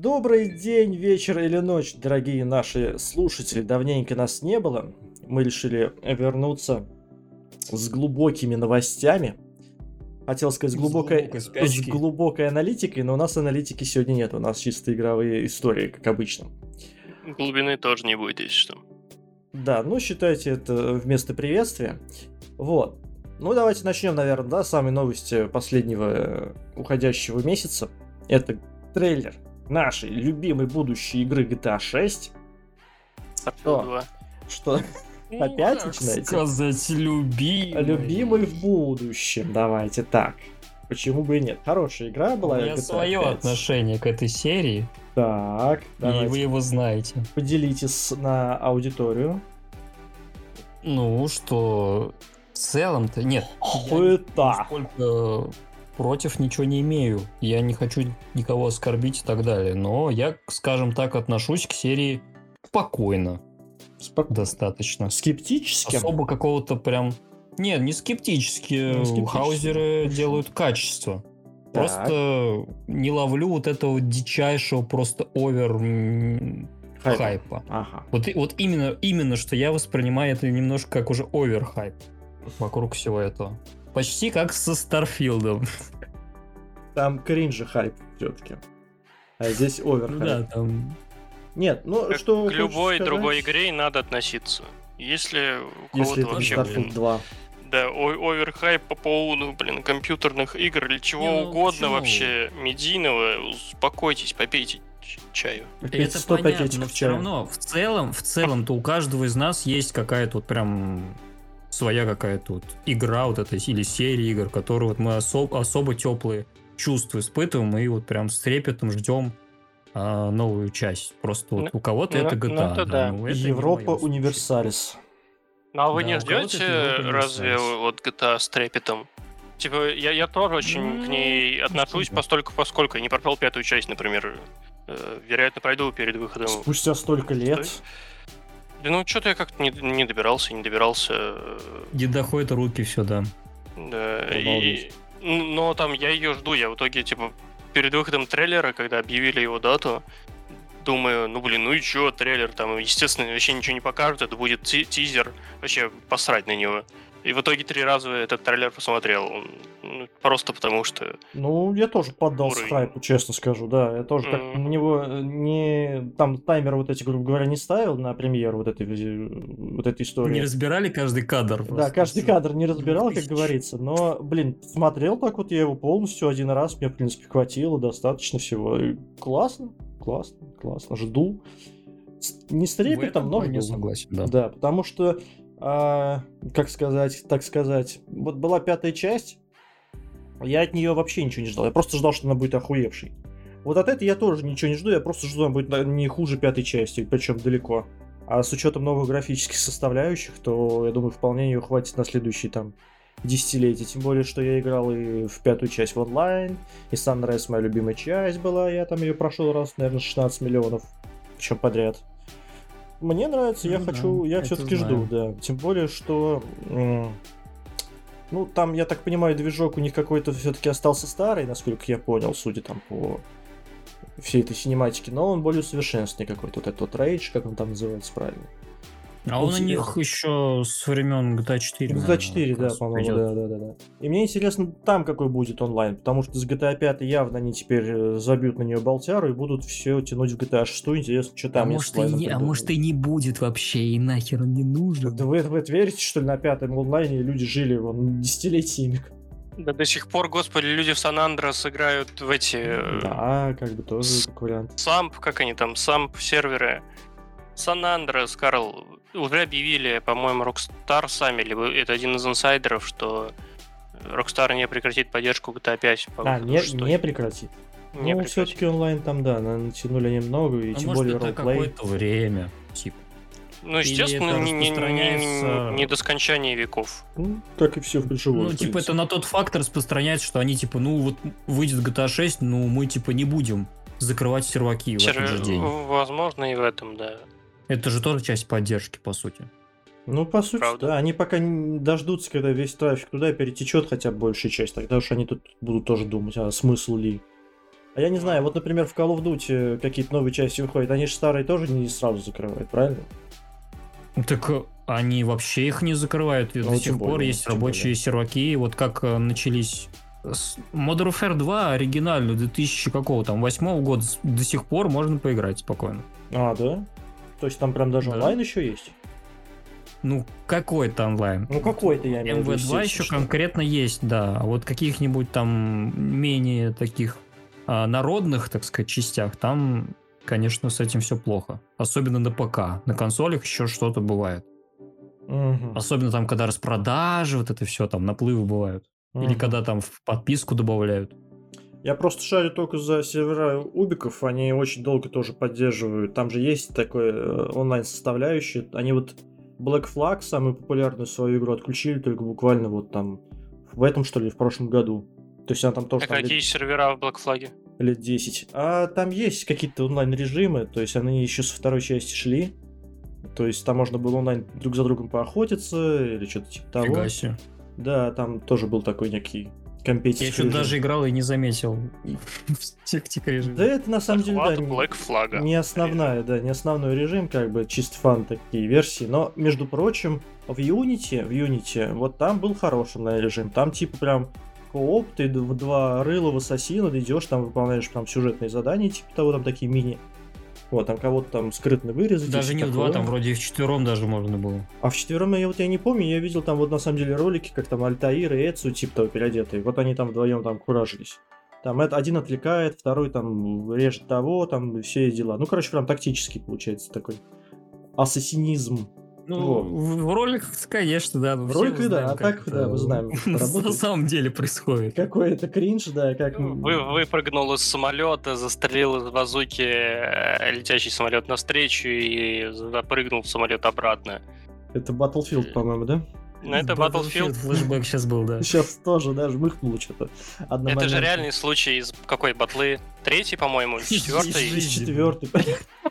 Добрый день, вечер или ночь, дорогие наши слушатели. Давненько нас не было. Мы решили вернуться с глубокими новостями. Хотел сказать, с глубокой, с глубокой аналитикой, но у нас аналитики сегодня нет. У нас чисто игровые истории, как обычно. Глубины тоже не будет, если что. Да, ну считайте это вместо приветствия. Вот. Ну давайте начнем, наверное, да, с самой новости последнего э, уходящего месяца. Это трейлер нашей любимой будущей игры GTA 6. Что? Что? Ну, Опять начинаете? сказать, любимый. Любимый в будущем, давайте так. Почему бы и нет? Хорошая игра была. У меня GTA свое 5. отношение к этой серии. Так, давайте. И вы его знаете. Поделитесь на аудиторию. Ну, что в целом-то нет. Хуета. Сколько против ничего не имею. Я не хочу никого оскорбить и так далее. Но я, скажем так, отношусь к серии спокойно. Спок... Достаточно. Скептически? Особо какого-то прям... Нет, не скептически. Не скептически. Хаузеры делают качество. Так. Просто не ловлю вот этого дичайшего просто овер хайпа. хайпа. Ага. Вот, вот именно, именно, что я воспринимаю это немножко как уже овер хайп вокруг всего этого. Почти как со Starfield ом. Там кринж и хайп все-таки. А здесь overhype. Да, там... Нет, ну как что... К любой сказать? другой игре надо относиться. Если у кого-то вообще... Starfield 2. Да, overhype по поводу, блин, компьютерных игр или чего Не, ну, угодно почему? вообще медийного, успокойтесь, попейте чаю. Это понятно, но все равно в целом, в целом-то у каждого из нас есть какая-то вот прям своя какая-то вот игра вот эта или серия игр, которые вот мы особо, особо теплые чувства испытываем и вот прям с трепетом ждем а, новую часть. Просто вот ну, у кого-то ну, это GTA. Ну, это да. Ну, это Европа Универсалис. Ну а вы да, не ждете разве вот GTA с трепетом? Типа, я, я тоже очень mm-hmm. к ней отношусь постольку, поскольку я не пропал пятую часть, например. Э, вероятно, пройду перед выходом. Спустя столько лет. Стой. Да ну что-то я как-то не, не добирался, не добирался. Не доходят руки, все, да. Да, и... Но там я ее жду, я в итоге, типа, перед выходом трейлера, когда объявили его дату, думаю, ну блин, ну и чё, трейлер там, естественно, вообще ничего не покажут, это будет тизер, вообще посрать на него. И в итоге три раза этот трейлер посмотрел. Ну, просто потому что... Ну, я тоже поддался уровень. хайпу, честно скажу, да. Я тоже mm-hmm. как у него э, не... Там таймер вот эти, грубо говоря, не ставил на премьеру вот этой, вот этой истории. Не разбирали каждый кадр. Просто. Да, каждый кадр не разбирал, как говорится. Но, блин, смотрел так вот я его полностью один раз, мне, в принципе, хватило достаточно всего. И классно, классно, классно. Жду. Не с трепетом, но жду. согласен, да. Да, потому что а, как сказать, так сказать, вот была пятая часть, я от нее вообще ничего не ждал. Я просто ждал, что она будет охуевшей. Вот от этой я тоже ничего не жду, я просто жду, она будет не хуже пятой части, причем далеко. А с учетом новых графических составляющих, то я думаю, вполне ее хватит на следующие там десятилетия. Тем более, что я играл и в пятую часть в онлайн, и Sunrise моя любимая часть была, я там ее прошел раз, наверное, 16 миллионов, причем подряд. Мне нравится, я ну, хочу, да, я все-таки жду, да. Тем более, что ну, там, я так понимаю, движок у них какой-то все-таки остался старый, насколько я понял, судя там по всей этой синематике, но он более усовершенствованный какой-то, вот этот вот Rage, как он там называется правильно. А он у них еще с времен GTA 4. GTA 4, да, по-моему, да, да, да, да. И мне интересно, там какой будет онлайн, потому что с GTA 5 явно они теперь э, забьют на нее болтяру и будут все тянуть в GTA 6. Интересно, что там. А может, и не, а может и не будет вообще, и нахер он не нужен. Да вы, вы это верите, что ли, на пятом онлайне люди жили вон десятилетиями? Да до сих пор, господи, люди в Сан-Андрес играют в эти... Э, да, как бы тоже с... как вариант. Самп, как они там, самп серверы. Сан-Андрес, Карл, уже объявили, по-моему, Rockstar сами, либо это один из инсайдеров, что Rockstar не прекратит поддержку GTA 5. А, не, не прекратит. Не ну, все-таки онлайн там, да, натянули немного, и а тем может, более это какое-то время, типа. Ну, естественно, не, не, не, не до скончания веков. Ну, как и все в ключевом. Ну, типа, это на тот факт распространяется, что они, типа, ну, вот выйдет GTA 6, ну, мы, типа, не будем закрывать серваки Сер... в этот же день. Возможно, и в этом, да. Это же тоже часть поддержки, по сути. Ну, по сути, Правда? да. Они пока не дождутся, когда весь трафик туда перетечет хотя бы большая часть. Тогда уж они тут будут тоже думать, а смысл ли. А я не знаю, вот, например, в Call of Duty какие-то новые части выходят, они же старые тоже не сразу закрывают, правильно? Так э, они вообще их не закрывают. Ну, До сих более, пор есть рабочие более. серваки. Вот как э, начались Modern Warfare 2 оригинальный 2000 какого там, восьмого года до сих пор можно поиграть спокойно. А, да? То есть там прям даже да. онлайн еще есть? Ну, какой-то онлайн. Ну, какой-то, я имею в виду. МВ2 еще что? конкретно есть, да. А вот каких-нибудь там менее таких а, народных, так сказать, частях, там, конечно, с этим все плохо. Особенно на ПК. На консолях еще что-то бывает. Угу. Особенно там, когда распродажи, вот это все, там наплывы бывают. Угу. Или когда там в подписку добавляют. Я просто шарю только за сервера Убиков, они очень долго тоже поддерживают. Там же есть такой э, онлайн-составляющий. Они вот Black Flag, самую популярную свою игру, отключили только буквально вот там в этом, что ли, в прошлом году. То есть она там тоже... А там какие лет... сервера в Black Flag? Лет 10. А там есть какие-то онлайн-режимы, то есть они еще со второй части шли. То есть там можно было онлайн друг за другом поохотиться или что-то типа того. Фига себе. Да, там тоже был такой некий компетитив. Я что-то даже играл и не заметил в тактик режим. Да это на самом деле да, Black Flag. не основная, да, не основной режим, как бы чисто фан такие версии. Но, между прочим, в Unity, в Unity, вот там был хороший на режим. Там типа прям кооп, ты в два рыла в ассасина, ты идешь, там выполняешь там сюжетные задания, типа того, там такие мини вот, там кого-то там скрытно вырезать. Даже не в два, там вроде в четвером даже можно было. А в четвером я вот я не помню, я видел там вот на самом деле ролики, как там Альтаир и Эцу, типа того, переодетые. Вот они там вдвоем там куражились. Там это один отвлекает, второй там режет того, там все дела. Ну, короче, прям тактический получается такой ассасинизм. Ну, в, в роликах, конечно, да. В роликах, да, а так, да, мы знаем. На самом деле происходит. Какой это кринж, да, как... Вы, выпрыгнул из самолета, застрелил из базуки э, летящий самолет навстречу и запрыгнул в самолет обратно. Это Battlefield, по-моему, да? Ну, это Battlefield. Флэшбэк сейчас был, да. Сейчас тоже, да, жмыхнул что-то. Это же реальный случай из какой батлы? Третий, по-моему, четвертый? Четвертый.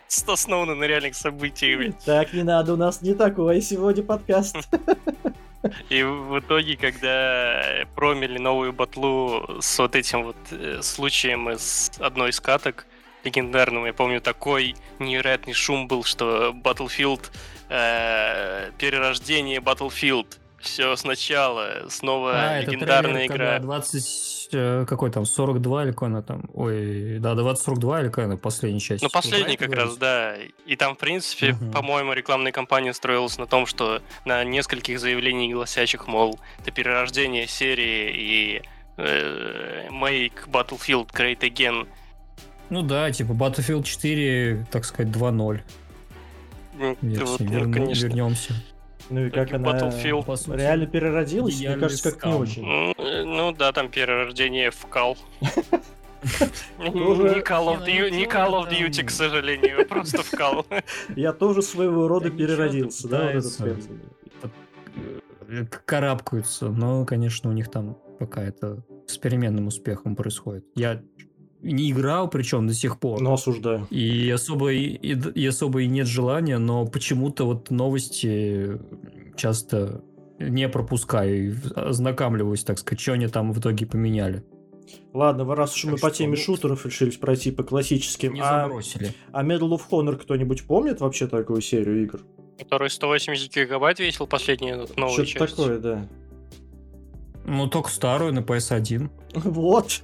Основаны на реальных событиях. Так, не надо, у нас не такой сегодня подкаст. И в итоге, когда промили новую батлу с вот этим вот э, случаем из одной из каток, легендарным, я помню, такой невероятный шум был, что Battlefield э, перерождение Battlefield. Все сначала, снова а, легендарная это трейлер, игра. 20, э, какой там, 42 или какой она там? Ой, да, 2042 или какая она последняя часть? Ну, последний как раз, да. И там, в принципе, угу. по-моему, рекламная кампания строилась на том, что на нескольких заявлений гласящих, мол, это перерождение серии и э, Make Battlefield Great Again. Ну да, типа Battlefield 4, так сказать, 2.0. Ну, вот, ну, конечно. Вернемся. Ну и как она Battlefield. реально переродилась? Мне кажется, как не очень. Ну да, там перерождение в кал. Не Call of Duty, of Duty, к сожалению, просто в кал. Я тоже своего рода переродился, да, вот этот э, карабкаются, но, конечно, у них там пока это с переменным успехом происходит. Я не играл, причем до сих пор. Но осуждаю. И особо и, и особо и нет желания, но почему-то вот новости часто не пропускаю и ознакомливаюсь, так сказать, что они там в итоге поменяли. Ладно, раз уж так мы по теме шутеров решились пройти по классическим. Не а, забросили. А Medal of Honor кто-нибудь помнит вообще такую серию игр? Который 180 гигабайт весил последняя новая Что-то часть. такое, да. Ну, только старую на PS1. Вот.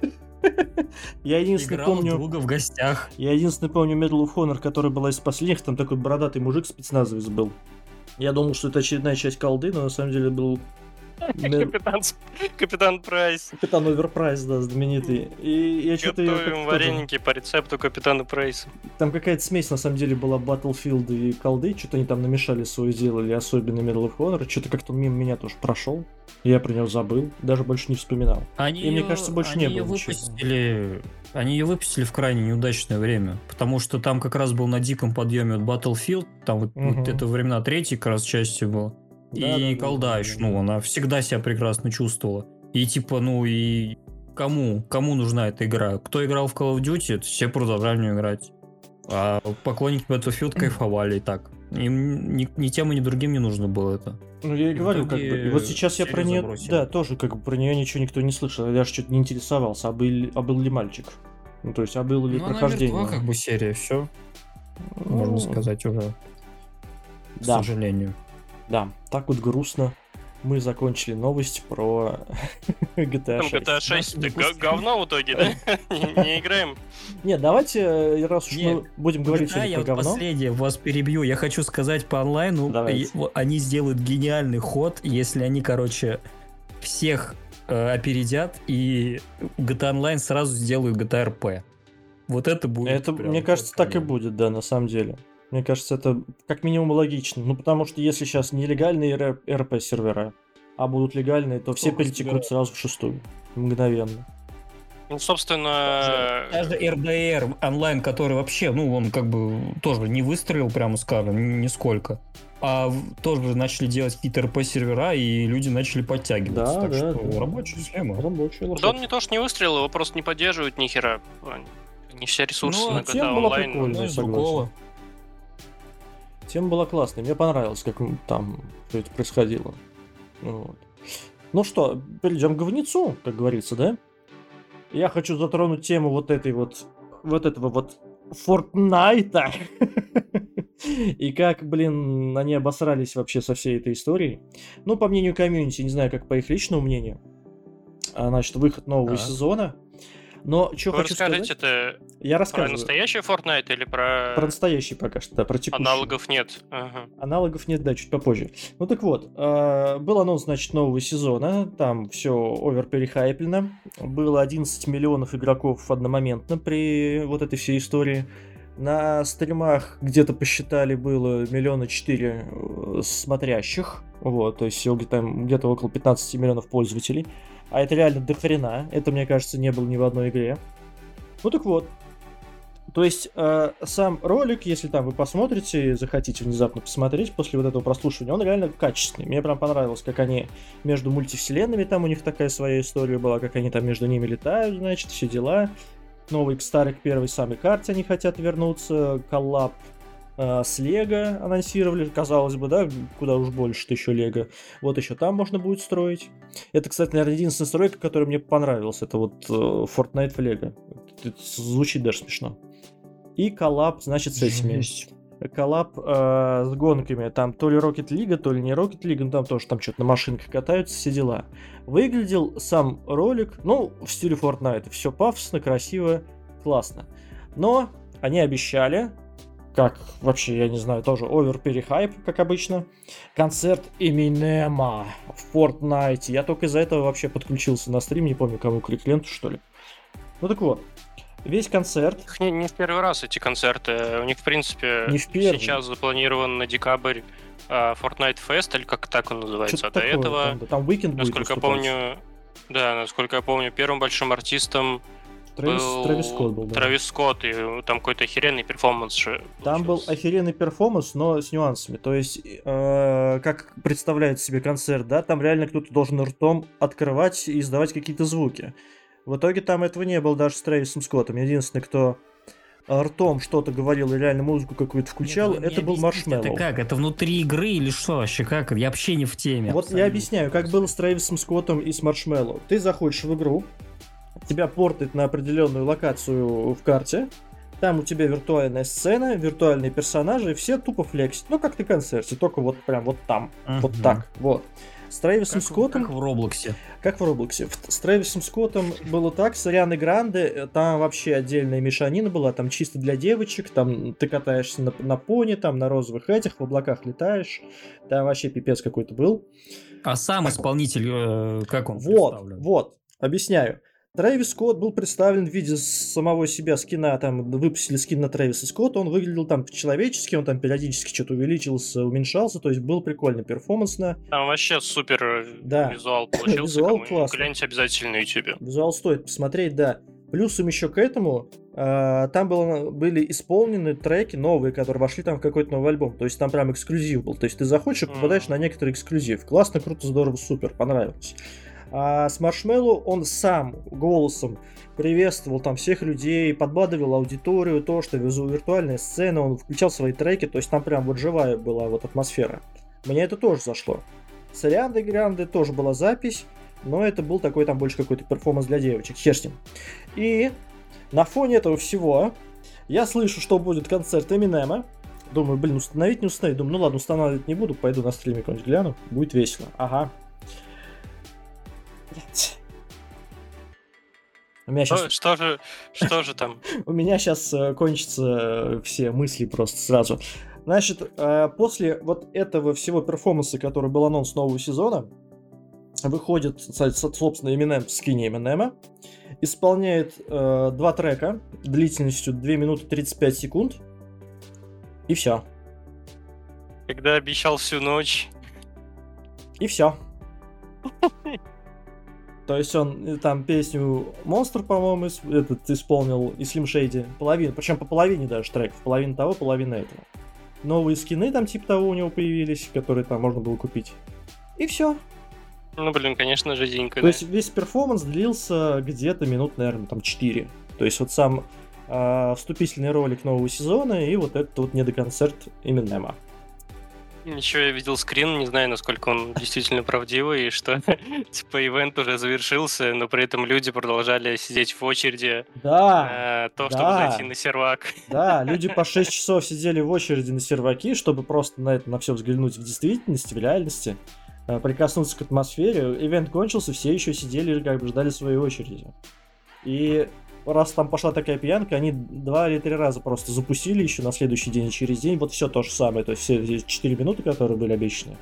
Я единственное помню... друга в гостях. Я единственное помню Medal of Honor, которая была из последних, там такой бородатый мужик спецназовец был. Я думал, что это очередная часть колды, но на самом деле был Капитан, Капитан Прайс. Капитан Overprice, да, знаменитый. И я что-то... Готовим вареники по рецепту Капитана Прайса. Там какая-то смесь, на самом деле, была Battlefield и колды. Что-то они там намешали свое сделали, особенно Medal of Honor. Что-то как-то мимо меня тоже прошел. Я про него забыл, даже больше не вспоминал. Они и ее, мне кажется, больше они не было. Выпустили, они ее выпустили в крайне неудачное время, потому что там как раз был на диком подъеме вот Battlefield, там вот, угу. вот это времена третьей как раз части было. Да, и да, колда да, еще, ну, она всегда себя прекрасно чувствовала. И типа, ну и кому, кому нужна эта игра? Кто играл в Call of Duty, все продолжали в играть. А поклонники Battlefield кайфовали и так. Им ни, ни тем, ни другим не нужно было это. Ну, я и, говорю, как бы. И вот сейчас я про нее. Забросили. Да, тоже как бы про нее ничего никто не слышал. Я даже что-то не интересовался, а был, а был ли мальчик. Ну, то есть, а было ли ну, прохождение? Она мертва, как бы серия, все. Ну, Можно сказать уже. Да. К сожалению. Да, так вот грустно. Мы закончили новость про GTA 6. Там GTA 6 это говно в итоге, да? Не играем? Не, давайте, э, раз уж мы будем говорить GTA, я про вот последнее вас перебью. Я хочу сказать по онлайну, они сделают гениальный ход, если они, короче, всех э, опередят и GTA Online сразу сделают GTA RP. Вот это будет. Это, мне кажется, так и будет, да, на самом деле. Мне кажется, это как минимум логично. Ну, потому что если сейчас нелегальные РП-сервера, а будут легальные, то все перетекут сразу в шестую. Мгновенно. Ну, собственно... Даже, RDR онлайн, который вообще, ну, он как бы тоже не выстрелил, прямо скажем, нисколько. А тоже начали делать какие-то РП-сервера, и люди начали подтягиваться. Да, так да, что да. рабочая схема. Рабочая да он не то, что не выстрелил, его просто не поддерживают ни хера. Не все ресурсы ну, на GTA онлайн. Прикольная, согласен. Тема была классная, мне понравилось, как там все это происходило. Вот. Ну что, перейдем к говнецу, как говорится, да? Я хочу затронуть тему вот этой вот, вот этого вот Фортнайта. И как, блин, они обосрались вообще со всей этой историей. Ну, по мнению комьюнити, не знаю, как по их личному мнению. А, значит, выход нового а. сезона но что Вы хочу сказать, сказать... я рассказываю. про настоящий Fortnite или про... Про настоящий пока что, да, про текущий. Аналогов нет. Ага. Аналогов нет, да, чуть попозже. Ну так вот, э, был анонс, значит, нового сезона, там все овер перехайплено. Было 11 миллионов игроков одномоментно при вот этой всей истории. На стримах где-то посчитали было миллиона четыре э, смотрящих. Вот, то есть всего где-то, где-то около 15 миллионов пользователей. А это реально дохрена. Это, мне кажется, не было ни в одной игре. Ну так вот. То есть э, сам ролик, если там вы посмотрите, захотите внезапно посмотреть после вот этого прослушивания, он реально качественный. Мне прям понравилось, как они между мультивселенными, там у них такая своя история была, как они там между ними летают, значит, все дела. Новый к старой, к первой самой карте они хотят вернуться, коллаб э, с Лего анонсировали, казалось бы, да, куда уж больше еще Лего. Вот еще там можно будет строить. Это, кстати, наверное, единственная стройка, которая мне понравилась. Это вот э, Fortnite в Лего. Это звучит даже смешно. И коллаб, значит, с этими. Коллаб э, с гонками. Там то ли Rocket League, то ли не Rocket League, но там тоже там что-то на машинках катаются, все дела. Выглядел сам ролик, ну, в стиле Fortnite. Все пафосно, красиво, классно. Но они обещали, как вообще, я не знаю, тоже овер перехайп, как обычно. Концерт Эминема в Fortnite. Я только из-за этого вообще подключился на стрим, не помню, кому клик ленту, что ли. Ну так вот, весь концерт. Не, не в первый раз эти концерты. У них, в принципе, не в сейчас запланирован на декабрь uh, Fortnite Fest, или как так он называется. А до этого, там, да, там Weekend насколько я помню, да, насколько я помню, первым большим артистом Трэвис, был Трэвис Скотт был, да. Трэвис Скотт, и там какой-то охеренный перформанс же Там был охеренный перформанс, но с нюансами. То есть, э, как представляет себе концерт, да, там реально кто-то должен ртом открывать и издавать какие-то звуки. В итоге там этого не было даже с Трэвисом Скоттом. Единственный, кто ртом что-то говорил и реально музыку какую-то включал, Нет, это был Маршмеллоу. Это как? Это внутри игры или что вообще? Как? Я вообще не в теме. Вот абсолютно. я объясняю, как было с Трэвисом Скоттом и с Маршмеллоу. Ты заходишь в игру, тебя портит на определенную локацию в карте, там у тебя виртуальная сцена, виртуальные персонажи, и все тупо флексят. Ну, как на концерте, только вот прям вот там. Uh-huh. Вот так. Вот. С Трэвисом как, Скоттом... Как в Роблоксе. Как в Роблоксе. С Трэвисом Скоттом было так, с Арианой Гранде, э, там вообще отдельная мешанина была, там чисто для девочек, там ты катаешься на, на пони, там на розовых этих, в облаках летаешь, там вообще пипец какой-то был. А сам исполнитель, э, как он Вот, вот, объясняю. Трэвис Скотт был представлен в виде самого себя скина, там выпустили скин на Трэвиса Скотта, он выглядел там человечески, он там периодически что-то увеличился, уменьшался, то есть был прикольный перформансно. Там вообще супер э, да. визуал получился. визуал классный. Гляньте обязательно на YouTube. Визуал стоит посмотреть, да. Плюсом еще к этому, э, там было, были исполнены треки новые, которые вошли там в какой-то новый альбом. То есть там прям эксклюзив был. То есть ты заходишь и попадаешь mm. на некоторый эксклюзив. Классно, круто, здорово, супер, понравилось. А с Маршмеллоу он сам голосом приветствовал там всех людей, подбадривал аудиторию, то, что виртуальная сцена, он включал свои треки, то есть там прям вот живая была вот атмосфера. Мне это тоже зашло. С Арианой Гранде тоже была запись, но это был такой там больше какой-то перформанс для девочек, хер. И На фоне этого всего я слышу, что будет концерт Эминема. Думаю, блин, установить не установить. Думаю, ну ладно, устанавливать не буду, пойду на стриме какой-нибудь гляну. Будет весело. Ага. У меня сейчас... Что, что же, что же там? У меня сейчас э, кончатся э, все мысли просто сразу. Значит, э, после вот этого всего перформанса, который был анонс нового сезона, выходит, собственно, Eminem в скине Eminem, исполняет э, два трека длительностью 2 минуты 35 секунд, и все. Когда обещал всю ночь. И все. То есть он э, там песню Монстр, по-моему, этот исполнил и Slim Shady. Половину, причем по половине даже треков. Половина того, половина этого. Новые скины там типа того у него появились, которые там можно было купить. И все. Ну, блин, конечно, жиденько. То да. есть весь перформанс длился где-то минут, наверное, там 4. То есть вот сам э, вступительный ролик нового сезона и вот этот вот недоконцерт Эминема. Еще я видел скрин, не знаю, насколько он действительно правдивый, и что, типа, ивент уже завершился, но при этом люди продолжали сидеть в очереди да, э, то, да, чтобы зайти на сервак. Да, люди по 6 часов сидели в очереди на серваки, чтобы просто на это, на все взглянуть в действительности, в реальности, э, прикоснуться к атмосфере. Ивент кончился, все еще сидели, как бы ждали своей очереди. И раз там пошла такая пьянка, они два или три раза просто запустили еще на следующий день и через день. Вот все то же самое. То есть все эти 4 минуты, которые были обещаны,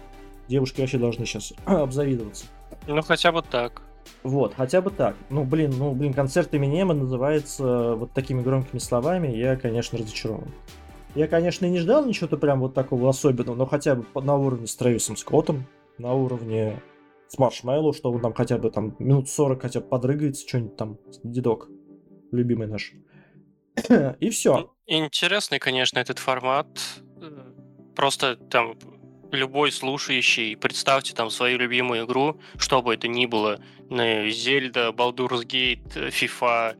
девушки вообще должны сейчас обзавидоваться. Ну, хотя бы так. Вот, хотя бы так. Ну, блин, ну, блин, концерт Эминема называется вот такими громкими словами. Я, конечно, разочарован. Я, конечно, и не ждал ничего-то прям вот такого особенного, но хотя бы на уровне с Трэвисом Скоттом, на уровне с Маршмеллоу, что он там хотя бы там минут 40 хотя бы подрыгается, что-нибудь там, дедок любимый наш. И все. Интересный, конечно, этот формат. Просто там любой слушающий, представьте там свою любимую игру, что бы это ни было, Зельда, Baldur's Gate, FIFA,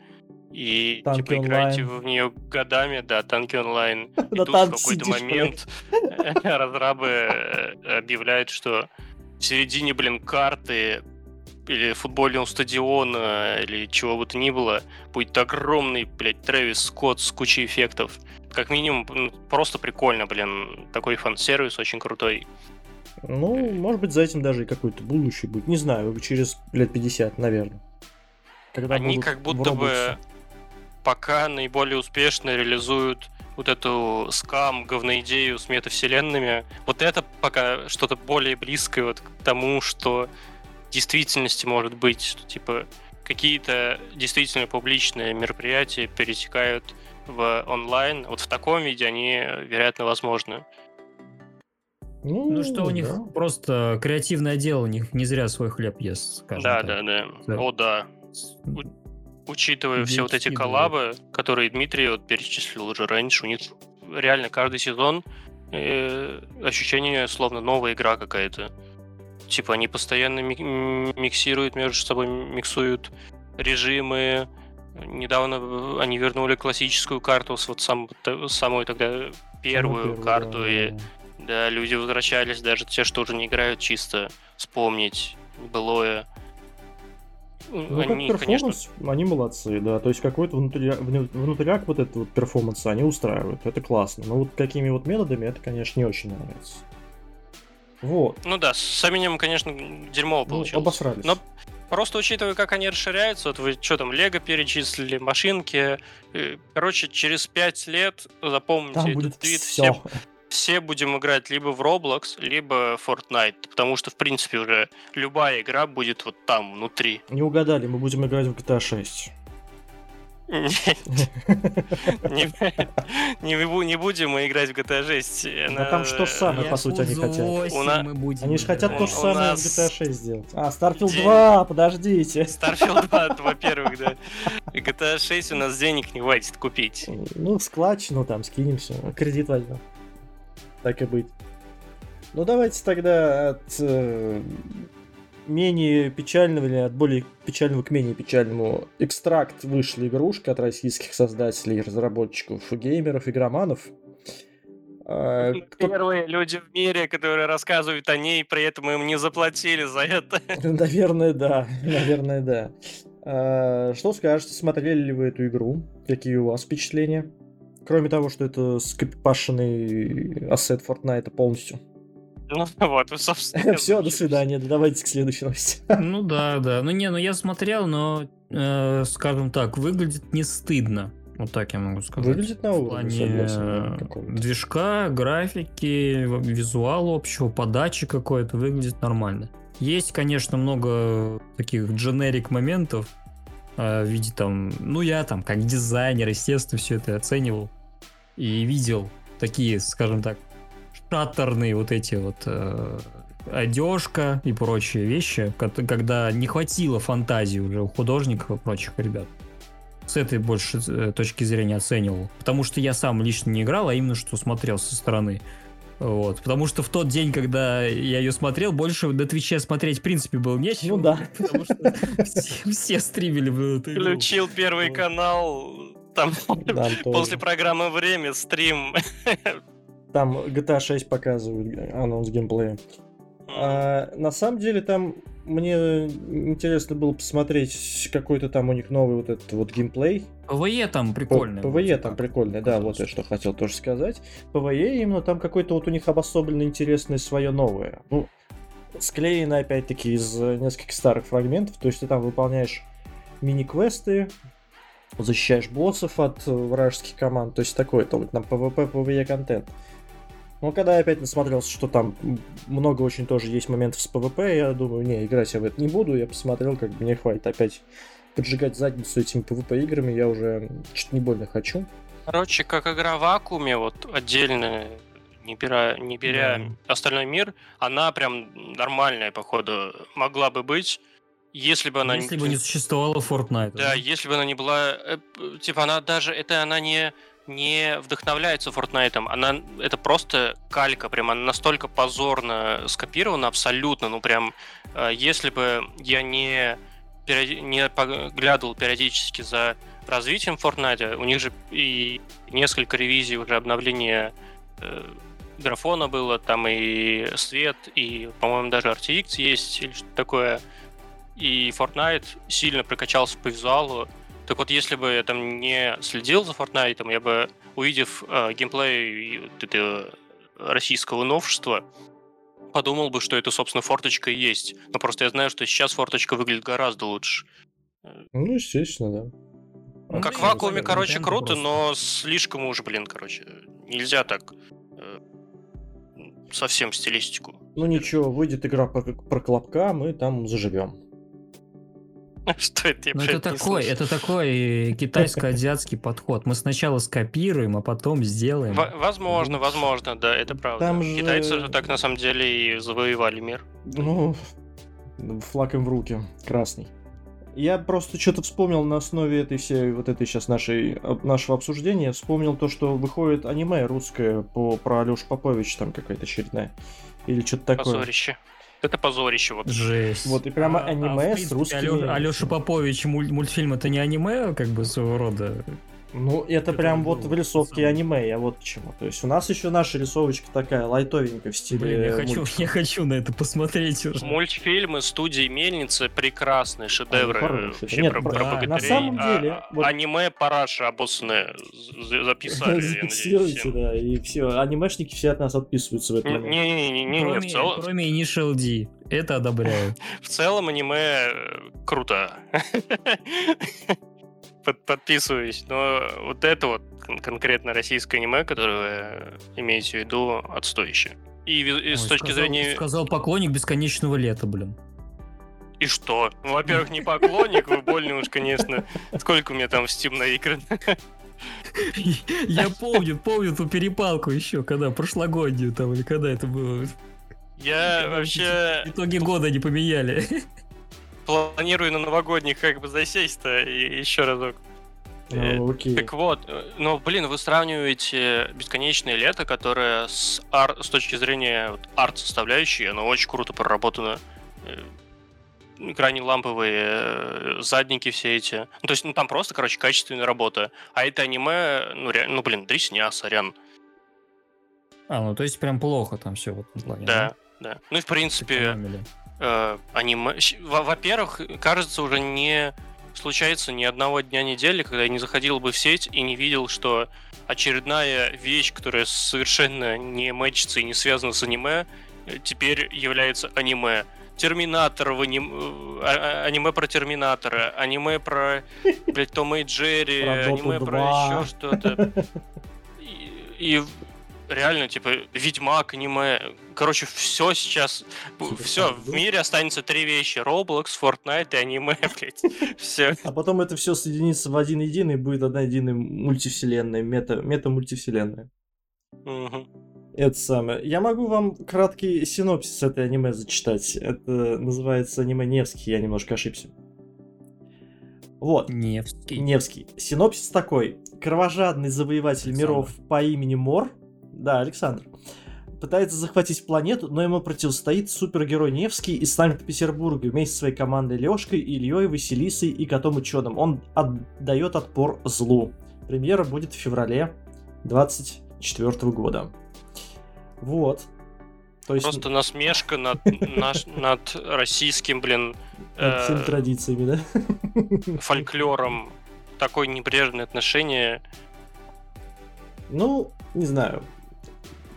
и танки типа онлайн. играете в нее годами, да, танки онлайн. И тут в какой-то момент разрабы э, объявляют, что в середине, блин, карты или футбольного стадиона, или чего бы то ни было, будет огромный, блядь, Трэвис Скотт с кучей эффектов. Как минимум, просто прикольно, блин. Такой фан-сервис очень крутой. Ну, может быть, за этим даже и какой-то будущий будет. Не знаю, через лет 50, наверное. Когда Они как будто бы пока наиболее успешно реализуют вот эту скам, говноидею с метавселенными. Вот это пока что-то более близкое вот к тому, что действительности может быть, что типа какие-то действительно публичные мероприятия перетекают в онлайн. Вот в таком виде они, вероятно, возможны. Ну, ну что у них да. просто креативное дело, у них не зря свой хлеб ест, скажем да, так. Да, да, да. О, да. У- учитывая Ведь все вот эти коллабы, которые Дмитрий вот перечислил уже раньше, у них реально каждый сезон э, ощущение, словно новая игра какая-то. Типа они постоянно миксируют между собой, миксуют режимы. Недавно они вернули классическую карту, с вот сам, самую тогда первую первую, карту, да, и да, люди возвращались, даже те, что уже не играют, чисто вспомнить былое. Ну, они, как перформанс, конечно... они молодцы, да. То есть какой-то внутря... внутряк вот этот вот перформанс они устраивают. Это классно. Но вот какими вот методами, это, конечно, не очень нравится. Вот. Ну да, с Эминем, конечно, дерьмово ну, получилось. Ну, обосрались. Но просто учитывая, как они расширяются, вот вы что там, Лего перечислили, машинки. Э, короче, через пять лет, запомните Там этот твит, все. все, все будем играть либо в Roblox, либо Fortnite, потому что, в принципе, уже любая игра будет вот там, внутри. Не угадали, мы будем играть в GTA 6. Не будем мы играть в GTA 6. А там что же самое, по сути, они хотят. Они же хотят то же самое в GTA 6 сделать. А, Starfield 2, подождите. Starfield 2, во-первых, да. GTA 6 у нас денег не хватит купить. Ну, складчину там скинемся, кредит возьмем. Так и быть. Ну, давайте тогда от э, менее печального или от более печального к менее печальному экстракт вышла игрушка от российских создателей, разработчиков, геймеров, игроманов. А, кто... Первые люди в мире, которые рассказывают о ней, при этом им не заплатили за это. Наверное, да. Наверное, да. А, что скажете, смотрели ли вы эту игру? Какие у вас впечатления? Кроме того, что это скопипашенный ассет Fortnite полностью. Ну вот, собственно. Все, до свидания. Давайте к следующей новости. Ну да, да. Ну не, ну я смотрел, но, э, скажем так, выглядит не стыдно. Вот так я могу сказать. Выглядит на уровне. В плане движка, графики, визуала общего, подачи какой-то выглядит нормально. Есть, конечно, много таких дженерик моментов э, в виде там, ну я там как дизайнер, естественно, все это оценивал и видел такие, скажем так, шаттерные вот эти вот э, одежка и прочие вещи, когда не хватило фантазии уже у художников и прочих ребят. С этой больше э, точки зрения оценивал. Потому что я сам лично не играл, а именно что смотрел со стороны. Вот. Потому что в тот день, когда я ее смотрел, больше на Твиче смотреть, в принципе, было нечего. Ну да. Потому что все, все стримили Включил первый канал, там да, после программы «Время» стрим. Там GTA 6 показывают анонс геймплея. А, на самом деле там мне интересно было посмотреть какой-то там у них новый вот этот вот геймплей. PvE там прикольный. PvE там прикольный, да, вот я что хотел тоже сказать. PvE именно там какой-то вот у них обособленно интересное свое новое. Ну, склеено опять-таки из нескольких старых фрагментов, то есть ты там выполняешь мини-квесты, защищаешь боссов от вражеских команд, то есть такой то вот там PvP, PvE контент. Но когда я опять насмотрелся, что там много очень тоже есть моментов с PvP, я думаю, не, играть я в это не буду, я посмотрел, как бы мне хватит опять поджигать задницу этими PvP играми, я уже что-то не больно хочу. Короче, как игра в вакууме, вот отдельно, не беря, не беря да. остальной мир, она прям нормальная, походу, могла бы быть. Если бы она если не... бы не существовала Fortnite. Да, да, если бы она не была... Э, типа, она даже... Это она не не вдохновляется Fortnite, она это просто калька, прям она настолько позорно скопирована, абсолютно, ну прям, э, если бы я не, не поглядывал периодически за развитием Fortnite, у них же и несколько ревизий уже обновления э, графона было, там и свет, и, по-моему, даже RTX есть или что-то такое. И Fortnite сильно прокачался по визуалу, так вот, если бы я там не следил за Fortnite, я бы, увидев э, геймплей вот это российского новшества, подумал бы, что это, собственно, форточка и есть. Но просто я знаю, что сейчас форточка выглядит гораздо лучше. Ну, естественно, да. Ну, как в вакууме, короче, круто, просто. но слишком уж, блин, короче, нельзя так э, совсем стилистику. Ну ничего, выйдет игра про, про Клопка, мы там заживем. Что это? Ну, это такой, это такой китайско-азиатский подход. Мы сначала скопируем, а потом сделаем. Возможно, возможно, да, это правда. Там же... Китайцы же так на самом деле и завоевали мир. Ну, флаг им в руки, красный. Я просто что-то вспомнил на основе этой всей, вот этой сейчас нашей, нашего обсуждения, вспомнил то, что выходит аниме русское по, про Алешу Попович, там какая-то очередная. Или что-то такое. Позорище. Это позорище. Вот. Жесть. Вот, и прямо а, аниме а, принципе, с русскими... Алеша Попович мультфильм это не аниме, как бы своего рода? Ну, это, это прям вот в рисовке сам. аниме, я вот почему. То есть у нас еще наша рисовочка такая лайтовенькая в стиле. Блин, я хочу, я хочу на это посмотреть уже. Мультфильмы студии Мельницы прекрасные шедевры. Они вообще Нет, про, да. про на самом деле. А, вот... Аниме параша обоссанные записали. Зафиксируйте, да, и все. Анимешники все от нас отписываются в этом. Не-не-не, кроме, в целом... кроме Initial D. Это одобряю. В целом аниме э, круто под, подписываюсь, но вот это вот конкретно российское аниме, которое вы имеете в виду, отстоящее. И, и Ой, с точки сказал, зрения... Сказал поклонник бесконечного лета, блин. И что? Ну, во-первых, не поклонник, вы больно уж, конечно. Сколько у меня там в Steam наиграно? Я помню, помню ту перепалку еще, когда прошлогоднюю там, или когда это было. Я вообще... Итоги года не поменяли планирую на новогодних как бы засесть-то и еще разок. Ну, окей. Так вот, э, ну, блин, вы сравниваете бесконечное лето, которое с, ар... с точки зрения вот, арт-составляющей, оно очень круто проработано. Крайне ламповые задники все эти. Ну, то есть, ну, там просто, короче, качественная работа. А это аниме, ну, реально, ну, блин, дресня, сорян. А, ну, то есть, прям плохо там все в этом плане, да? Да, да. Ну, и, в принципе, э, аниме... Во-первых, кажется уже не случается ни одного дня недели, когда я не заходил бы в сеть и не видел, что очередная вещь, которая совершенно не мэчится и не связана с аниме, э, теперь является аниме. Терминатор в аним... Э, а, а, аниме про Терминатора, аниме про, блядь, Тома и Джерри, аниме про еще что-то. И, и реально, типа, Ведьмак, аниме. Короче, все сейчас. Все, в мире останется три вещи: Roblox, Fortnite и аниме, блядь. Все. А потом это все соединится в один единый, будет одна единая мультивселенная, мета, мета-мультивселенная. Угу. Это самое. Я могу вам краткий синопсис этой аниме зачитать. Это называется аниме Невский, я немножко ошибся. Вот. Невский. Невский. Синопсис такой. Кровожадный завоеватель миров по имени Мор да, Александр. Пытается захватить планету, но ему противостоит супергерой Невский из Санкт-Петербурга вместе со своей командой Лешкой, Ильей, Василисой и котом ученым. Он отдает отпор злу. Премьера будет в феврале 24 года. Вот. То есть... Просто насмешка над, наш, над российским, блин... Над всеми э, традициями, да? Фольклором. Такое небрежное отношение. Ну, не знаю.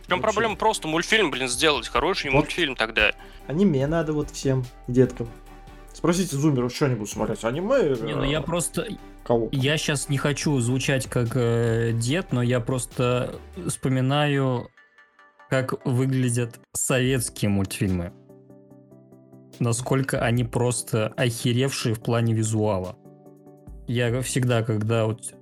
В чем проблема просто мультфильм, блин, сделать? Хороший вот. мультфильм тогда. Аниме надо вот всем деткам. Спросите зумеров, что они будут смотреть? Аниме? Не, ну я просто... Кого? Я сейчас не хочу звучать как э, дед, но я просто вспоминаю, как выглядят советские мультфильмы. Насколько они просто охеревшие в плане визуала. Я всегда, когда вот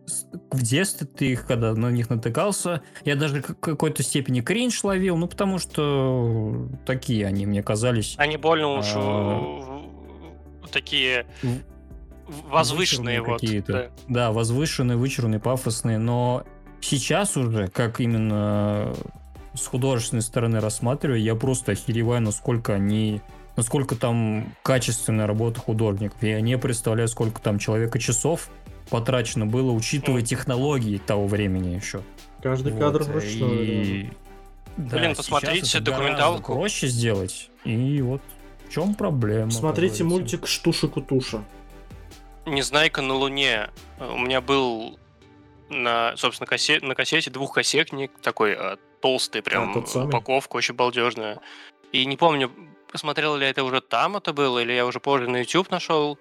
в детстве ты их, когда на них натыкался, я даже в какой-то степени кринж ловил, ну потому что такие они мне казались. Они больно уж а... такие возвышенные вот. Да. да, возвышенные, вычурные, пафосные, но сейчас уже, как именно с художественной стороны рассматриваю, я просто охереваю, насколько они насколько там качественная работа художников. Я не представляю, сколько там человека часов потрачено было, учитывая технологии того времени еще. Каждый вот. кадр вручную. И... Да, Блин, посмотрите документалку. Проще сделать. И вот в чем проблема? Смотрите мультик Штуша-Кутуша. Незнайка на Луне. У меня был на, собственно, кассете, на кассете двухкассетник, такой а, толстый, прям а, упаковка, очень балдежная. И не помню, посмотрел ли это уже там это было, или я уже позже на YouTube нашел,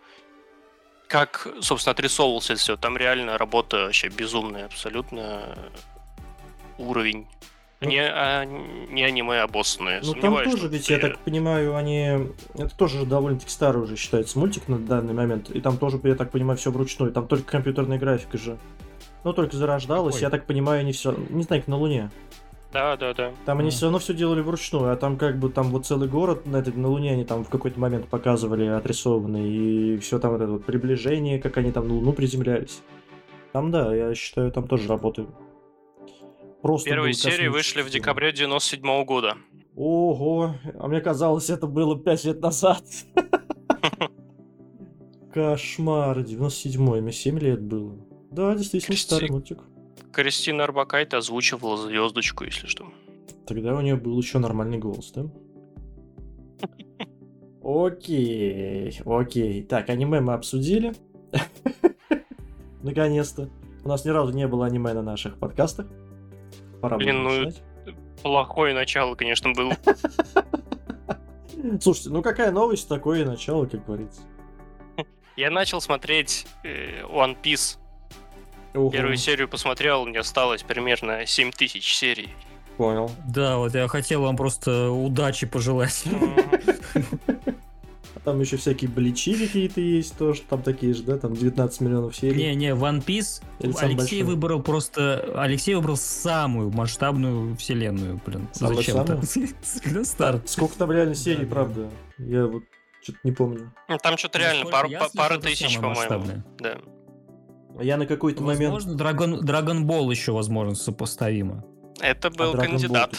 как, собственно, отрисовывался все. Там реально работа вообще безумная, абсолютно уровень. Ну, не, а, не аниме обоссанные. Ну там тоже, ведь, я так понимаю, они... Это тоже довольно-таки старый уже считается мультик на данный момент. И там тоже, я так понимаю, все вручную. Там только компьютерная графика же. Ну, только зарождалась, Какой? я так понимаю, они все... Не знаю, как на Луне. Да, да, да. Там они все равно все делали вручную, а там как бы там вот целый город на, этой, на Луне они там в какой-то момент показывали отрисованный, и все там вот это вот приближение, как они там на Луну приземлялись. Там, да, я считаю, там тоже работают. Просто Первые серии вышли в декабре 97 -го года. Ого, а мне казалось, это было 5 лет назад. Кошмар, 97-й, мне 7 лет было. Да, действительно старый мультик. Кристина Арбакайте озвучивала звездочку, если что. Тогда у нее был еще нормальный голос, да? Окей, окей. Так, аниме мы обсудили. Наконец-то. У нас ни разу не было аниме на наших подкастах. Пора Блин, ну, плохое начало, конечно, было. Слушайте, ну какая новость, такое начало, как говорится. Я начал смотреть э, One Piece Угу. Первую серию посмотрел, мне осталось примерно 7 тысяч серий. Понял. Да, вот я хотел вам просто удачи пожелать. Там еще всякие бличи какие-то есть тоже, там такие же, да, там 19 миллионов серий. Не-не, One Piece, Алексей выбрал просто, Алексей выбрал самую масштабную вселенную, блин. Самую Зачем Для старта. Сколько там реально серий, правда? Я вот что-то не помню. Ну, там что-то реально пару, пару тысяч, по-моему. Да. Я на какой-то момент... Возможно, Dragon, Dragon Ball еще, возможно, сопоставимо. Это был а кандидат.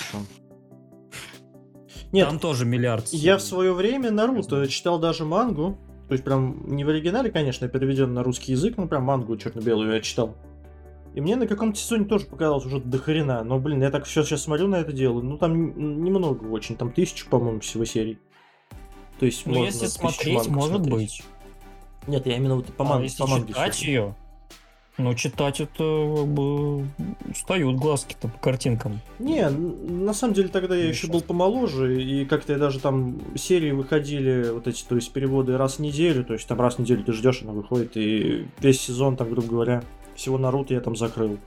Нет, там тоже миллиард. Я в свое время Наруто читал даже мангу. То есть прям не в оригинале, конечно, переведен на русский язык, но прям мангу черно-белую я читал. И мне на каком-то сезоне тоже показалось уже до хрена. Но, блин, я так все сейчас смотрю на это дело. Ну, там немного очень. Там тысячу, по-моему, всего серий. То есть ну, можно если смотреть, может быть. Нет, я именно вот по, ман... а по манге. читать ее, но читать это как бы устают глазки-то по картинкам. Не, на самом деле тогда я еще был помоложе, и как-то я даже там серии выходили, вот эти, то есть переводы раз в неделю, то есть там раз в неделю ты ждешь, она выходит, и весь сезон, там, грубо говоря, всего Наруто я там закрыл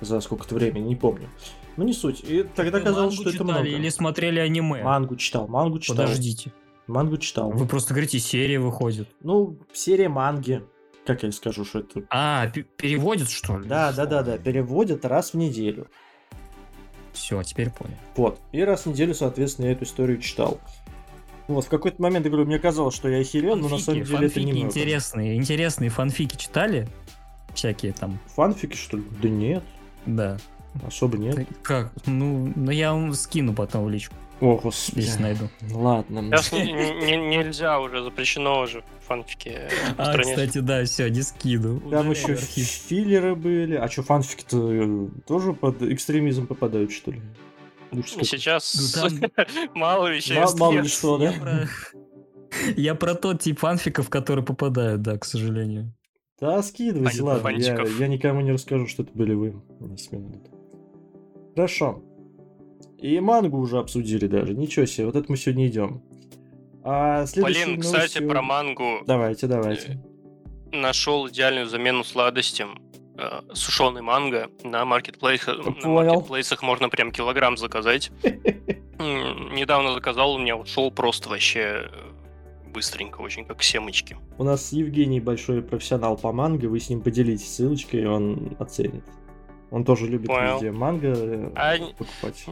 за сколько-то времени, не помню. Ну не суть. И тогда Вы казалось, что это много. Или смотрели аниме? Мангу читал, мангу читал. Подождите. Мангу читал. Вы просто говорите, серия выходит. Ну, серия манги. Как я скажу, что это... А, переводят, что ли? Да, да, да, да, переводят раз в неделю. Все, теперь понял. Вот. И раз в неделю, соответственно, я эту историю читал. Вот, в какой-то момент, я говорю, мне казалось, что я охерен, но на самом деле это не интересные, интересные фанфики читали? Всякие там. Фанфики, что ли? Да нет. Да. Особо нет. Так, как? Ну, ну я вам скину потом в личку. О, господи. Если найду. Ладно. Сейчас нельзя уже, запрещено уже фанфики А, кстати, да, все, не скину. Там еще филлеры были. А что, фанфики-то э, тоже под экстремизм попадают, что ли? Сейчас ну, мало вещей. Мало ли что, да? Я про тот тип фанфиков, которые попадают, да, к сожалению. Да, скидывайте, ладно, я, я никому не расскажу, что это были вы. Хорошо. И мангу уже обсудили даже. Ничего себе, вот это мы сегодня идем. А Блин, кстати, про мангу. Давайте, давайте. Э, Нашел идеальную замену сладостям. Э, сушеный манго на маркетплейсах. На маркетплейсах можно прям килограмм заказать. Недавно заказал, у меня ушел просто вообще э, быстренько, очень как семечки. У нас Евгений большой профессионал по манго, вы с ним поделитесь ссылочкой, и он оценит. Он тоже любит Понял. везде манго э, а покупать.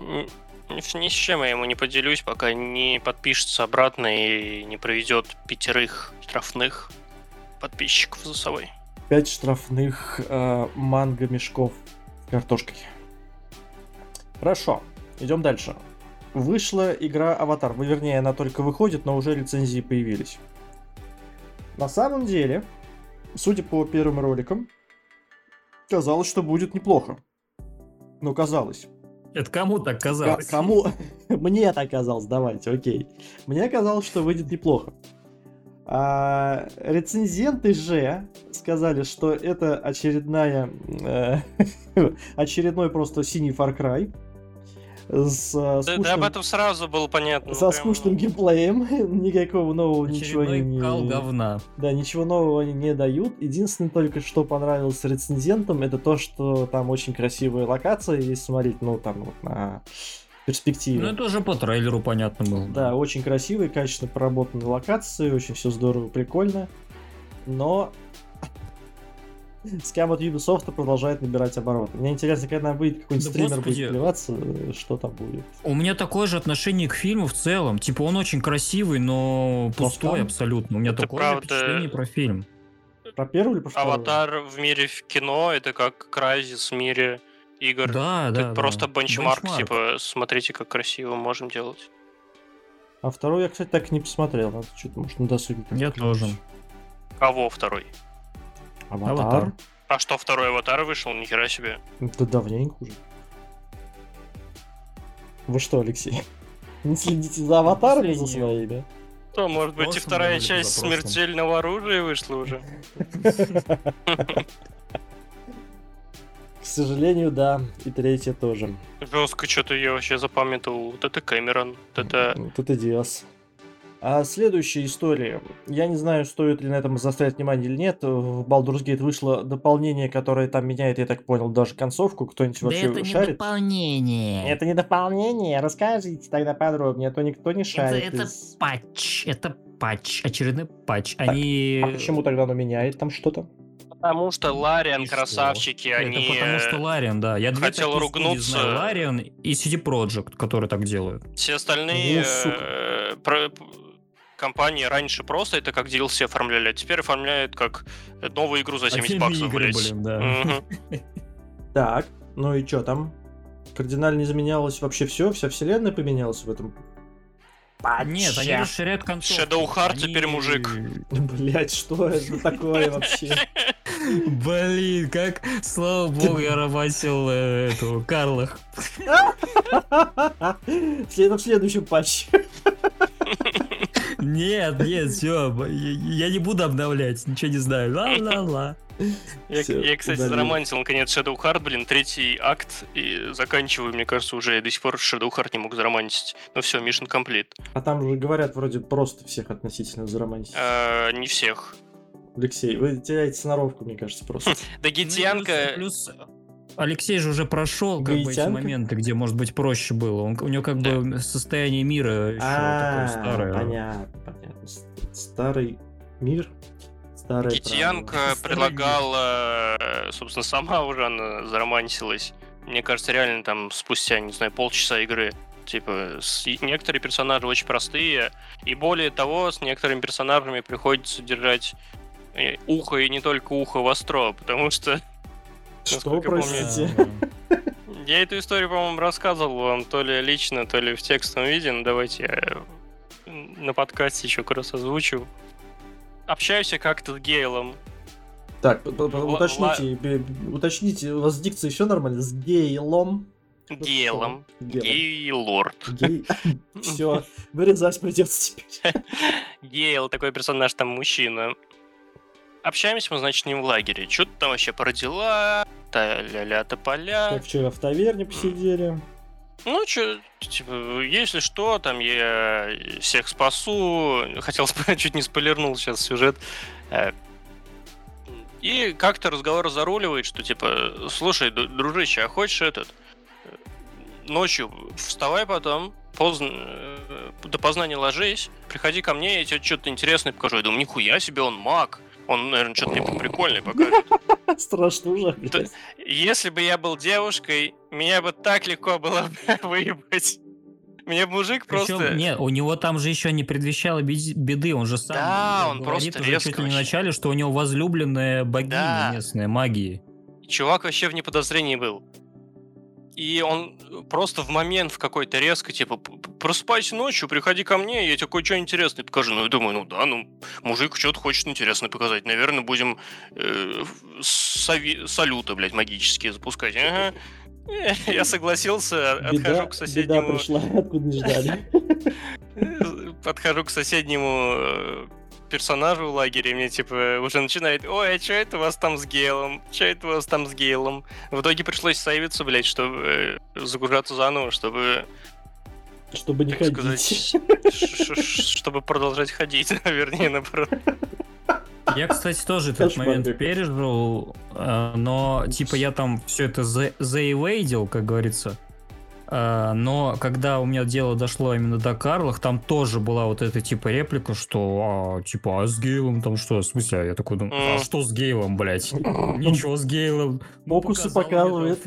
Ни с чем я ему не поделюсь, пока не подпишется обратно и не проведет пятерых штрафных подписчиков за собой. Пять штрафных э, манго-мешков с картошкой. Хорошо, идем дальше. Вышла игра Аватар. Ну, вернее, она только выходит, но уже лицензии появились. На самом деле, судя по первым роликам, казалось, что будет неплохо. Ну, казалось. Это кому так казалось? К- кому? Мне так казалось, давайте, окей. Мне казалось, что выйдет неплохо. А, рецензенты же сказали, что это очередная, э, очередной просто синий Far Cry с да, скучным... Да, об этом сразу было понятно. Со прям... скучным геймплеем, никакого нового Очередной ничего не... кал говна. Да, ничего нового они не дают. Единственное только, что понравилось рецензентам, это то, что там очень красивая локация, если смотреть, ну, там вот на перспективе. Ну, это уже по трейлеру понятно было. Да, очень красивые, качественно проработанные локации, очень все здорово, прикольно. Но Скам от Ubisoft продолжает набирать обороты. Мне интересно, когда выйдет какой-нибудь да стример господи. будет плеваться, что там будет. У меня такое же отношение к фильму в целом. Типа он очень красивый, но пустой Просто? абсолютно. У меня это такое правда... впечатление про фильм. Про первый или про второй? Аватар в мире в кино, это как Крайзис в мире игр. Да, да. Это просто да. бенчмарк, бенчмарк, типа, смотрите, как красиво можем делать. А второй я, кстати, так и не посмотрел. Надо что-то, может, на досуге. Я тоже. Кого второй? Аватар. Аватар. А что, второй аватар вышел? Нихера себе. Да давненько уже. Вы что, Алексей? Не следите за аватарами за своей, да? То, может быть, и вторая часть смертельного оружия вышла уже. К сожалению, да. И третья тоже. Жестко что-то я вообще запамятовал. Вот это Кэмерон. Вот это... Вот это Диас. А следующая история. Я не знаю, стоит ли на этом заострять внимание или нет. В Baldur's Gate вышло дополнение, которое там меняет, я так понял, даже концовку. Кто-нибудь да вообще это шарит? не дополнение. Это не дополнение. Расскажите тогда подробнее, а то никто не шарит. Это, это из... патч. Это патч. Очередной патч. Они... А почему тогда оно меняет там что-то? Потому что Лариан, красавчики, что? они... Это потому что Лариан, да. Я хотел ругнуться. Знаю. Лариан и CD Projekt, которые так делают. Все остальные... Ну, про компании раньше просто это как DLC оформляли, а теперь оформляют как новую игру за 70 а баксов, игры, блин, да. Так, ну и что там? Кардинально изменялось вообще все? Вся вселенная поменялась в этом Патча. Нет, они расширяют концовку. Shadow Heart они... теперь мужик. Блять, что это такое вообще? Блин, как, слава богу, я романтил э, эту Карлах. В следующем патче. Нет, нет, все, я не буду обновлять, ничего не знаю. Ла-ла-ла. Я, я, кстати, заромантил наконец Shadow Heart, блин, третий акт, и заканчиваю, мне кажется, уже я до сих пор Shadow Heart не мог заромантить. Ну все, Mission Complete. А там же говорят, вроде просто всех относительно заромантить. А, не всех. Алексей, вы теряете сноровку, мне кажется, просто. Да Гитянка... Плюс Алексей же уже прошел как бы, эти моменты, где, может быть, проще было. Он, у него как бы состояние мира еще такое старое. Понятно, понятно. Старый мир Старая Китьянка предлагала, э, собственно, сама уже она заромантилась. Мне кажется, реально там спустя, не знаю, полчаса игры. Типа, с... некоторые персонажи очень простые, и более того, с некоторыми персонажами приходится держать э, ухо и не только ухо востро, потому что... Что, простите? Помню, я эту историю, по-моему, рассказывал вам то ли лично, то ли в текстовом виде, но давайте я на подкасте еще как раз озвучу общаюсь как-то с Гейлом. Так, уточните, уточните, у вас дикция еще нормально? С Гейлом? Гейлом. Гейлорд. Все, вырезать придется теперь. Гейл, такой персонаж, там мужчина. Общаемся мы, значит, не в лагере. Что ты там вообще про дела? Та-ля-ля, тополя. Как вчера в таверне посидели. Ну, что, типа, если что, там я всех спасу. Хотел чуть не спойлернул сейчас сюжет. Э, и как-то разговор заруливает, что типа, слушай, дружище, а хочешь этот? Э, ночью вставай потом, поздно, э, до познания ложись, приходи ко мне, я тебе что-то интересное покажу. Я думаю, нихуя себе, он маг. Он, наверное, что-то мне прикольное покажет. Страшно уже. Если бы я был девушкой, меня бы так легко было выебать. Мне мужик Причем, просто... Нет, у него там же еще не предвещало беды, он же сам да, он говорит просто уже чуть ли не начале, что у него возлюбленная богиня да. местная магии. Чувак вообще в неподозрении был. И он просто в момент в какой-то резко, типа, просыпайся ночью, приходи ко мне, я тебе кое-что интересное покажу. Ну, я думаю, ну да, ну, мужик что-то хочет интересное показать. Наверное, будем э, сови- салюты, блядь, магические запускать. Ага. Я согласился, беда, отхожу к соседнему... Беда пришла, откуда не ждали. Подхожу к соседнему персонажу в лагере, мне типа уже начинает, ой, а что это у вас там с Гейлом? Что это у вас там с Гейлом? В итоге пришлось сейвиться, блядь, чтобы э, загружаться заново, чтобы чтобы не ходить. Сказать, чтобы продолжать ходить, вернее, наоборот. Я, кстати, тоже этот момент пережил, э, но типа я там все это заэвейдил, как говорится. А, но когда у меня дело дошло именно до Карлах, там тоже была вот эта типа реплика, что а, типа, а с Гейлом там что? В смысле? Я такой думаю, а что с Гейлом, блядь? Ничего с Гейлом. Фокусы показывает.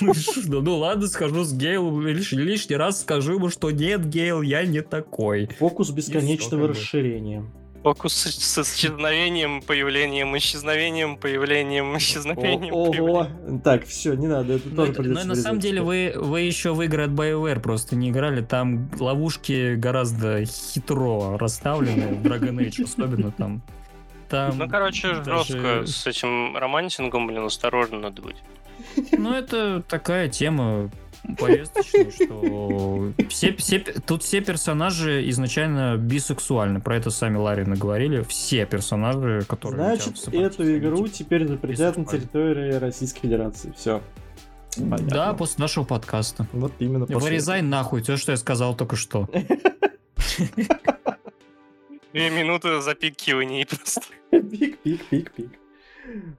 Ну, ну ладно, схожу с Гейлом, лишний раз скажу ему, что нет, Гейл, я не такой. Фокус бесконечного расширения. Фокус с, исчезновением, появлением, исчезновением, появлением, исчезновением. О, ого. Так, все, не надо, это тоже это, Но на самом деле вы, вы еще в игры от BioWare просто не играли. Там ловушки гораздо хитро расставлены, в Dragon Age особенно там. там ну, короче, даже... жестко с этим романтингом, блин, осторожно надо быть. Ну, это такая тема повесточную, что все, все, тут все персонажи изначально бисексуальны. Про это сами Ларина говорили. Все персонажи, которые... Значит, эту игру теперь запретят на территории Российской Федерации. Все. Понятно. Да, после нашего подкаста. Вот именно. После Вырезай нахуй, то, что я сказал только что. Две минуты запикиваний просто. Пик, пик, пик, пик.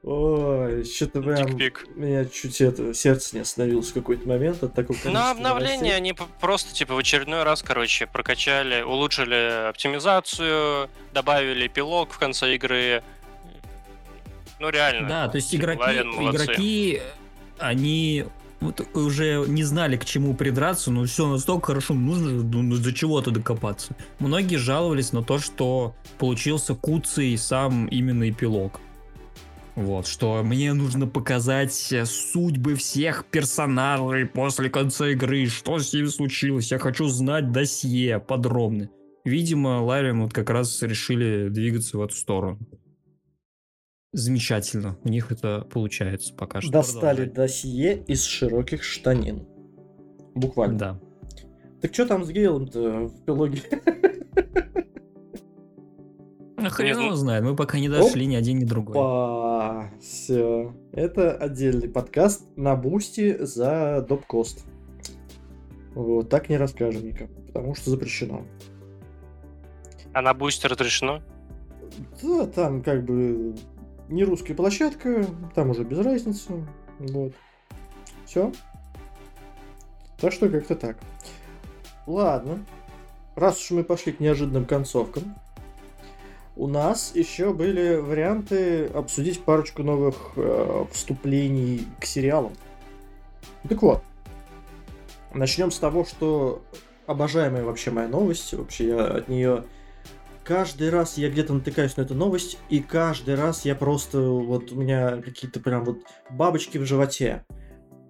Ой, что-то прям... Меня чуть это, сердце не остановилось в какой-то момент от такого Ну, обновление они просто, типа, в очередной раз, короче, прокачали, улучшили оптимизацию, добавили пилок в конце игры. Ну, реально. Да, то есть игроки, игроки они вот уже не знали, к чему придраться, но все настолько хорошо, нужно ну, до чего-то докопаться. Многие жаловались на то, что получился куцый сам именно эпилог. Вот, что мне нужно показать э, судьбы всех персонажей после конца игры, что с ними случилось. Я хочу знать досье подробно. Видимо, Ларин вот как раз решили двигаться в эту сторону. Замечательно. У них это получается пока что. Достали досье из широких штанин. Буквально. Да. Так что там с Гейлом-то в пилоге? Ну, хрен его знает, мы пока не дошли ни один, ни другой. Все. Это отдельный подкаст на бусте за доп-кост. Вот, так не расскажем никому, потому что запрещено. А на бусте разрешено? Да, там как бы не русская площадка, там уже без разницы. Вот. Все. Так что как-то так. Ладно. Раз уж мы пошли к неожиданным концовкам, у нас еще были варианты обсудить парочку новых э, вступлений к сериалам. Так вот, начнем с того, что обожаемая вообще моя новость, вообще я от нее каждый раз я где-то натыкаюсь на эту новость, и каждый раз я просто, вот у меня какие-то прям вот бабочки в животе.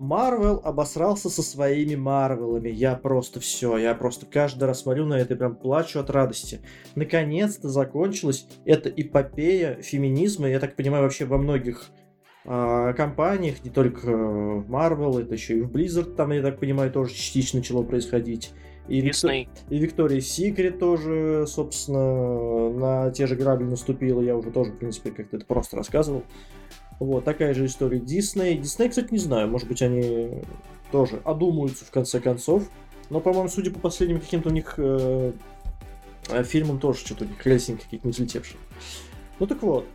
Марвел обосрался со своими Марвелами. Я просто все, я просто каждый раз смотрю на это и прям плачу от радости. Наконец-то закончилась эта эпопея феминизма, я так понимаю, вообще во многих э, компаниях, не только в Marvel, это еще и в Blizzard, там, я так понимаю, тоже частично начало происходить. И, Виктор... и Виктория Секрет тоже, собственно, на те же грабли наступила. Я уже тоже, в принципе, как-то это просто рассказывал. Вот, такая же история Дисней. Дисней, кстати, не знаю, может быть, они тоже одумаются в конце концов. Но, по-моему, судя по последним каким-то у них э, э фильмам, тоже что-то у них лесенько какие-то не взлетевшие. Ну так вот,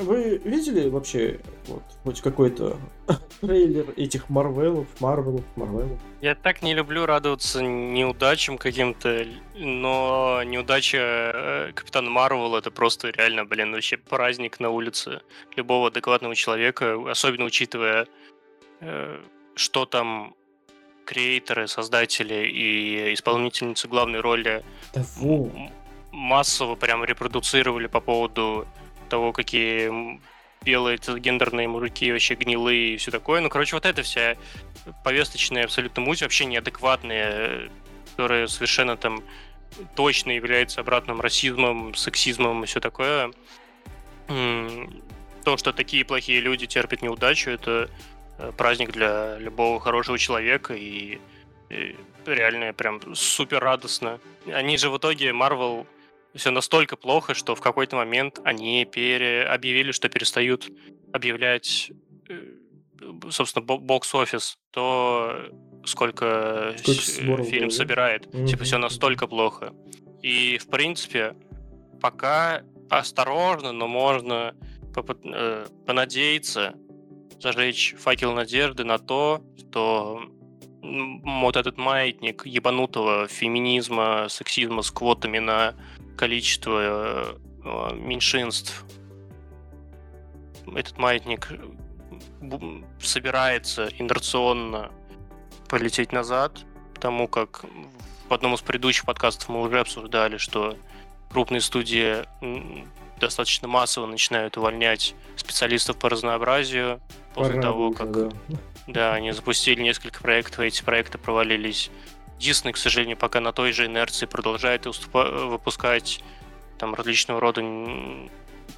вы видели вообще вот, хоть какой-то трейлер этих Марвелов, Марвелов, Марвелов? Я так не люблю радоваться неудачам каким-то, но неудача э, Капитана Марвел это просто реально, блин, вообще праздник на улице любого адекватного человека, особенно учитывая, э, что там креаторы, создатели и исполнительницы главной роли да, массово прям репродуцировали по поводу того, какие белые гендерные мужики вообще гнилые и все такое. Ну, короче, вот эта вся повесточная абсолютно муть, вообще неадекватная, которая совершенно там точно является обратным расизмом, сексизмом и все такое. То, что такие плохие люди терпят неудачу, это э, праздник для любого хорошего человека и, и реально прям супер радостно. Они же в итоге Marvel все настолько плохо, что в какой-то момент они пере... объявили, что перестают объявлять, э, собственно, бокс-офис, то сколько, сколько фильм да? собирает. Mm-hmm. Типа все настолько плохо. И, в принципе, пока осторожно, но можно э, понадеяться, зажечь факел надежды на то, что вот этот маятник ебанутого феминизма, сексизма с квотами на количество э, э, меньшинств. Этот маятник собирается инерционно полететь назад, потому как в одном из предыдущих подкастов мы уже обсуждали, что крупные студии достаточно массово начинают увольнять специалистов по разнообразию после Пора того, как да. Да, они запустили несколько проектов, и эти проекты провалились Disney, к сожалению, пока на той же инерции продолжает выпускать там различного рода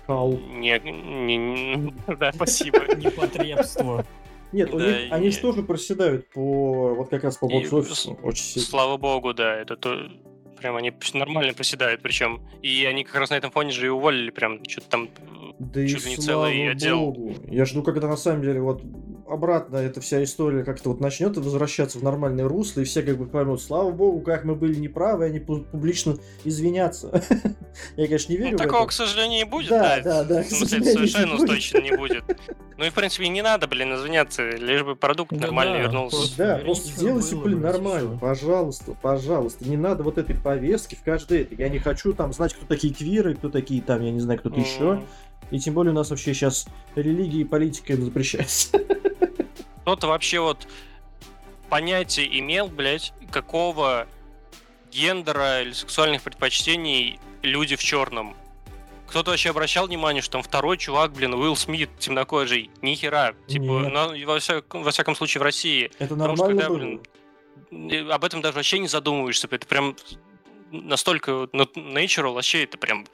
Кал. Не, не, не, да, спасибо. Непотребство. Нет, да, у них, они же тоже проседают по вот как раз по бокс-офису. Очень сильно. Слава богу, да, это то, прям они нормально проседают, причем. И они как раз на этом фоне же и уволили прям что-то там да чуть и ли не целый отдел. Богу. Я жду, когда на самом деле вот обратно эта вся история как-то вот начнет возвращаться в нормальное русло, и все как бы поймут, слава богу, как мы были неправы, они публично извинятся. Я, конечно, не верю ну, такого, к сожалению, не будет, да. Да, да, В смысле, совершенно точно не будет. Ну и, в принципе, не надо, блин, извиняться, лишь бы продукт нормально вернулся. Да, просто сделайте, блин, нормально, пожалуйста, пожалуйста. Не надо вот этой повестки в каждой этой. Я не хочу там знать, кто такие квиры, кто такие там, я не знаю, кто-то еще. И тем более у нас вообще сейчас религия и политика запрещается. Кто-то вообще вот понятие имел, блядь, какого гендера или сексуальных предпочтений люди в черном. Кто-то вообще обращал внимание, что там второй чувак, блин, Уилл Смит, темнокожий, ни хера. Типа, на, во, всяком, во всяком случае, в России. Это нормально Потому что, когда, блин, об этом даже вообще не задумываешься. Это прям настолько natural, вообще это прям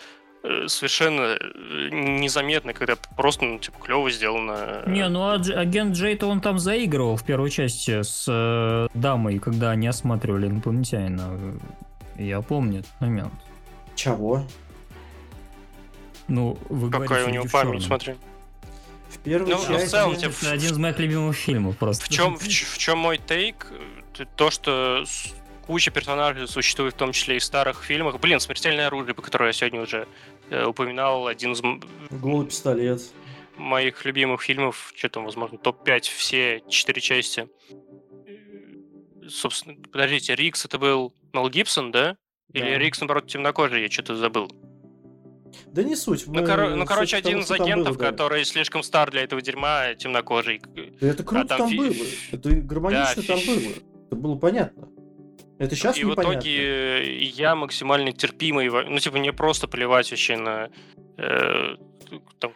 совершенно э, незаметно, когда просто, ну, типа, клево сделано. Не, ну а агент Джей-то он там заигрывал в первой части с э, дамой, когда они осматривали инопланетянина. Я помню этот момент. Чего? Ну, вы Какая у него память, смотри. В первой ну, части... Ну, в целом, типа, это один из моих любимых фильмов просто. В чем, в, в чем мой тейк? То, что куча персонажей существует, в том числе и в старых фильмах. Блин, «Смертельное оружие», по которому я сегодня уже э, упоминал, один из... Голый пистолет. Моих любимых фильмов, что там, возможно, топ-5, все четыре части. Собственно, подождите, Рикс это был Мел Гибсон, да? да. Или Рикс, наоборот, темнокожий, я что-то забыл. Да не суть. Ну, кор- ну короче, один из агентов, было, да. который слишком стар для этого дерьма, темнокожий. это круто а там, там фи- было. Это гармонично да, там фи- было. Это было понятно. Это сейчас И в итоге я максимально терпимый. Ну, типа, мне просто плевать вообще на э, там,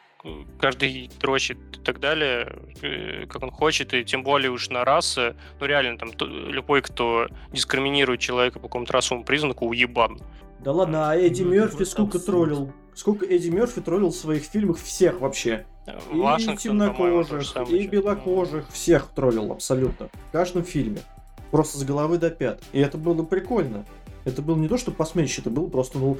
каждый дрочит и так далее, э, как он хочет, и тем более уж на расы. Ну, реально, там, любой, кто дискриминирует человека по какому-то расовому признаку, уебан. Да ладно, а Эдди ну, Мерфи сколько троллил? Сколько Эдди Мерфи троллил в своих фильмах всех вообще? Вашингтон, и темнокожих, и белокожих, всех троллил абсолютно. В каждом фильме. Просто с головы до пят. И это было прикольно. Это было не то, что посмешище, это было просто, ну,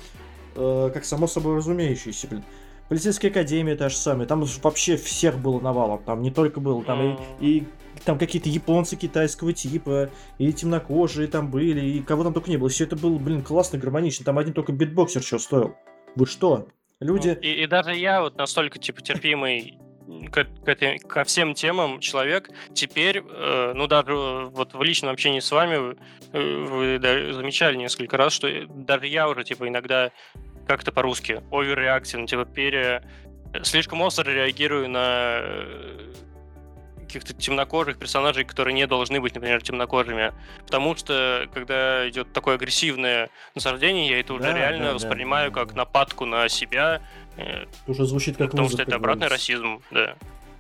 э, как само собой разумеющееся, блин. Полицейская академия та же самая, там вообще всех было навалом, там не только было, там и, и там какие-то японцы китайского типа, и темнокожие там были, и кого там только не было. Все это было, блин, классно, гармонично. Там один только битбоксер что стоил. Вы что? Люди... И, и даже я вот настолько, типа, терпимый к, к, ко всем темам человек теперь, э, ну даже вот в личном общении с вами э, вы да, замечали несколько раз, что даже я уже типа иногда как-то по-русски ну типа пере слишком остро реагирую на э, каких-то темнокожих персонажей, которые не должны быть, например, темнокожими. Потому что, когда идет такое агрессивное насаждение, я это уже да, реально да, воспринимаю да, как нападку на себя, это уже звучит как Потому что это обратный расизм, да.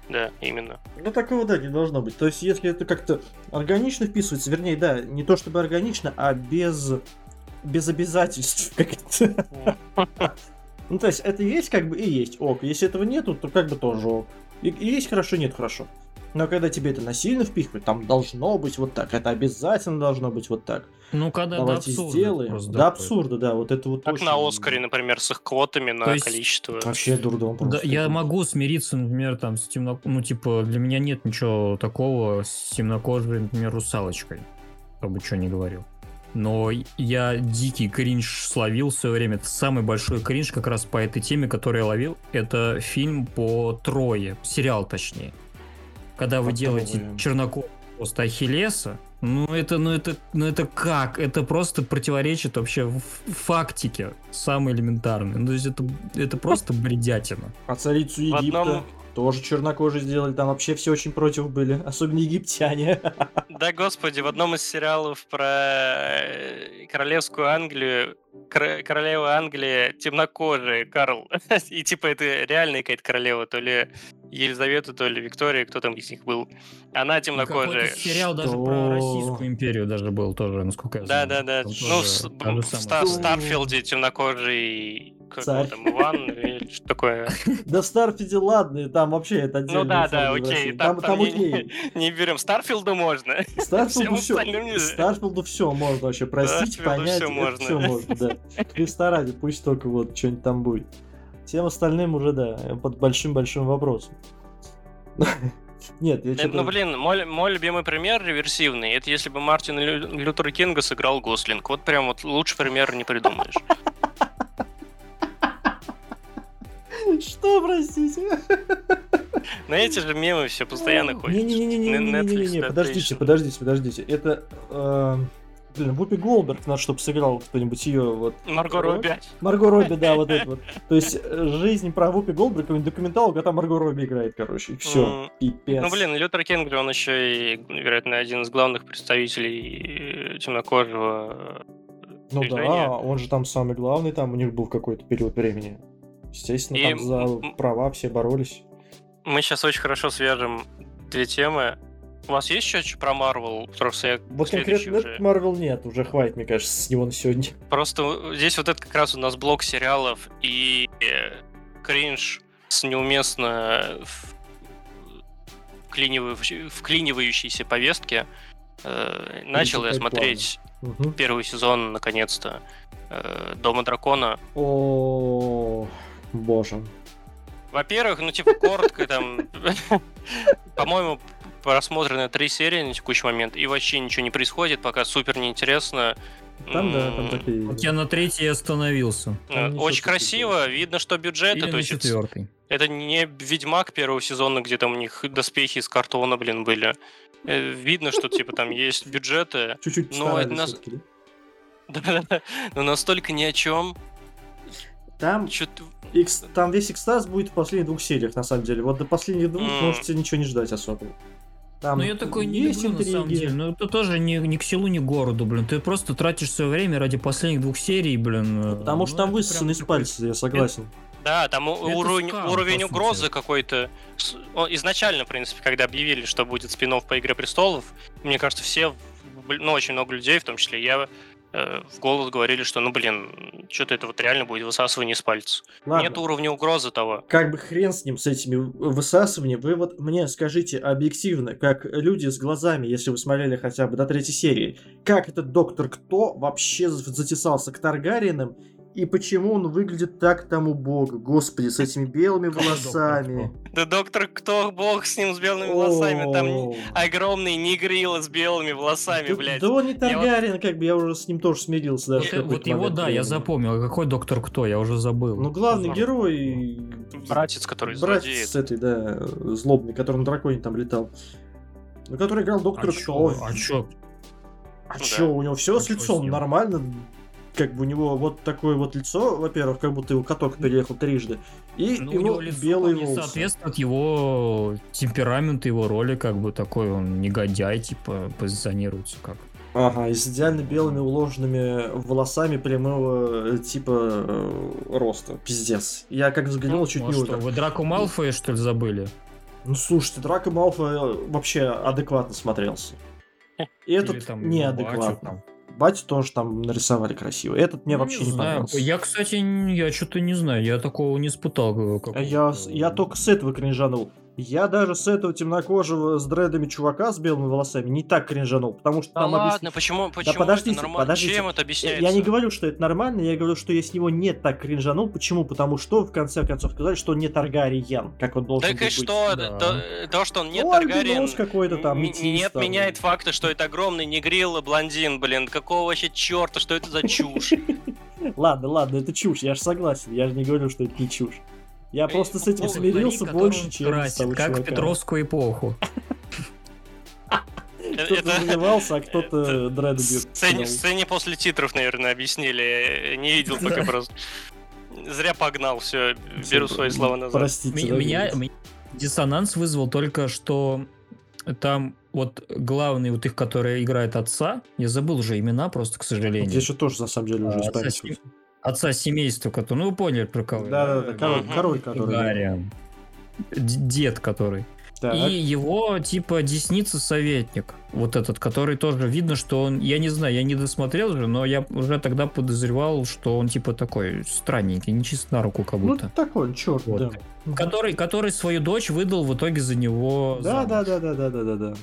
Да, именно. Ну такого, да, не должно быть. То есть, если это как-то органично вписывается, вернее, да, не то чтобы органично, а без, без обязательств как-то. Ну, то есть, это есть как бы и есть ок. Если этого нету, то как бы тоже ок. И, и есть хорошо, нет хорошо. Но когда тебе это насильно впихивают, там должно быть вот так, это обязательно должно быть вот так. Ну, когда Давайте до абсурда сделаем. До абсурда, да, вот это вот Как очень... на Оскаре, например, с их квотами на То есть... количество. Вообще дурдом Да, я могу смириться, например, там, с темно... Ну, типа, для меня нет ничего такого с темнокожей, например, русалочкой. Кто бы что ни говорил. Но я дикий кринж словил в свое время. Это самый большой кринж как раз по этой теме, который я ловил. Это фильм по Трое. Сериал, точнее когда вы делаете чернокожего просто Ахиллеса, ну это, ну это, ну это как? Это просто противоречит вообще фактике, самой элементарной. Ну, то есть это, это просто бредятина. А царицу Египта одном... тоже чернокожие сделали, там вообще все очень против были, особенно египтяне. Да, господи, в одном из сериалов про э, королевскую Англию королева Англии темнокожая, Карл. И типа это реальная какая-то королева, то ли Елизавета, то ли Виктория, кто там из них был. Она темнокожая. сериал даже про Российскую империю даже был тоже, насколько я знаю. Да-да-да. Ну, в Starfield е темнокожий как Царь. там, Иван или что такое. Да в Starfield е ладно, там вообще это отдельно. Ну да, да, окей, там, там, там не, не берем. Старфилду можно. Старфилду все, Старфилду все можно вообще простить, понять, все можно. все можно, да. Христа ради, пусть только вот что-нибудь там будет. Всем остальным уже, да, под большим-большим вопросом. Нет, я что-то... Ну, блин, мой, мой любимый пример реверсивный, это если бы Мартин Лю... Лютер Кинга сыграл Гослинг. Вот прям вот лучше пример не придумаешь. Что, простите? На эти же мемы все постоянно ходят. Не-не-не, подождите, подождите, подождите. Это э, Блин, Вупи Голберг надо, чтобы сыграл кто-нибудь ее вот. Марго Робби. Марго Робби, да, вот это вот. То есть э, жизнь про Вупи Голдберг, документал, когда Марго Робби играет, короче, все, пипец. Ну, блин, Лютер Кингли, он еще и, вероятно, один из главных представителей э, темнокожего Ну да, он же там самый главный, там у них был какой-то период времени. Естественно, и... там за права все боролись. Мы сейчас очень хорошо свяжем две темы. У вас есть еще про Марвел? Просто я вот конкретно уже... Марвел нет, уже хватит, мне кажется, с него на сегодня. Просто здесь вот это как раз у нас блок сериалов, и кринж с неуместно вклинивающейся повестки. Э, начал я смотреть угу. первый сезон, наконец-то, э, Дома дракона. О, боже. Во-первых, ну, типа, коротко там, по-моему, просмотрены три серии на текущий момент, и вообще ничего не происходит, пока супер неинтересно. Там, да, там такие... Вот я на третьей остановился. Там Очень красиво, видно, что бюджет... Или то есть четвертый. Это не Ведьмак первого сезона, где там у них доспехи из картона, блин, были. Э, видно, что, типа, там есть бюджеты. Чуть-чуть но это нас... Но настолько ни о чем. Там... X, там весь экстаз будет в последних двух сериях, на самом деле. Вот до последних двух mm. можете ничего не ждать особо. Там ну я такой не люблю, интриги. на самом деле. Ну это тоже не, ни к селу, ни к городу, блин. Ты просто тратишь свое время ради последних двух серий, блин. Ну, потому ну, что там высосан из пальца, я согласен. Да, там это уровень, скам, уровень угрозы какой-то. Изначально, в принципе, когда объявили, что будет спин по Игре Престолов, мне кажется, все, ну, очень много людей, в том числе я, в голос говорили, что, ну, блин, что-то это вот реально будет высасывание из пальца. Ладно. Нет уровня угрозы того. Как бы хрен с ним, с этими высасываниями. Вы вот мне скажите объективно, как люди с глазами, если вы смотрели хотя бы до третьей серии, как этот доктор Кто вообще затесался к Таргариенам и почему он выглядит так тому богу, господи, с этими белыми волосами. Да доктор кто бог с ним с белыми волосами, там огромный негрила с белыми волосами, блядь. Да он не Таргарин, как бы, я уже с ним тоже смирился даже. Вот его, да, я запомнил, а какой доктор кто, я уже забыл. Ну, главный герой... Братец, который Братец с этой, да, злобный, который на драконе там летал. Ну, который играл доктор а кто. А чё? А чё, у него все с лицом нормально, как бы у него вот такое вот лицо, во-первых, как будто его каток переехал трижды, и ну, его лицо белые волосы. соответствует его темпераменту, его роли, как бы такой он негодяй, типа, позиционируется как. Ага, и с идеально белыми уложенными волосами прямого типа э, роста. Пиздец. Я как взглянул, ну, чуть ну, не умер. Вы Драку Малфоя, что ли, забыли? Ну, слушайте, Драко Малфой вообще адекватно смотрелся. И этот неадекватно. Батю тоже там нарисовали красиво. Этот мне ну, вообще не, не понравился. Я, кстати, я что-то не знаю, я такого не испытал. Как... Я, я только с этого кринжанул. Я даже с этого темнокожего с дредами чувака с белыми волосами не так кринжанул, потому что да там ладно, объяс... почему, почему да подождите, это подождите. Чем это объясняется? Я не говорю, что это нормально, я говорю, что я с него не так кринжанул. Почему? Потому что, в конце концов, сказали, что он не Таргариен, как он должен так был и что? Да. То, то, что он не ну, Таргариен, какой-то там, не отменяет там. факта, что это огромный негрил блондин, блин. Какого вообще черта, что это за чушь? Ладно, ладно, это чушь, я же согласен, я же не говорю, что это не чушь. Я просто с этим смирился больше, чем красит, Как в Петровскую эпоху. Кто-то занимался, а кто-то дреды В сцене после титров, наверное, объяснили. Не видел пока просто. Зря погнал, все, беру свои слова назад. Простите. Меня диссонанс вызвал только, что там вот главный вот их, который играет отца, я забыл уже имена просто, к сожалению. Я еще тоже, на самом деле, уже а, отца семейства, который, ну вы поняли про кого. Да, да, да, король, король который. Гарри. Дед который. Так. И его, типа, десница советник. Вот этот, который тоже видно, что он... Я не знаю, я не досмотрел же, но я уже тогда подозревал, что он, типа, такой странненький, не чист на руку как ну, будто. Ну, такой, черт, вот. да. Который, который свою дочь выдал в итоге за него. Да, да, да, да, да, да, да, да.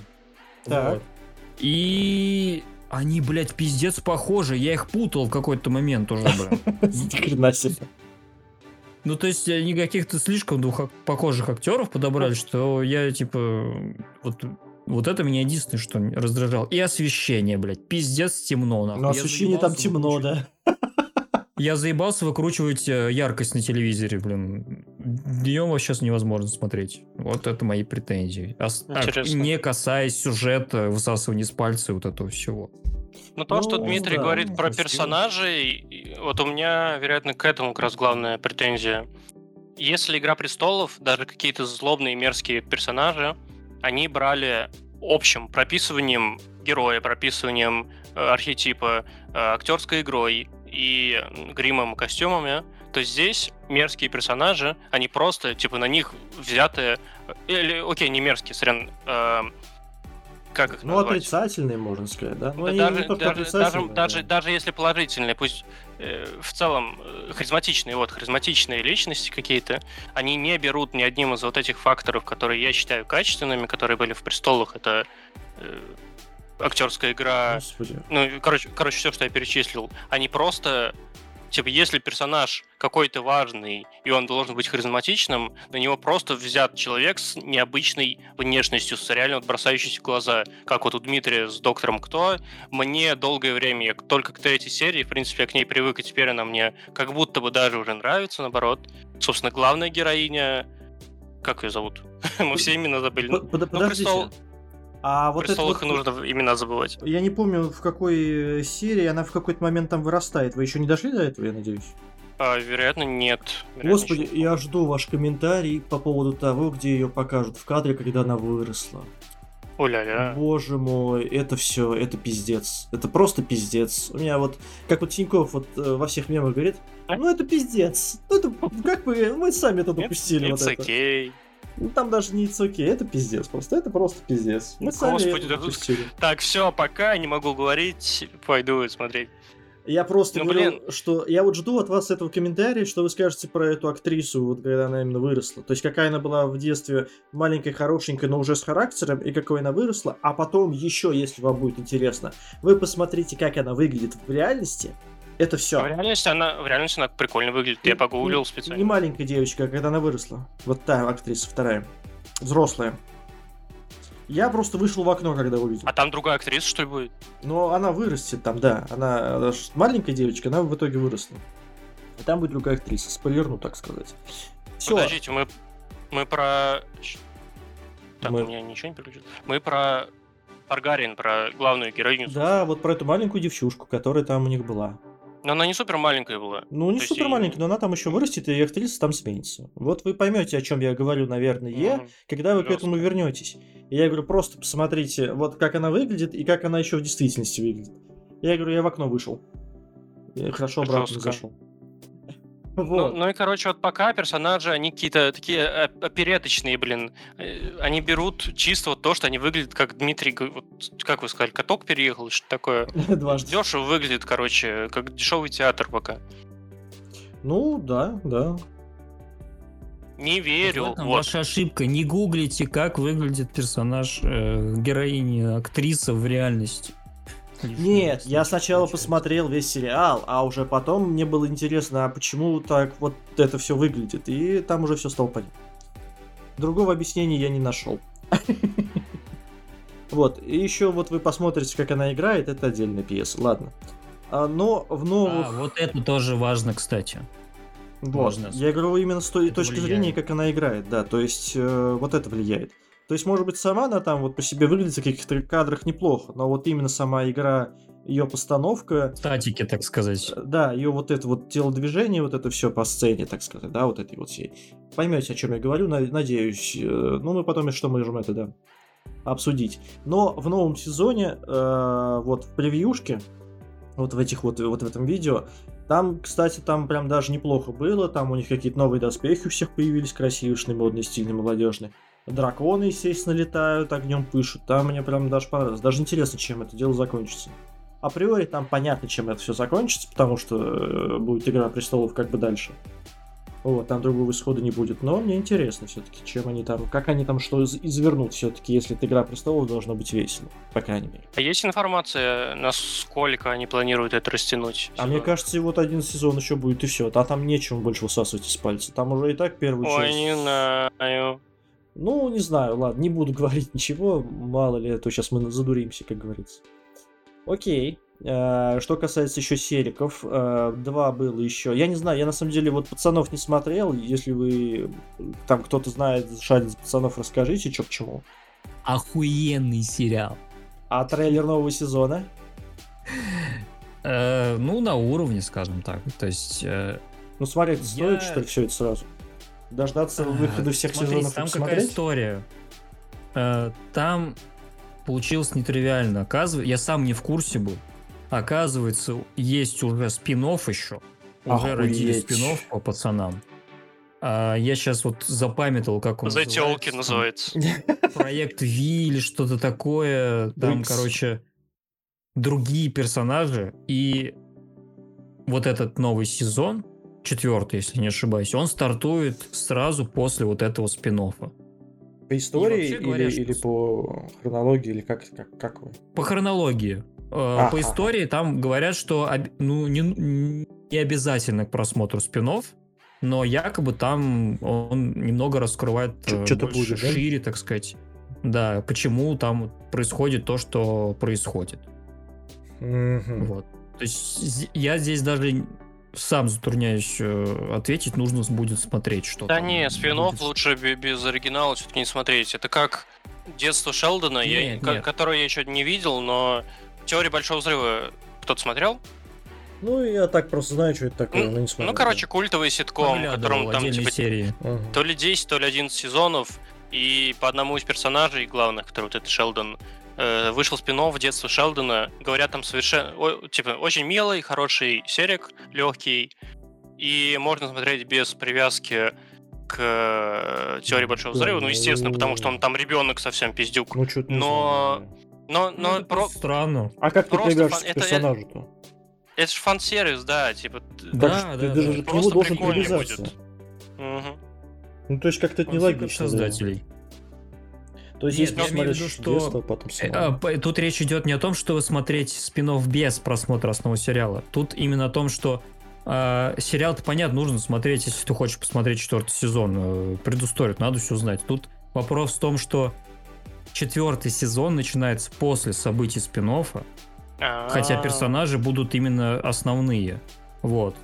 Так. Вот. И они, блядь, пиздец похожи. Я их путал в какой-то момент уже, блядь. Хрена себе. Ну, то есть, они каких-то слишком двух похожих актеров подобрали, что я, типа, вот, вот это меня единственное, что раздражало. И освещение, блядь. Пиздец темно, нахуй. Ну, освещение там темно, да. Я заебался выкручивать э, яркость на телевизоре, блин. Днем сейчас невозможно смотреть. Вот это мои претензии. А, так, не касаясь сюжета, высасывания с пальца вот этого всего. Ну, то, ну, что Дмитрий да, говорит про персонажей, вот у меня, вероятно, к этому как раз главная претензия. Если «Игра престолов», даже какие-то злобные мерзкие персонажи, они брали общим прописыванием героя, прописыванием э, архетипа, э, актерской игрой, и гримом, костюмами, то здесь мерзкие персонажи, они просто, типа, на них взятые... Или, окей, не мерзкие, сорян, э, как их Ну, назвать? отрицательные, можно сказать, да? Ну, Да они даже, даже, даже, да. даже, даже если положительные, пусть э, в целом э, харизматичные, вот, харизматичные личности какие-то, они не берут ни одним из вот этих факторов, которые я считаю качественными, которые были в престолах, это э, актерская игра, Господи. ну, короче, короче, все, что я перечислил, они просто, типа, если персонаж какой-то важный, и он должен быть харизматичным, на него просто взят человек с необычной внешностью, с реально вот бросающейся в глаза, как вот у Дмитрия с Доктором Кто. Мне долгое время, я только к третьей серии, в принципе, я к ней привык, и теперь она мне как будто бы даже уже нравится, наоборот. Собственно, главная героиня, как ее зовут? Мы все имена забыли. Ну, Подождите. А вот это престолах вот- нужно имена забывать. Я не помню, в какой э, серии она в какой-то момент там вырастает. Вы еще не дошли до этого, я надеюсь? А, вероятно, нет. Вероятно, Господи, еще- я жду ваш комментарий по поводу того, где ее покажут в кадре, когда она выросла. О-ля-ля. Боже мой, это все, это пиздец. Это просто пиздец. У меня вот, как вот Тиньков вот э, во всех мемах говорит, ну это пиздец. Ну это как бы мы сами это допустили. вот It's это. okay. Ну, там даже не okay, это пиздец. Просто это просто пиздец. Мы Господи, да тут-. Так, все, пока, не могу говорить, пойду смотреть. Я просто Ну, говорю, блин. что я вот жду от вас этого комментария, что вы скажете про эту актрису, вот когда она именно выросла. То есть какая она была в детстве маленькая, хорошенькая, но уже с характером, и какой она выросла. А потом еще, если вам будет интересно, вы посмотрите, как она выглядит в реальности. Это В все. реальности она, в реальности она прикольно выглядит. Я погуглил специально. Не маленькая девочка, а когда она выросла. Вот та актриса, вторая. Взрослая. Я просто вышел в окно, когда увидел. А там другая актриса, что ли, будет? Но она вырастет там, да. Она, она маленькая девочка, она в итоге выросла. И там будет другая актриса. Спойлерну, так сказать. Все. Подождите, мы, мы про... Так, Мы- у меня ничего не переключилось. Мы про Таргариен, про главную героиню. Да, вот про эту маленькую девчушку, которая там у них была. Но она не супер маленькая была. Ну, не То супер и- маленькая, но она там еще вырастет, и актриса там сменится. Вот вы поймете, о чем я говорю, наверное, Мгм. когда вы к Жестко. этому вернетесь. И я говорю, просто посмотрите, вот как она выглядит и как она еще в действительности выглядит. Я говорю, я в окно вышел. Я хорошо обратно Жестко. зашел. Ну, Вот. ну и, короче, вот пока персонажи, они какие-то такие опереточные, блин. Э, Они берут чисто вот то, что они выглядят как Дмитрий, вот, как вы сказали, каток переехал, что такое. Дважды. Дешево выглядит, короче, как дешевый театр пока. Ну, да, да. Не верю. Вот. ваша ошибка. Не гуглите, как выглядит персонаж э, героини, актриса в реальности. Нет, я сначала посмотрел весь сериал, а уже потом мне было интересно, а почему так вот это все выглядит, и там уже все стало понятно. Другого объяснения я не нашел. Вот, и еще вот вы посмотрите, как она играет, это отдельная пьеса, ладно. А, но в новых... А, вот это тоже важно, кстати. Вот. Важно. Я говорю именно с той Это точки влияет. зрения, как она играет, да, то есть э, вот это влияет. То есть, может быть, сама она там вот по себе выглядит в каких-то кадрах неплохо, но вот именно сама игра, ее постановка, Статики, так сказать. э, да, ее вот это вот телодвижение, вот это все по сцене, так сказать, да, вот этой вот всей. Поймете, о чем я говорю, на- надеюсь. Э, Ну, мы потом, что можем это, да, обсудить. Но в новом сезоне, э, вот в превьюшке, вот в этих вот, вот в этом видео, там, кстати, там прям даже неплохо было, там у них какие-то новые доспехи у всех появились, красивые, модные, стильные, молодежные. Драконы, естественно, летают, огнем пышут. Там мне прям даже понравилось. Даже интересно, чем это дело закончится. Априори там понятно, чем это все закончится, потому что э, будет Игра престолов как бы дальше. Вот, там другого исхода не будет. Но мне интересно все-таки, чем они там, как они там что из- извернут все-таки, если это Игра престолов должно быть весело, по крайней мере. А есть информация, насколько они планируют это растянуть? А мне кажется, вот один сезон еще будет и все. А там нечем больше высасывать из пальца. Там уже и так первую Ой, часть. не знаю. Ну, не знаю, ладно, не буду говорить ничего, мало ли, а то сейчас мы задуримся, как говорится. Окей. Э, Что касается еще сериков, э, два было еще. Я не знаю, я на самом деле вот пацанов не смотрел. Если вы там кто-то знает, за пацанов, расскажите, что к чему. Охуенный сериал. А трейлер нового сезона? Э, ну, на уровне, скажем так. То есть... э, Ну, смотреть стоит, что ли, все это сразу? Дождаться А, выхода всех смотрите, сезонов и там какая история. Э, Там получилось нетривиально. Оказывается, я сам не в курсе был. Оказывается, есть уже спин еще. Уже Охуеть. родили спин по пацанам. А, я сейчас вот запамятовал, как он Зателки называется. Проект Ви или что-то такое. Там, короче, другие персонажи. И вот этот новый сезон, четвертый, если не ошибаюсь, он стартует сразу после вот этого спин -оффа. По истории или, говоря, или по хронологии, или как, как, как вы? По хронологии. А, по истории там говорят, что ну, не, не обязательно к просмотру спинов, но якобы там он немного раскрывает э, что-то будет, шире, да? так сказать. Да, почему там происходит то, что происходит. Mm-hmm. Вот. То есть я здесь даже сам затрудняюсь э, ответить, нужно будет смотреть что-то. Да не, спин лучше без оригинала все-таки не смотреть. Это как детство Шелдона, нет, я, нет. которое я еще не видел, но теория большого взрыва кто-то смотрел? Ну, я так просто знаю, что это такое, но не смотрел. Ну, короче, культовый ситком, в котором там типа серии. то ли 10, то ли 11 сезонов, и по одному из персонажей главных, который вот это Шелдон, э, вышел спин в детство Шелдона. Говорят, там совершенно, о, типа, очень милый, хороший серик, легкий, и можно смотреть без привязки к э, теории большого взрыва, ну, естественно, потому что он там ребенок совсем пиздюк. Ну, но... Но, но ну, про... странно. А как ты привяжешься к персонажу-то? Это же фан-сервис, да, типа... Да, ты, да, ты да. к нему должен привязаться. Будет. Угу. Ну, то есть как-то это нелогично. создателей. То есть, Нет, если посмотреть что... детство, потом а, Тут речь идет не о том, чтобы смотреть спин без просмотра основного сериала. Тут именно о том, что э, сериал-то, понятно, нужно смотреть, если ты хочешь посмотреть четвертый сезон. Э, предысторию, надо все знать. Тут вопрос в том, что четвертый сезон начинается после событий спин Хотя а. персонажи будут именно основные. Вот.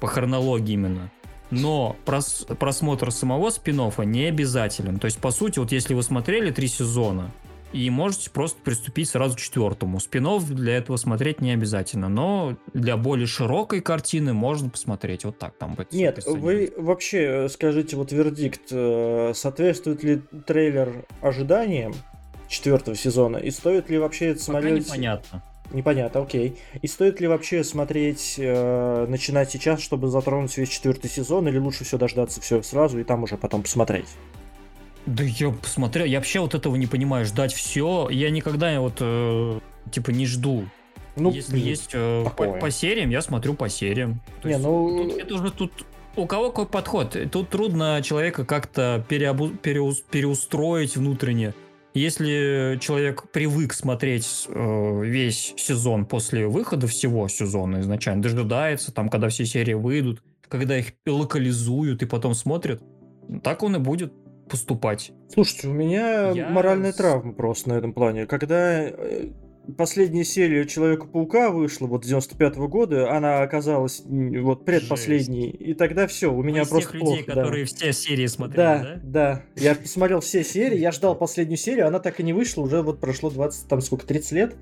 По хронологии именно. Но прос просмотр самого спин не обязателен. То есть, по сути, вот если вы смотрели три сезона, и можете просто приступить сразу к четвертому. Спинов для этого смотреть не обязательно, но для более широкой картины можно посмотреть вот так там будет. Нет, вы вообще э, скажите вот вердикт, э, соответствует ли трейлер ожиданиям четвертого сезона и стоит ли вообще это смотреть? Пока непонятно. Непонятно, окей. И стоит ли вообще смотреть, э, начинать сейчас, чтобы затронуть весь четвертый сезон, или лучше все дождаться все сразу и там уже потом посмотреть? Да я посмотрел, я вообще вот этого не понимаю, ждать все, я никогда вот, э, типа, не жду. Ну, Если блин, есть э, по, по сериям, я смотрю по сериям. То не, есть, ну... Тут, это уже тут у кого какой подход? Тут трудно человека как-то переобу... переус... переустроить внутренне. Если человек привык смотреть э, весь сезон после выхода всего сезона изначально, дожидается, там, когда все серии выйдут, когда их локализуют и потом смотрят, так он и будет поступать. Слушайте, у меня Я... моральная травма просто на этом плане. Когда э, последняя серия Человека-паука вышла вот 95-го года, она оказалась вот предпоследней, Жесть. и тогда все, у меня Из просто тех людей, плохо. которые да. все серии смотрели, да? Да, да. Я посмотрел все серии, я ждал последнюю серию, она так и не вышла, уже вот прошло 20, там сколько, 30 лет.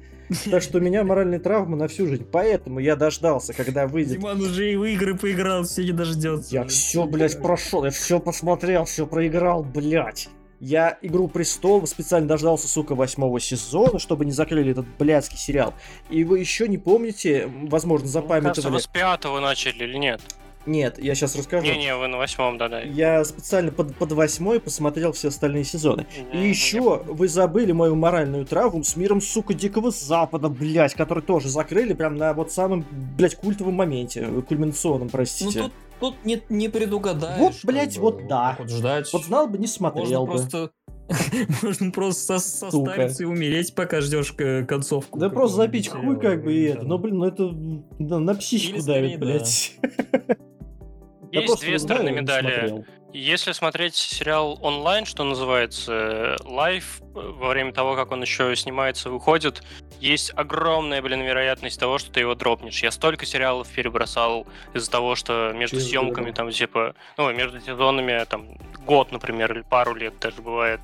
Так что у меня моральная травма на всю жизнь. Поэтому я дождался, когда выйдет. Диман уже и в игры поиграл, все не дождется. Я все, блядь, прошел, я все посмотрел, все проиграл, блядь. Я «Игру престолов» специально дождался, сука, восьмого сезона, чтобы не закрыли этот блядский сериал. И вы еще не помните, возможно, запамятовали... Кажется, вы с пятого начали или нет? Нет, я сейчас расскажу. Не-не, вы на восьмом, да-да. Я специально под, под восьмой посмотрел все остальные сезоны. Не, и еще не... вы забыли мою моральную травму с миром, сука, Дикого Запада, блядь, который тоже закрыли прям на вот самом, блядь, культовом моменте, кульминационном, простите. Ну тут тут не, не предугадаешь. Вот, блять, вот да. Вот ждать. Вот знал бы, не смотрел Можно бы. Просто... Можно просто состариться и умереть, пока ждешь концовку. Да просто запить хуй как бы и это. Но, блин, ну это на психику давит, блядь. Есть две стороны медали. Если смотреть сериал онлайн, что называется, live, во время того, как он еще снимается, выходит, есть огромная, блин, вероятность того, что ты его дропнешь. Я столько сериалов перебросал из-за того, что между Чего съемками, там, типа, ну, между сезонами, там, год, например, или пару лет даже бывает.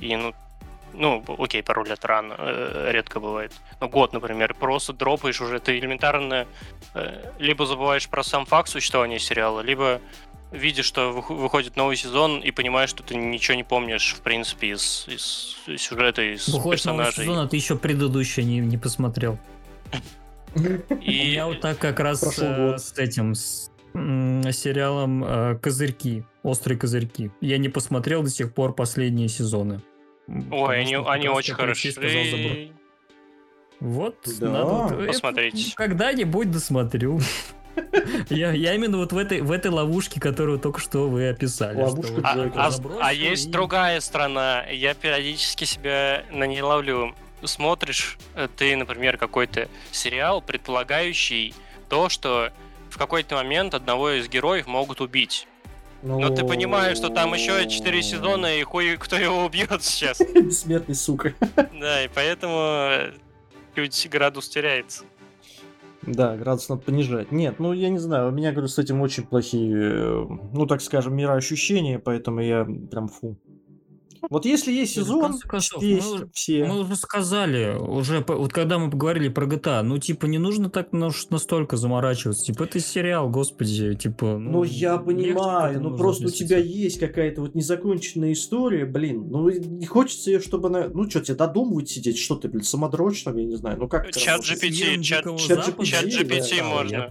И, ну, ну, окей, пару лет рано, э, редко бывает. Но год, например, просто дропаешь уже, ты элементарно э, либо забываешь про сам факт существования сериала, либо видишь, что выходит новый сезон и понимаешь, что ты ничего не помнишь, в принципе, из, из сюжета, из выходит персонажей. Новый сезон, а ты еще предыдущий не, не посмотрел. И... Я вот так как раз э, с этим, с сериалом э, «Козырьки», «Острые козырьки». Я не посмотрел до сих пор последние сезоны. Ой, они, они очень хорошие. Вот, да. надо посмотреть. Когда-нибудь досмотрю. Я, я именно вот в этой, в этой ловушке, которую только что вы описали. Ловушка а, а, а есть и... другая страна. Я периодически себя на ней ловлю. Смотришь э, ты, например, какой-то сериал, предполагающий то, что в какой-то момент одного из героев могут убить. Но... Но ты понимаешь, что там еще 4 сезона, и хуй кто его убьет сейчас. Бессмертный сука. Да, и поэтому чуть градус теряется. Да, градус надо понижать. Нет, ну я не знаю, у меня, говорю, с этим очень плохие, э, ну так скажем, мироощущения, поэтому я прям фу. Вот если есть сезон, концов, есть мы, все. Мы уже сказали, уже вот когда мы поговорили про GTA, ну типа не нужно так настолько заморачиваться. Типа это сериал, господи, типа. Ну, ну я понимаю, ну просто у тебя есть какая-то вот незаконченная история, блин, ну не хочется ее, чтобы она, ну что тебе додумывать сидеть, что ты, блин, самодрочь там, я не знаю, ну как. Чат GPT, чат GPT можно.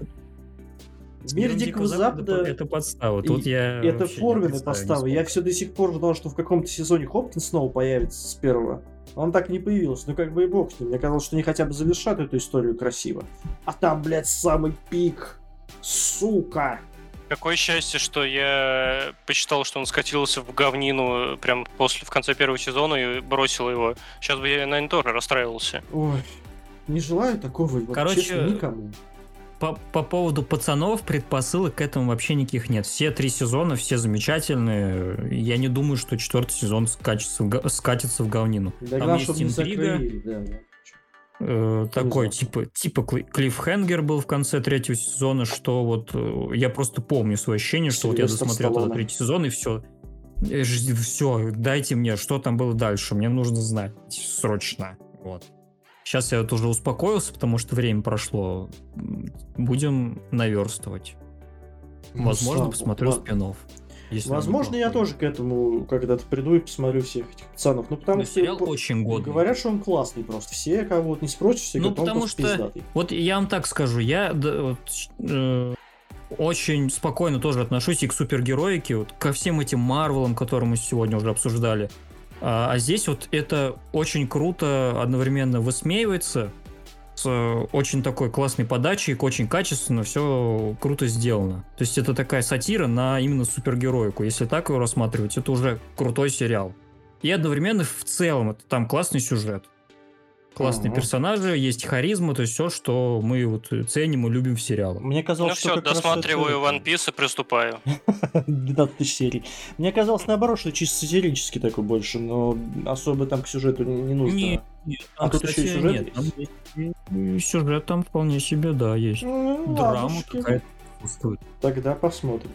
Мир Дикого Запада... Это подстава. Тут я это форменная подстава. Я все до сих пор ждал, что в каком-то сезоне Хопкинс снова появится с первого. Он так и не появился. Ну как бы и бог с ним. Мне казалось, что они хотя бы завершат эту историю красиво. А там, блядь, самый пик. Сука. Какое счастье, что я посчитал, что он скатился в говнину прям после в конце первого сезона и бросил его. Сейчас бы я, наверное, тоже расстраивался. Ой, не желаю такого Короче, честно, никому по, по поводу пацанов предпосылок к этому вообще никаких нет. Все три сезона, все замечательные. Я не думаю, что четвертый сезон скачется в, скатится в говнину. Да, Там есть интрига. Да, Э, такой типа типа клиффхенгер был в конце третьего сезона, что вот э, я просто помню свое ощущение, что вот я досмотрел этот третий сезон и все, э, все, дайте мне, что там было дальше, мне нужно знать срочно, вот. Сейчас я вот уже успокоился, потому что время прошло. Будем наверстывать. Ну, Возможно, посмотрю ладно. спинов. Возможно, я тоже к этому когда-то приду и посмотрю всех этих пацанов. Ну, потому что сериал очень годный. Говорят, что он классный просто. Все, кого вот не спросишь, все ну, говорят, потому что, пиздатый. Вот я вам так скажу, я да, вот, э, очень спокойно тоже отношусь и к супергероике, вот, ко всем этим Марвелам, которые мы сегодня уже обсуждали. А, а здесь вот это очень круто одновременно высмеивается, с очень такой классной подачей, очень качественно, все круто сделано. То есть это такая сатира на именно супергероику. Если так его рассматривать, это уже крутой сериал. И одновременно в целом это там классный сюжет классные ага. персонажи, есть харизма, то есть все, что мы вот ценим и любим в сериалах. Мне казалось, ну что все, досматриваю это... One Piece и приступаю. 12 тысяч серий. Мне казалось наоборот, что чисто сатирический такой больше, но особо там к сюжету не нужно. Нет, нет, а тут еще и сюжет нет, есть? Сюжет там вполне себе, да, есть. Ну, Драма какая-то Тогда посмотрим.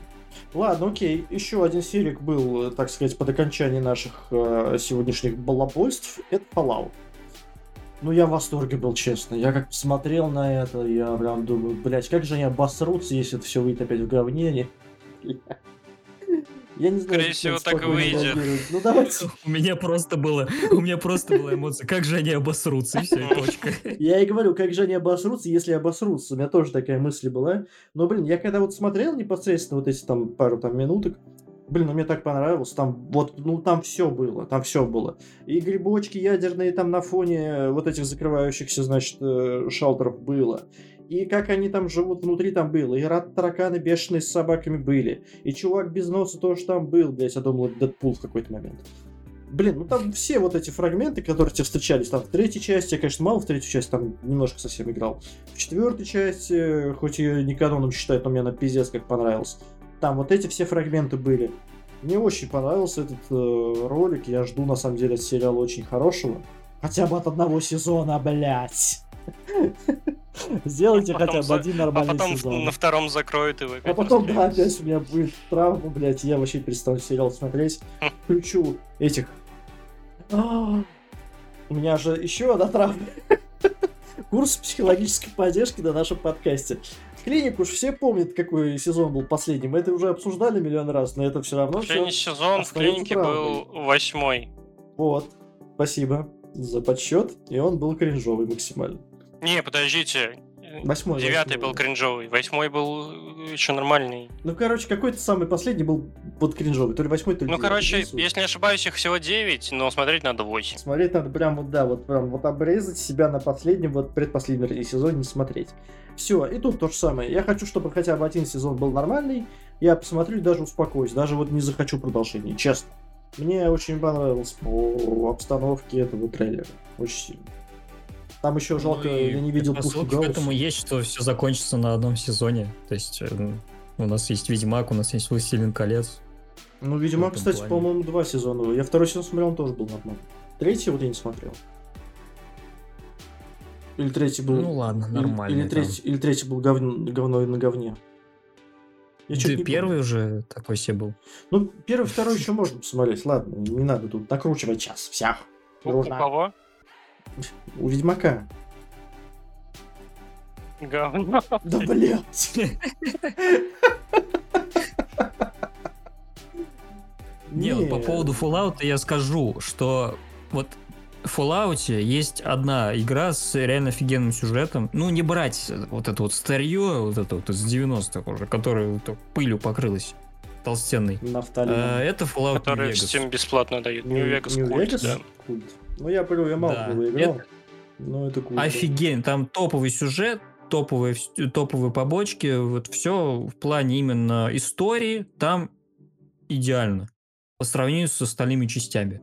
Ладно, окей. Еще один серик был, так сказать, под окончание наших э, сегодняшних балабольств. Это Fallout. Ну, я в восторге был, честно. Я как посмотрел на это, я прям думаю, блять, как же они обосрутся, если это все выйдет опять в говне. Я не знаю, Скорее всего, так и выйдет. Ну давайте. У меня просто было, у меня просто была эмоция, как же они обосрутся, и все, и точка. Я и говорю, как же они обосрутся, если обосрутся. У меня тоже такая мысль была. Но, блин, я когда вот смотрел непосредственно вот эти там пару там минуток, Блин, ну мне так понравилось. Там вот, ну там все было, там все было. И грибочки ядерные там на фоне вот этих закрывающихся, значит, э, шалтеров было. И как они там живут внутри там было. И рад тараканы бешеные с собаками были. И чувак без носа тоже там был, блядь. Я думал, это Дэдпул в какой-то момент. Блин, ну там все вот эти фрагменты, которые тебе встречались, там в третьей части, я, конечно, мало в третью часть, там немножко совсем играл. В четвертой части, хоть ее не каноном считают, но мне она пиздец как понравилась. Там вот эти все фрагменты были. Мне очень понравился этот э, ролик. Я жду, на самом деле, от сериала очень хорошего. Хотя бы от одного сезона, блять. Сделайте а хотя бы один нормальный сезон. А потом на втором закроют его. А потом, да, опять у меня будет травма, блять. Я вообще перестану сериал смотреть. Включу этих. А, у меня же еще одна травма. Курс психологической поддержки на нашем подкасте. Клинику уж все помнят, какой сезон был последним. Мы это уже обсуждали миллион раз, но это все равно Последний все сезон в клинике правдой. был восьмой. Вот. Спасибо за подсчет. И он был кринжовый максимально. Не, подождите. Восьмой. Девятый был кринжовый, восьмой был э, еще нормальный. Ну, короче, какой-то самый последний был вот кринжовый, то ли восьмой, то ли Ну, короче, если не ошибаюсь, их всего девять, но смотреть надо восемь. Смотреть надо прям вот, да, вот прям вот обрезать себя на последнем, вот предпоследнем сезоне не смотреть. Все, и тут то же самое. Я хочу, чтобы хотя бы один сезон был нормальный, я посмотрю и даже успокоюсь, даже вот не захочу продолжения, честно. Мне очень понравилось по обстановке этого трейлера, очень сильно. Там еще жалко, ну, я не видел пушку К этому есть, что все закончится на одном сезоне. То есть э, у нас есть Ведьмак, у нас есть Властелин колец. Ну, Ведьмак, кстати, по-моему, два сезона. Я второй сезон смотрел, он тоже был нормальный. Третий вот я не смотрел. Или третий был... Ну ладно, нормально. Или, или, третий, или третий был говн, говно на говне. Я да первый помню. уже такой себе был. Ну, первый, второй еще можно посмотреть. Ладно, не надо тут накручивать час. Всех. У кого? У Ведьмака. Говно. Да блять. Не, вот по поводу Fallout я скажу, что вот в Fallout есть одна игра с реально офигенным сюжетом. Ну, не брать вот это вот старье, вот это вот из 90-х уже, которое вот пылью покрылось толстенный. А, это Fallout Который всем бесплатно дают. New Vegas New Cult, Vegas? да. Cult. Ну, я понял, я мало да. его играл. Это... Но это круто. Офигенно. Там топовый сюжет, топовые, топовые побочки. Вот все в плане именно истории там идеально. По сравнению с остальными частями.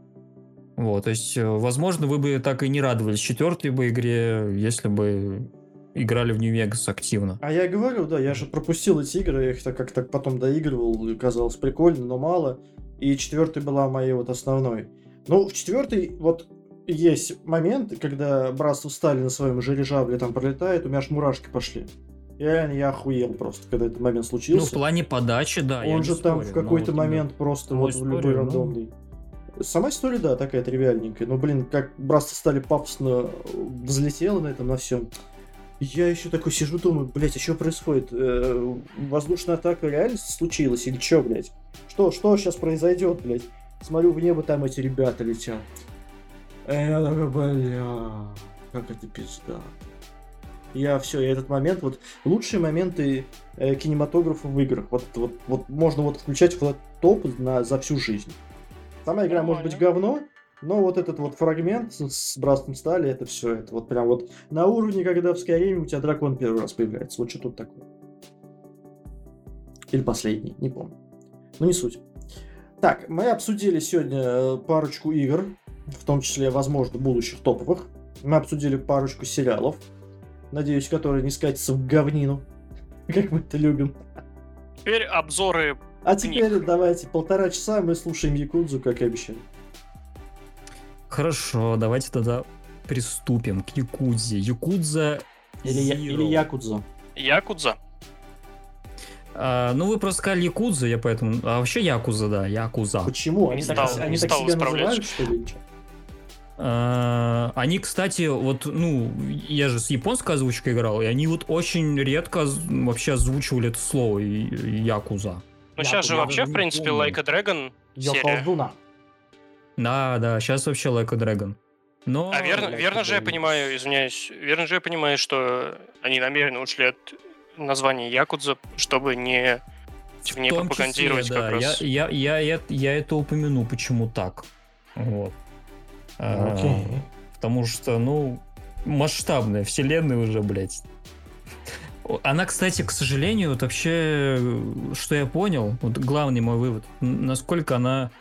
Вот, то есть, э, возможно, вы бы так и не радовались четвертой бы игре, если бы играли в Нью-Вегас активно. А я говорю, да, я же пропустил эти игры, я их так как-то потом доигрывал, казалось прикольно, но мало. И четвертая была моей вот основной. Ну, в четвертой вот есть моменты, когда братство Стали на своем дирижабле там пролетает, у меня аж мурашки пошли. Я я охуел просто, когда этот момент случился. Ну, в плане подачи, да. Он же там спорю, в какой-то вот момент именно... просто вот в любой ну... рандомный. Сама история, да, такая тривиальненькая. Но, блин, как братство стали пафосно взлетело на этом, на всем. Я еще такой сижу, думаю, блядь, а что происходит? Э, воздушная атака реально случилась или что, блядь? Что, что сейчас произойдет, блядь? Смотрю в небо, там эти ребята летят. Я такой, бля, как это пизда. Я все, я этот момент, вот лучшие моменты э, кинематографа в играх. Вот, вот, вот можно вот включать в этот топ на, за всю жизнь. Сама игра может быть говно, но вот этот вот фрагмент с, с братством стали, это все, это вот прям вот на уровне, когда в Skyrim у тебя дракон первый раз появляется. Вот что тут такое. Или последний, не помню. Но не суть. Так, мы обсудили сегодня э, парочку игр, в том числе, возможно, будущих топовых. Мы обсудили парочку сериалов, надеюсь, которые не скатятся в говнину, как мы это любим. Теперь обзоры А теперь книг. давайте полтора часа мы слушаем Якудзу, как и обещали. Хорошо, давайте тогда приступим к Якудзе. Якудза или, я, или Якудза. Якудза? А, ну, вы просто сказали Якудза, я поэтому... А вообще Якуза, да, Якуза. Почему? Они, стал, так, они так себя называют, что ли? А, они, кстати, вот, ну, я же с японской озвучкой играл, и они вот очень редко вообще озвучивали это слово Якуза. Ну, сейчас же вообще, в принципе, Like a Dragon серия. Да, да, сейчас вообще Like a Dragon. Но... А верно, верно же я понимаю, извиняюсь, верно же я понимаю, что они намеренно ушли от названия Якудза, чтобы не, типа, не пропагандировать числе, как да. раз. Я, я, я, я это упомяну, почему так. Вот. Okay. А, потому что, ну, масштабная вселенная уже, блядь. Она, кстати, к сожалению, вот вообще, что я понял, вот главный мой вывод, насколько она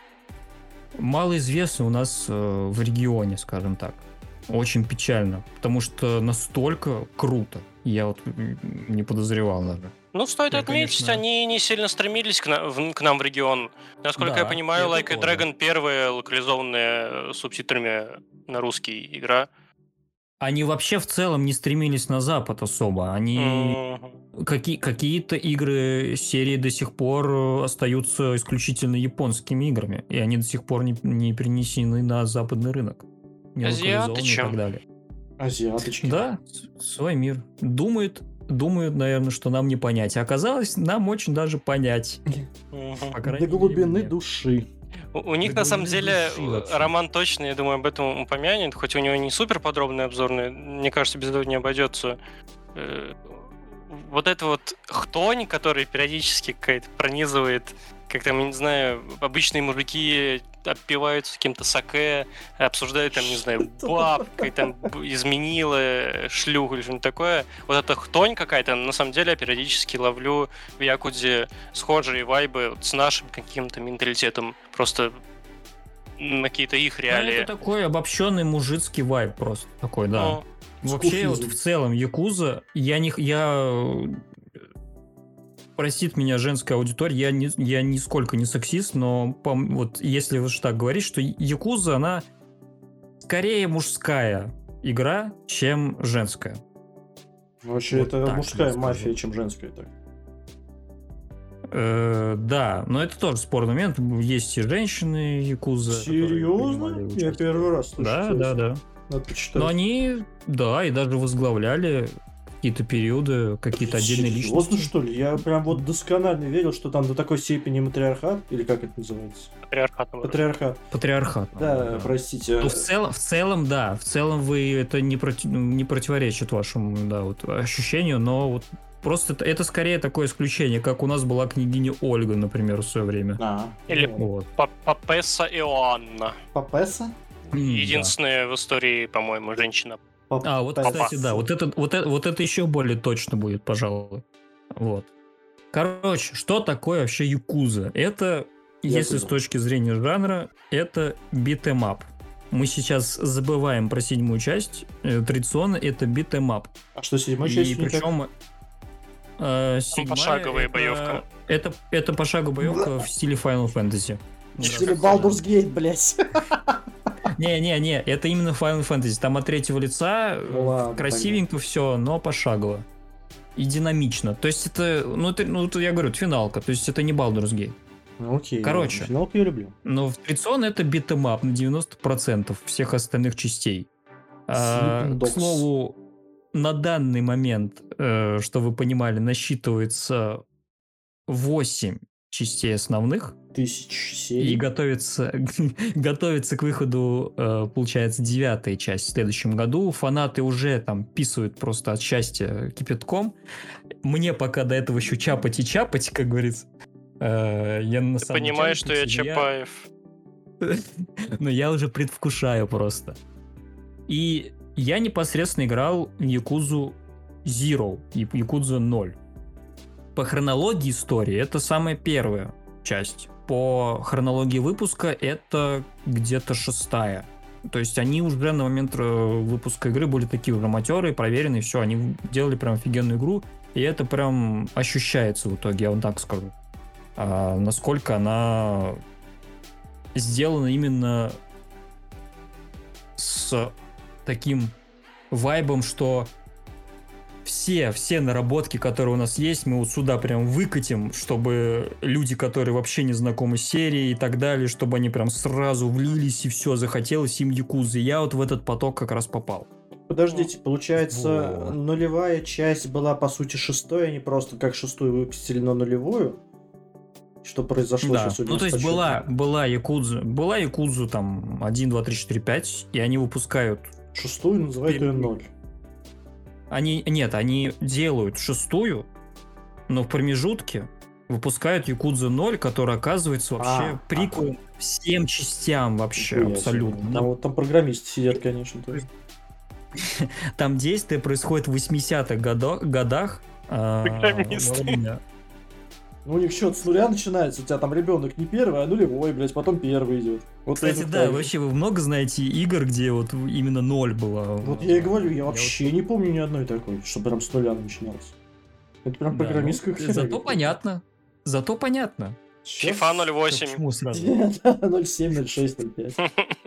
малоизвестна у нас э, в регионе, скажем так. Очень печально, потому что настолько круто. Я вот не подозревал даже. Ну, стоит я, отметить, конечно... они не сильно стремились к, на, в, к нам в регион. Насколько да, я понимаю, Like a Dragon первая локализованная субтитрами на русский игра. Они вообще в целом не стремились на Запад особо. Они mm-hmm. какие, какие-то игры серии до сих пор остаются исключительно японскими играми. И они до сих пор не, не перенесены на западный рынок. Не Азиаты и так далее. Азиаточки. Да, свой мир. Думают, думают, наверное, что нам не понять. А оказалось, нам очень даже понять. До глубины души. У, у них, на самом деле, Роман точно, я думаю, об этом упомянет, хоть у него не супер подробный обзорный, мне кажется, без этого не обойдется. э, вот это вот хтонь, который периодически какая-то пронизывает, как там, не знаю, обычные мужики опиваются каким-то саке, обсуждают там, не знаю, бабкой, там, изменила шлюху или что-нибудь такое. Вот эта хтонь какая-то, на самом деле, я периодически ловлю в Якуде схожие вайбы вот с нашим каким-то менталитетом. Просто на какие-то их ну, реалии. это такой обобщенный мужицкий вайб просто такой, да. Ну, Вообще, вот в целом, Якуза, я не... Я простит меня женская аудитория, я, не, я нисколько не сексист, но по, вот если уж так говорить, что Якуза, она скорее мужская игра, чем женская. Вообще, вот это мужская мафия, чем женская, так. Э, да, но это тоже спорный момент. Есть и женщины Якуза. Серьезно? Я первый раз слышу. Да, да, да. Надо почитать. Но они, да, и даже возглавляли какие-то периоды, какие-то отдельные личности. Серьезно, что ли? Я прям вот досконально верил, что там до такой степени матриархат, или как это называется? Патриархат. Патриархат. Патриархат. Да, да. простите. Ну, в, целом, в целом, да, в целом вы это не, против, ну, не противоречит вашему да, вот, ощущению, но вот Просто это, это скорее такое исключение, как у нас была княгиня Ольга, например, в свое время. А, Или вот. Папесса Иоанна. Папесса? Единственная да. в истории, по-моему, женщина. А, вот, кстати, да, вот это, вот, это, вот это еще более точно будет, пожалуй. Вот. Короче, что такое вообще Якуза? Это, Я если с точки зрения жанра, это beat 'em up. Мы сейчас забываем про седьмую часть. Э, традиционно это beat 'em up. А что седьмая часть? И причем... Э, пошаговая это, боевка. Это, это пошаговая боевка в стиле Final Fantasy. В стиле Baldur's Gate, блять. Не-не-не, это именно Final Fantasy. Там от третьего лица Ладно, красивенько все, но пошагово. И динамично. То есть это, ну, это, ну, это я говорю, это финалка. То есть это не Baldur's Gate. Ну, окей. Короче. Финалку я люблю. Но в традиционно это beat 'em up на 90% всех остальных частей. А, к слову, на данный момент, э, что вы понимали, насчитывается 8 частей основных. Тысяч серий. И готовится, готовится к выходу, э, получается, девятая часть в следующем году. Фанаты уже там писают просто от счастья кипятком. Мне пока до этого еще чапать и чапать, как говорится. Э, я на Ты понимаешь, что я Чапаев. Но я уже предвкушаю просто. И я непосредственно играл в Якузу Zero и Якузу 0. По хронологии истории это самая первая часть. По хронологии выпуска это где-то шестая. То есть они уже на момент э, выпуска игры были такие уже матерые, проверенные, все, они делали прям офигенную игру, и это прям ощущается в итоге, я вам так скажу. А, насколько она сделана именно с таким вайбом, что все, все наработки, которые у нас есть, мы вот сюда прям выкатим, чтобы люди, которые вообще не знакомы с серией и так далее, чтобы они прям сразу влились и все, захотелось им Якузы. Я вот в этот поток как раз попал. Подождите, получается, вот. нулевая часть была по сути шестой, они просто как шестую выпустили на нулевую? Что произошло да. сейчас? Ну, то есть была, была Якудза, была Якудза там 1, 2, 3, 4, 5, и они выпускают... Шестую называют ее ноль. Они, нет, они делают шестую, но в промежутке выпускают Якудза 0, который оказывается вообще а, приквел а, всем частям вообще, Нихуя абсолютно. Там, вот там программисты сидят, конечно. Тоже. Там действие происходит в 80-х годах. А, программисты. Ну, у них счет с нуля начинается, у тебя там ребенок не первый, а нулевой, блядь, потом первый идет. Вот Кстати, да, вообще вы много знаете игр, где вот именно ноль было. Вот я и говорю, я вообще я вот... не помню ни одной такой, что прям с нуля начиналось. Это прям да, программистская ну, Зато понятно. Зато понятно. FIFA 08. Почему сразу? 07, 06, 05.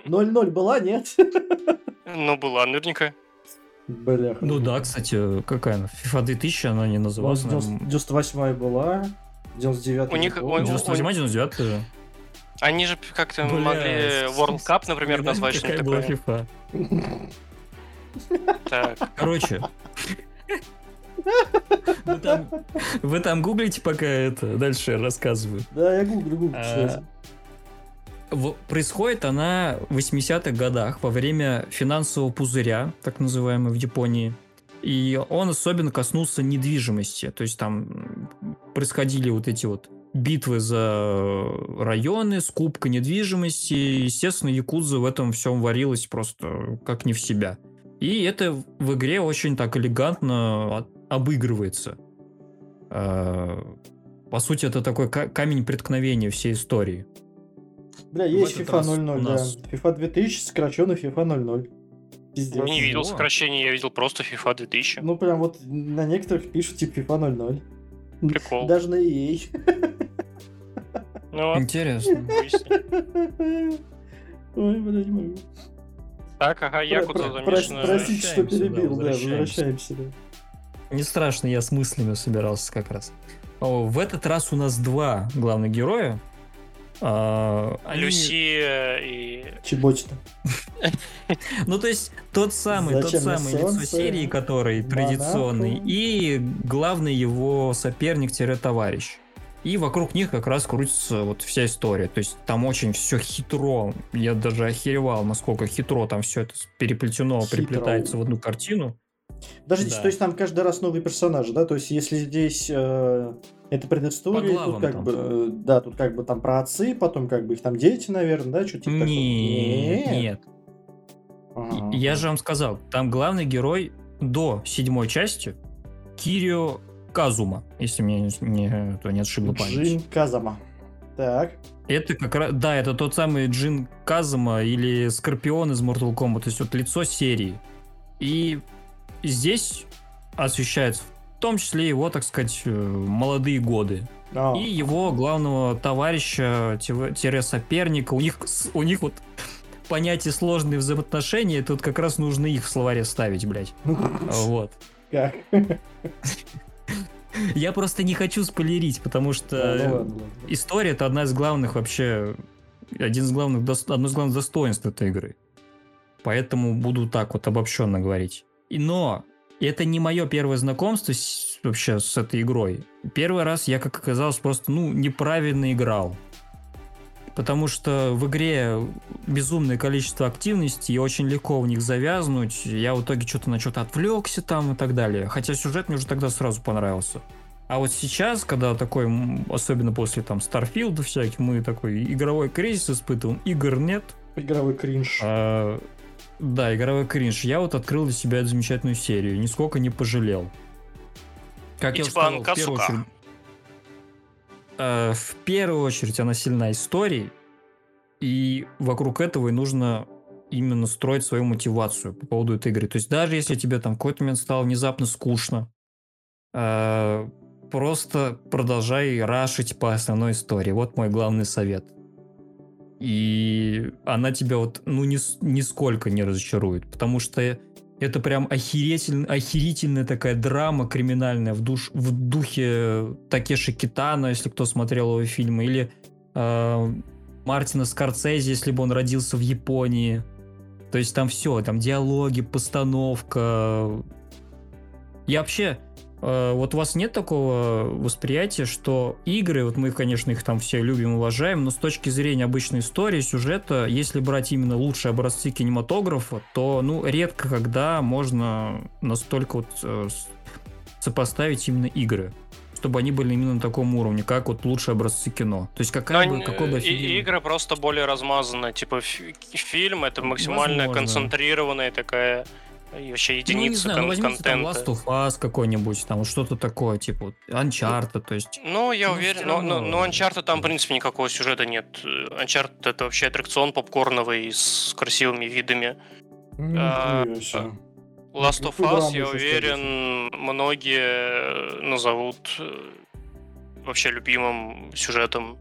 00 была, нет? Ну, была наверняка. Бляха. Ну да, кстати, какая она? FIFA 2000 она не называлась. 98 была. 99 У них... 98 99 же. Они же как-то могли World Cup, например, назвать что-нибудь такое. FIFA. Так. Короче, вы там, вы там гуглите, пока это дальше рассказываю. Да, я гуглю, гуглю. А, происходит она в 80-х годах во время финансового пузыря, так называемого в Японии. И он особенно коснулся недвижимости. То есть там происходили вот эти вот битвы за районы, скупка недвижимости. Естественно, Якудза в этом всем варилась просто как не в себя. И это в игре очень так элегантно обыгрывается. А, по сути, это такой камень преткновения всей истории. Бля, есть FIFA 00, нас... да. FIFA 2000, сокращенный FIFA 00. Пиздец. Я не видел сокращения, я видел просто FIFA 2000. Ну, прям вот на некоторых пишут типа FIFA 00. Прикол. Даже на EA. Ну, Интересно. Ой, бля, не могу. Так, ага, Якудза замешана. Простите, что перебил, да, возвращаемся. Не страшно, я с мыслями собирался как раз. О, в этот раз у нас два главных героя. А, они... Люси и... Чеботина. ну, то есть, тот самый, тот самый лицо серии, который традиционный, и главный его соперник-товарищ. И вокруг них как раз крутится вот вся история. То есть там очень все хитро. Я даже охеревал, насколько хитро там все это переплетено, хитро. переплетается в одну картину. Подождите, да. то есть там каждый раз новый персонаж, да? То есть если здесь э, это предыстория, тут как там. бы, э, да, тут как бы там про отцы, потом как бы их там дети, наверное, да, что типа Нет, нет. Ага. Я же вам сказал, там главный герой до седьмой части Кирио Казума, если мне не, то не отшибло память. Джин Казума. Так. Это как раз, да, это тот самый Джин Казума или Скорпион из Mortal Kombat, то есть вот лицо серии. И здесь освещается в том числе его, так сказать, э, молодые годы. Oh. И его главного товарища, соперника. У них, у них вот понятие сложные взаимоотношения, тут как раз нужно их в словаре ставить, блядь. Вот. Как? Я просто не хочу спойлерить, потому что история это одна из главных вообще, один из главных, одно из главных достоинств этой игры. Поэтому буду так вот обобщенно говорить. Но это не мое первое знакомство с, вообще с этой игрой. Первый раз я, как оказалось, просто ну неправильно играл. Потому что в игре безумное количество активностей, и очень легко в них завязнуть. Я в итоге что-то на что-то отвлекся там и так далее. Хотя сюжет мне уже тогда сразу понравился. А вот сейчас, когда такой, особенно после там Старфилда всяких, мы такой игровой кризис испытываем, игр нет. Игровой кринж. А, да, игровой кринж. Я вот открыл для себя эту замечательную серию, нисколько не пожалел. Как я сказал, в первую очередь, э, в первую очередь она сильна историей, и вокруг этого и нужно именно строить свою мотивацию по поводу этой игры. То есть даже если тебе там какой-то момент стало внезапно скучно, э, просто продолжай рашить по основной истории. Вот мой главный совет. И она тебя вот, ну, ни, нисколько не разочарует, потому что это прям охерительная, охерительная такая драма криминальная в, душ, в духе Такеши Китана, если кто смотрел его фильмы, или э, Мартина Скорцезе, если бы он родился в Японии. То есть там все, там диалоги, постановка. Я вообще вот у вас нет такого восприятия, что игры, вот мы, конечно, их там все любим, уважаем, но с точки зрения обычной истории, сюжета, если брать именно лучшие образцы кинематографа, то, ну, редко когда можно настолько вот э, сопоставить именно игры чтобы они были именно на таком уровне, как вот лучшие образцы кино. То есть какая Но бы, какой бы офигенный... Игры просто более размазанная. Типа фильм это максимально Возможно. концентрированная такая и вообще единицы ну, не знаю, кон- ну, возьмите, контента. Там Last of Us какой-нибудь, там что-то такое, типа Uncharted, то есть... Ну, я ну, уверен, но, но, но Uncharted там, в принципе, никакого сюжета нет. Uncharted это вообще аттракцион попкорновый с красивыми видами. Mm, а, Last of Us, я уверен, многие назовут э, вообще любимым сюжетом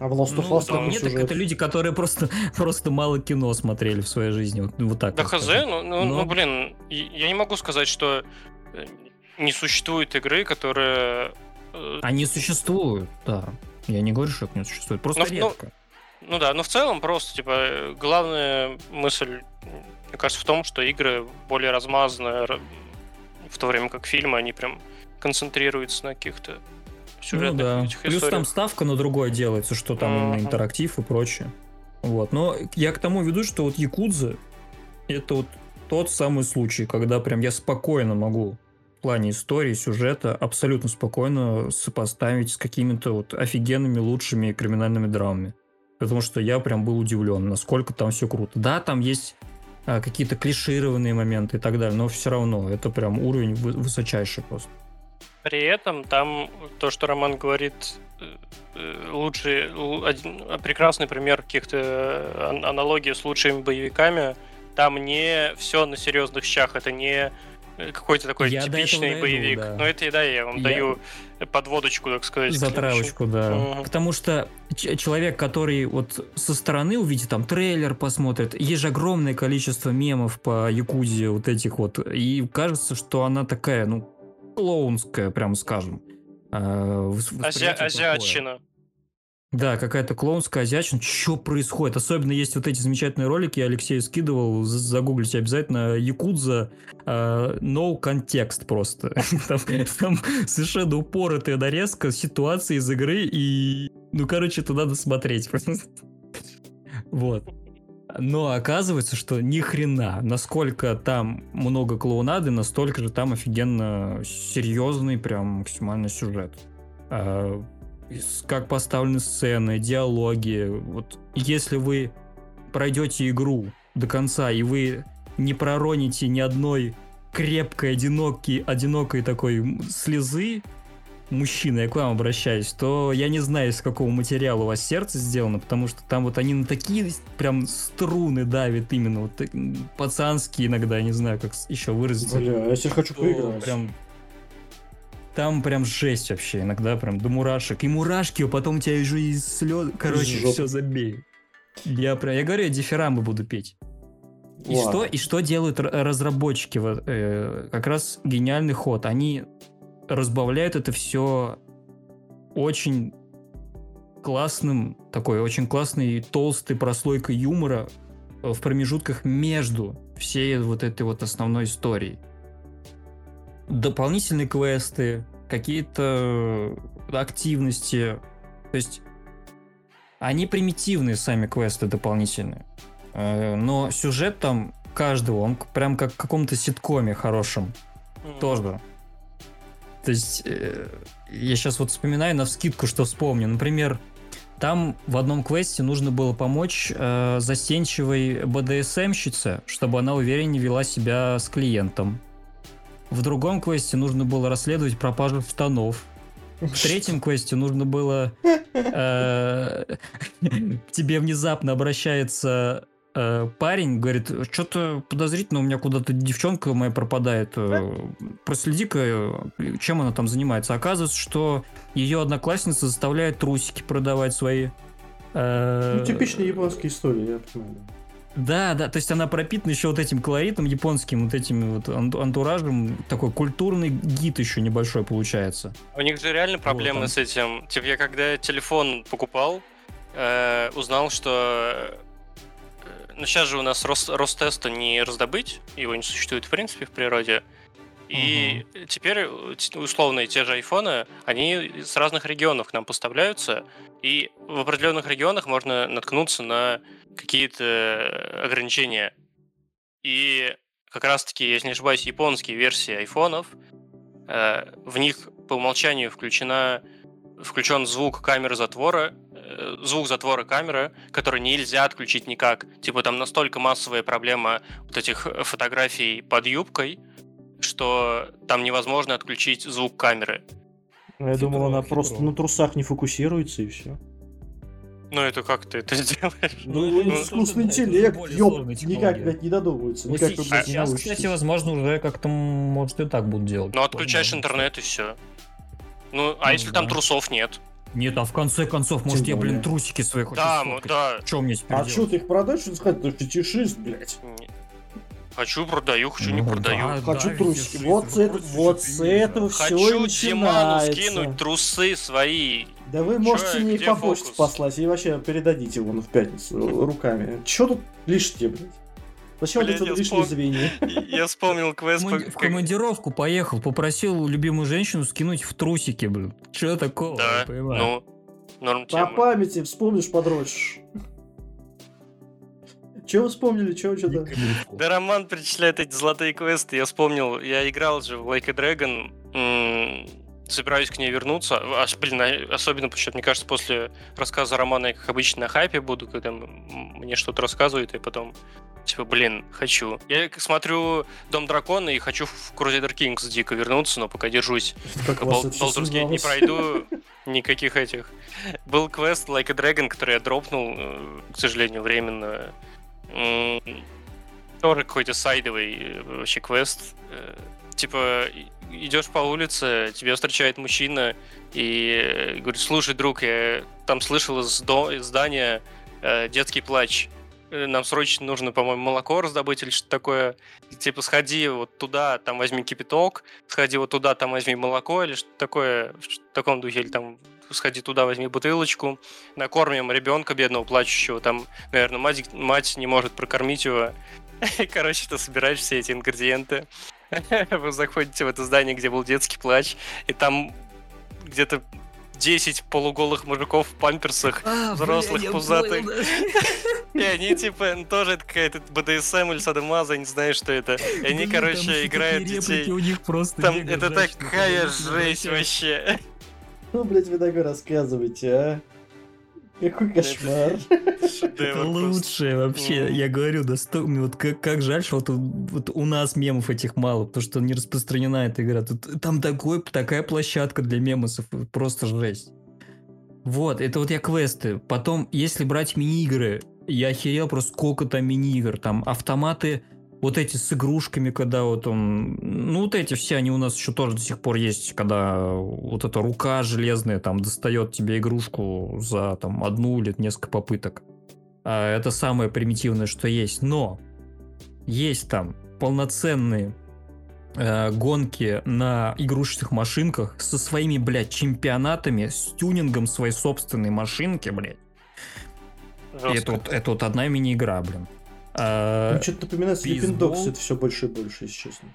а в Last of Us ну, нет, так это люди, которые просто, просто мало кино смотрели в своей жизни. Вот, вот так. Да хз, ну, ну, Но... ну, блин, я не могу сказать, что э, не существует игры, которые... Э, Они существуют, да. Я не говорю, что их не существует, просто но, редко. Ну, ну да, но в целом просто, типа, главная мысль, мне кажется, в том, что игры более размазаны, в то время как фильмы, они прям концентрируются на каких-то сюжетных ну, да. этих Плюс историях. там ставка на другое делается, что там uh-huh. именно интерактив и прочее. Вот. Но я к тому веду, что вот Якудза это вот тот самый случай, когда прям я спокойно могу в плане истории, сюжета абсолютно спокойно сопоставить с какими-то вот офигенными, лучшими криминальными драмами. Потому что я прям был удивлен, насколько там все круто. Да, там есть а, какие-то клишированные моменты и так далее, но все равно это прям уровень высочайший просто. При этом там то, что Роман говорит, э, э, лучший, один, прекрасный пример каких-то э, аналогий с лучшими боевиками. Там не все на серьезных щах, это не какой-то такой я типичный боевик. да. Но это да, я вам я... даю подводочку, так сказать. Затравочку, да. Угу. Потому что человек, который вот со стороны увидит там трейлер, посмотрит, есть же огромное количество мемов по Якузе вот этих вот, и кажется, что она такая, ну, клоунская, прям скажем. Э, Азия, азиатчина. Да, какая-то клоунская азиатчина. Что происходит? Особенно есть вот эти замечательные ролики, Алексей скидывал, загуглите обязательно, Якудза, э, no context просто. там, там совершенно упоротая нарезка ситуации из игры, и, ну, короче, это надо смотреть. вот. Но оказывается, что ни хрена, насколько там много клоунады, настолько же там офигенно серьезный, прям максимальный сюжет. А, как поставлены сцены, диалоги. Вот если вы пройдете игру до конца и вы не пророните ни одной крепкой, одинокой, одинокой такой слезы, мужчина, я к вам обращаюсь, то я не знаю, из какого материала у вас сердце сделано, потому что там вот они на такие прям струны давят именно, вот пацанские иногда, я не знаю, как еще выразиться. Бля, я сейчас хочу поиграть. Прям там прям жесть вообще, иногда прям до мурашек. И мурашки, а потом тебя уже и слез. Короче, Жоп. все забей. Я прям, я говорю, я дифирамбы буду петь. И что, и что делают разработчики? Э, как раз гениальный ход. Они разбавляют это все очень классным, такой очень классной толстой прослойкой юмора в промежутках между всей вот этой вот основной историей. Дополнительные квесты, какие-то активности. То есть они примитивные сами квесты дополнительные. Э, но сюжет там каждого, он прям как в каком-то ситкоме хорошем. Mm. Тоже. То есть, э, я сейчас вот вспоминаю на вскидку, что вспомню. Например, там в одном квесте нужно было помочь э, застенчивой БДСМщице, чтобы она увереннее вела себя с клиентом. В другом квесте нужно было расследовать пропажу штанов. В третьем квесте нужно было... Э, тебе внезапно обращается э, парень говорит, что-то подозрительно, у меня куда-то девчонка моя пропадает, э, проследи-ка, чем она там занимается. Оказывается, что ее одноклассница заставляет трусики продавать свои. Э, ну, типичная японская история, я понимаю. Да, да, то есть она пропитана еще вот этим колоритом японским, вот этим вот антуражем, такой культурный гид еще небольшой получается. У них же реально проблемы вот, с этим. Типа я когда телефон покупал, э, узнал, что ну, сейчас же у нас рост, Ростеста не раздобыть, его не существует в принципе в природе. И угу. теперь условно те же айфоны, они с разных регионов к нам поставляются, и в определенных регионах можно наткнуться на какие-то ограничения. И как раз-таки, если не ошибаюсь, японские версии айфонов, э, в них по умолчанию включена, включен звук камеры затвора, Э, звук затвора камеры, который нельзя отключить никак. Типа там настолько массовая проблема вот этих фотографий под юбкой, что там невозможно отключить звук камеры. Я хитро, думал, она хитро. просто на трусах не фокусируется и все. Ну это как ты это сделаешь? Ну, ну, ну искусственный интеллект, ёб, никак, блядь, не додумывается. Никак, а, сейчас, кстати, возможно, уже как-то, может, и так будут делать. Ну, отключаешь интернет и все. Ну, а ну, если да. там трусов нет? Нет, а в конце концов, может, я, блин, трусики свои хочу Да, ну да. Что мне теперь А что, ты их продаешь, что сказать? Ты фетишист, блядь. Хочу, продаю, хочу, не ну продаю. Да, хочу да, трусики. Вот с этого, вот с этого все Хочу Диману скинуть трусы свои. Да вы можете мне по почте послать и вообще передадите его в пятницу руками. Че тут лишнее, блядь? Зачем Блин, это лишнее звенье? Я вспомнил квест. В командировку поехал, попросил любимую женщину скинуть в трусики, блин. Че такого? Да, ну, норм По памяти вспомнишь, подрочишь. Чего вспомнили? Чего что-то? Да, Роман перечисляет эти золотые квесты. Я вспомнил, я играл же в Like a Dragon, собираюсь к ней вернуться. А, блин, особенно, почему мне кажется, после рассказа Романа я, как обычно, на хайпе буду, когда мне что-то рассказывают, и потом Типа, блин, хочу. Я смотрю Дом Дракона и хочу в Crusader Kings дико вернуться, но пока держусь. Как Baldur's Gate не пройду, никаких этих. Был квест Like a Dragon, который я дропнул, э, к сожалению, временно. Тоже какой-то сайдовый э, вообще квест. Э, типа, идешь по улице, тебя встречает мужчина и говорит, слушай, друг, я там слышал из, до, из здания детский плач Э, нам срочно нужно, по-моему, молоко раздобыть или что-то такое. Типа, сходи вот туда, там возьми кипяток, сходи вот туда, там возьми молоко или что-то такое, в таком духе, или там сходи туда, возьми бутылочку, накормим ребенка бедного, плачущего, там, наверное, мать, мать не может прокормить его. Короче, ты собираешь все эти ингредиенты, вы заходите в это здание, где был детский плач, и там где-то 10 полуголых мужиков в памперсах, а, взрослых, бля, пузатых. Понял, да. И они, типа, ну, тоже какая-то БДСМ или Садомаза, не знаю, что это. И они, короче, играют детей. У них просто там это такая жесть вообще. Ну, блядь, вы такое рассказываете, а? Какой кошмар. Это лучшее вообще. Я говорю, достойно. Вот как, как жаль, что вот, вот у нас мемов этих мало, потому что не распространена эта игра. Тут, там такой, такая площадка для мемосов, просто жесть. Вот, это вот я квесты. Потом, если брать мини-игры, я охерел просто сколько там мини-игр. Там автоматы вот эти с игрушками, когда вот он... Ну, вот эти все, они у нас еще тоже до сих пор есть, когда вот эта рука железная там достает тебе игрушку за там одну или несколько попыток. А это самое примитивное, что есть. Но есть там полноценные э, гонки на игрушечных машинках со своими, блядь, чемпионатами, с тюнингом своей собственной машинки, блядь. И это вот, это вот одна мини-игра, блин. А, ну, что-то напоминает Sleeping Dogs, это все больше и больше, если честно.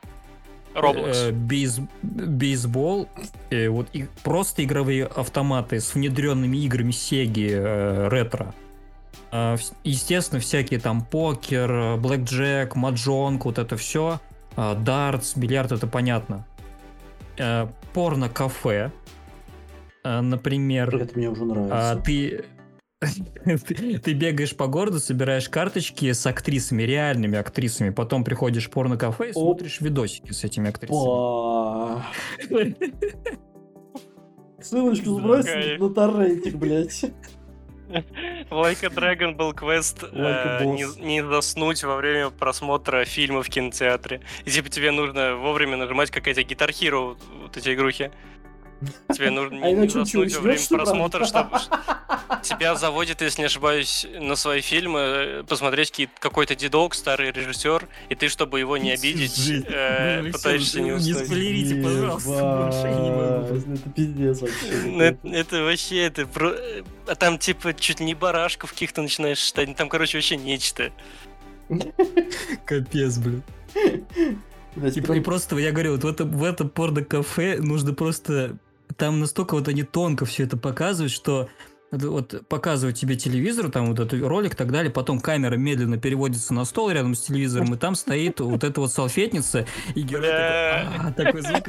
Roblox. Э, бейс, бейсбол, э, вот и просто игровые автоматы с внедренными играми Сеги э, ретро. Э, естественно, всякие там покер, блэкджек, маджонг, вот это все. Э, дартс, бильярд, это понятно. Э, порно-кафе, э, например. Это мне уже нравится. А, ты ты, бегаешь по городу, собираешь карточки с актрисами, реальными актрисами, потом приходишь в порно-кафе и смотришь видосики с этими актрисами. Ссылочку сбросить на торрентик, блядь. Like a Dragon был квест э, не, не заснуть во время просмотра фильма в кинотеатре. И типа тебе нужно вовремя нажимать какая-то Guitar Hero, вот эти игрухи. Тебе нужно не заснуть во время просмотра, чтобы тебя заводит, если не ошибаюсь, на свои фильмы э, посмотреть какой-то дедок, старый режиссер, и ты, чтобы его не обидеть, э, пытаешься не уснуть. Не спойлерите, пожалуйста, Это пиздец вообще. Ну, это вообще, это про... А там типа чуть не барашков каких-то начинаешь считать, там, короче, вообще нечто. Капец, блин. И, просто, я говорю, вот в этом, в этом порно-кафе нужно просто там настолько вот они тонко все это показывают, что вот показывают тебе телевизор, там вот этот ролик и так далее, потом камера медленно переводится на стол рядом с телевизором, и там стоит вот эта вот салфетница, и герой такой, «А, такой звук.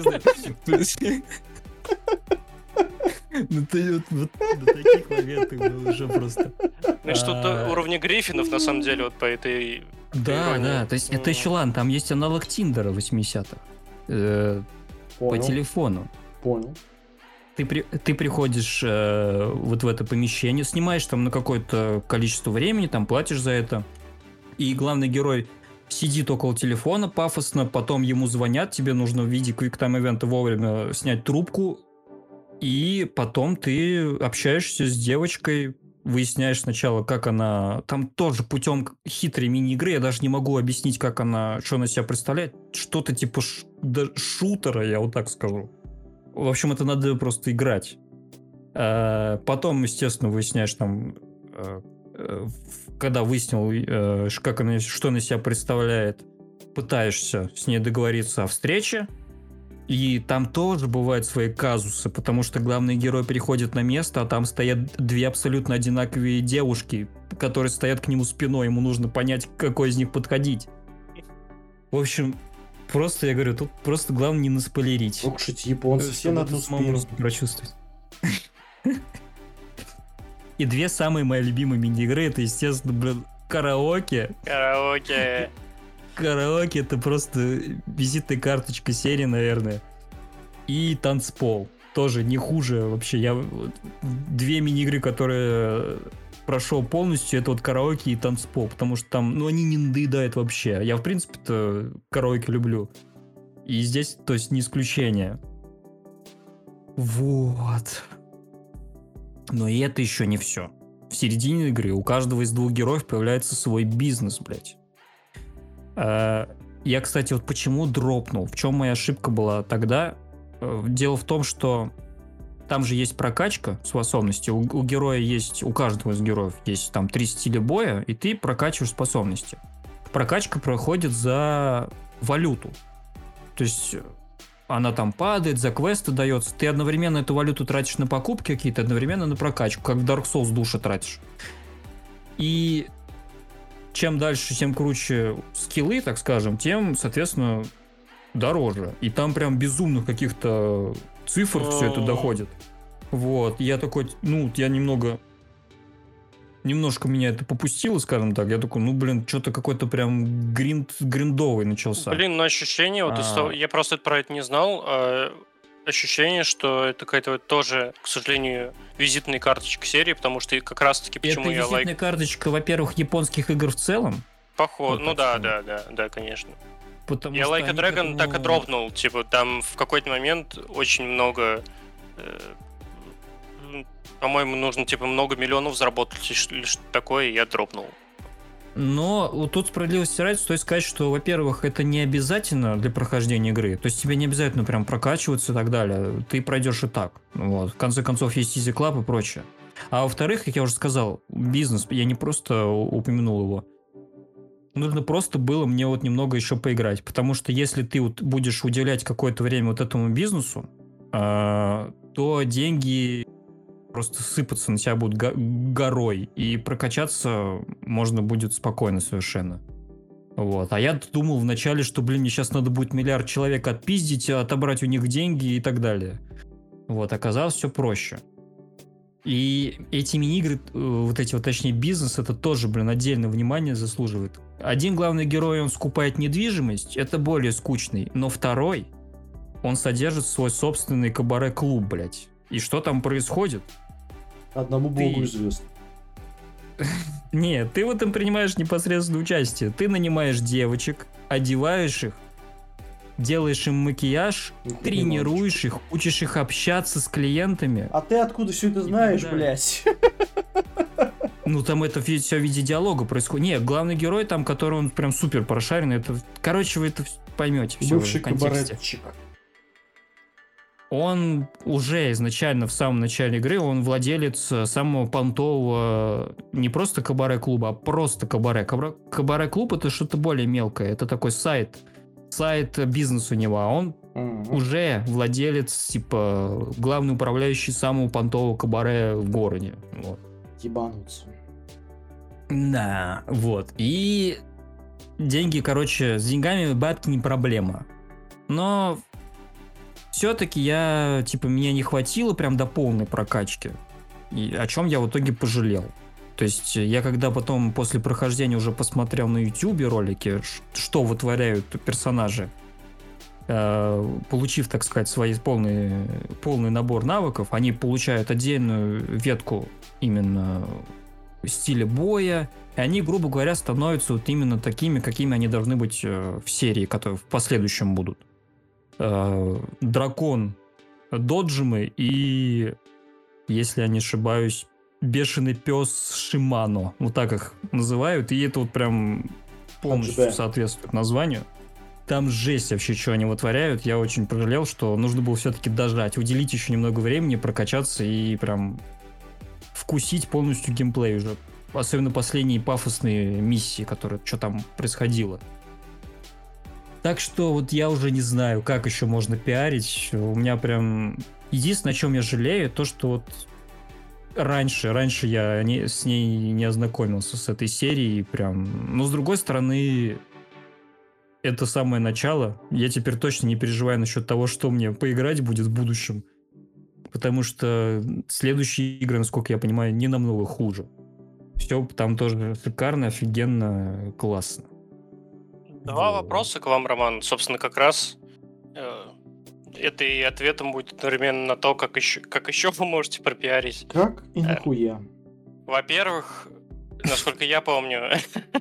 Ну ты вот, вот до таких моментов был уже просто. Ну что-то а. уровня Гриффинов, на самом деле, вот по этой... Да, да, то есть это еще ладно, там есть аналог Тиндера 80-х. Э, по телефону. Понял. Ты, при, ты приходишь э, вот в это помещение, снимаешь там на какое-то количество времени, там платишь за это. И главный герой сидит около телефона пафосно, потом ему звонят, тебе нужно в виде ивента вовремя снять трубку, и потом ты общаешься с девочкой, выясняешь сначала, как она... Там тоже путем хитрой мини-игры, я даже не могу объяснить, как она, что она себя представляет. Что-то типа ш... да, шутера, я вот так скажу. В общем, это надо просто играть. А, потом, естественно, выясняешь там, э, э, когда выяснил, э, как она, что она себя представляет, пытаешься с ней договориться о встрече, и там тоже бывают свои казусы, потому что главный герой приходит на место, а там стоят две абсолютно одинаковые девушки, которые стоят к нему спиной, ему нужно понять, какой из них подходить. В общем, просто, я говорю, тут просто главное не наспойлерить. Слушайте, японцы все на одну самому прочувствовать. И две самые мои любимые мини-игры, это, естественно, блин, караоке. Караоке. Караоке это просто визитная карточка серии, наверное. И танцпол. Тоже не хуже вообще. Я две мини-игры, которые прошел полностью, это вот караоке и танцпол, потому что там, ну, они не надоедают вообще. Я, в принципе-то, караоке люблю. И здесь, то есть, не исключение. Вот. Но и это еще не все. В середине игры у каждого из двух героев появляется свой бизнес, блядь. А, я, кстати, вот почему дропнул? В чем моя ошибка была тогда? Э, дело в том, что там же есть прокачка способностей. У, у героя есть, у каждого из героев есть там три стиля боя, и ты прокачиваешь способности. Прокачка проходит за валюту. То есть она там падает, за квесты дается. Ты одновременно эту валюту тратишь на покупки какие-то, одновременно на прокачку, как в Dark Souls души тратишь. И чем дальше, тем круче скиллы, так скажем, тем, соответственно, дороже. И там прям безумных каких-то цифр все это доходит. Вот, я такой, ну, я немного немножко меня это попустило, скажем так. Я такой, ну, блин, что-то какой-то прям гринд, гриндовый начался. Блин, ну ощущение, вот а... я просто про это не знал, а ощущение, что это какая-то вот тоже, к сожалению, визитная карточка серии, потому что как раз-таки почему это я лайк... визитная карточка, во-первых, японских игр в целом. Похоже, вот ну да, да, да, да, конечно. Потому я Like a Dragon этому... так и дропнул, типа там в какой-то момент очень много э, по-моему, нужно типа много миллионов заработать или что такое, и я дропнул. Но вот тут справедливости ради стоит сказать, что, во-первых, это не обязательно для прохождения игры. То есть тебе не обязательно прям прокачиваться и так далее. Ты пройдешь и так. Вот. В конце концов, есть Easy Club и прочее. А во-вторых, как я уже сказал, бизнес, я не просто упомянул его. Нужно просто было мне вот немного еще поиграть. Потому что если ты вот будешь уделять какое-то время вот этому бизнесу, э, то деньги просто сыпаться на тебя будут горой, и прокачаться можно будет спокойно совершенно. Вот. А я думал вначале, что, блин, мне сейчас надо будет миллиард человек отпиздить, отобрать у них деньги и так далее. Вот, оказалось все проще. И эти мини-игры, э, вот эти вот, точнее, бизнес, это тоже, блин, отдельное внимание заслуживает. Один главный герой, он скупает недвижимость, это более скучный, но второй, он содержит свой собственный кабаре-клуб, блядь. И что там происходит? Одному ты... богу известно. Нет, ты в этом принимаешь непосредственное участие. Ты нанимаешь девочек, одеваешь их, делаешь им макияж, ну, тренируешь их, учишь их общаться с клиентами. А ты откуда все это знаешь, да. блядь? Ну, там это все в виде диалога происходит. Нет, главный герой там, который он прям супер прошаренный, это... Короче, вы это поймете все Бывший в контексте. Кабаретчик он уже изначально в самом начале игры, он владелец э, самого понтового не просто кабаре-клуба, а просто кабаре. Кабаре-клуб это что-то более мелкое, это такой сайт, сайт бизнес у него, а он угу. уже владелец, типа, главный управляющий самого понтового кабаре в городе. Вот. Ебануться. Да, вот. И деньги, короче, с деньгами бабки не проблема. Но все-таки я, типа, мне не хватило прям до полной прокачки. И о чем я в итоге пожалел. То есть я когда потом после прохождения уже посмотрел на YouTube ролики, что вытворяют персонажи, получив, так сказать, свой полный, полный набор навыков, они получают отдельную ветку именно стиля боя, и они, грубо говоря, становятся вот именно такими, какими они должны быть э, в серии, которые в последующем будут э, дракон Доджимы и, если я не ошибаюсь, бешеный пес Шимано. Вот так их называют. И это вот прям полностью соответствует названию. Там жесть вообще, что они вытворяют. Я очень пожалел, что нужно было все-таки дождать, уделить еще немного времени, прокачаться и прям вкусить полностью геймплей уже. Особенно последние пафосные миссии, которые что там происходило. Так что вот я уже не знаю, как еще можно пиарить. У меня прям... Единственное, о чем я жалею, то, что вот раньше, раньше я не, с ней не ознакомился, с этой серией, прям. Но с другой стороны, это самое начало. Я теперь точно не переживаю насчет того, что мне поиграть будет в будущем. Потому что следующие игры, насколько я понимаю, не намного хуже. Все там тоже шикарно, офигенно, классно. Два вот. вопроса к вам, Роман. Собственно, как раз э, это и ответом будет одновременно на то, как еще, как еще вы можете пропиарить. Как и э, нахуя? Во-первых, насколько я помню,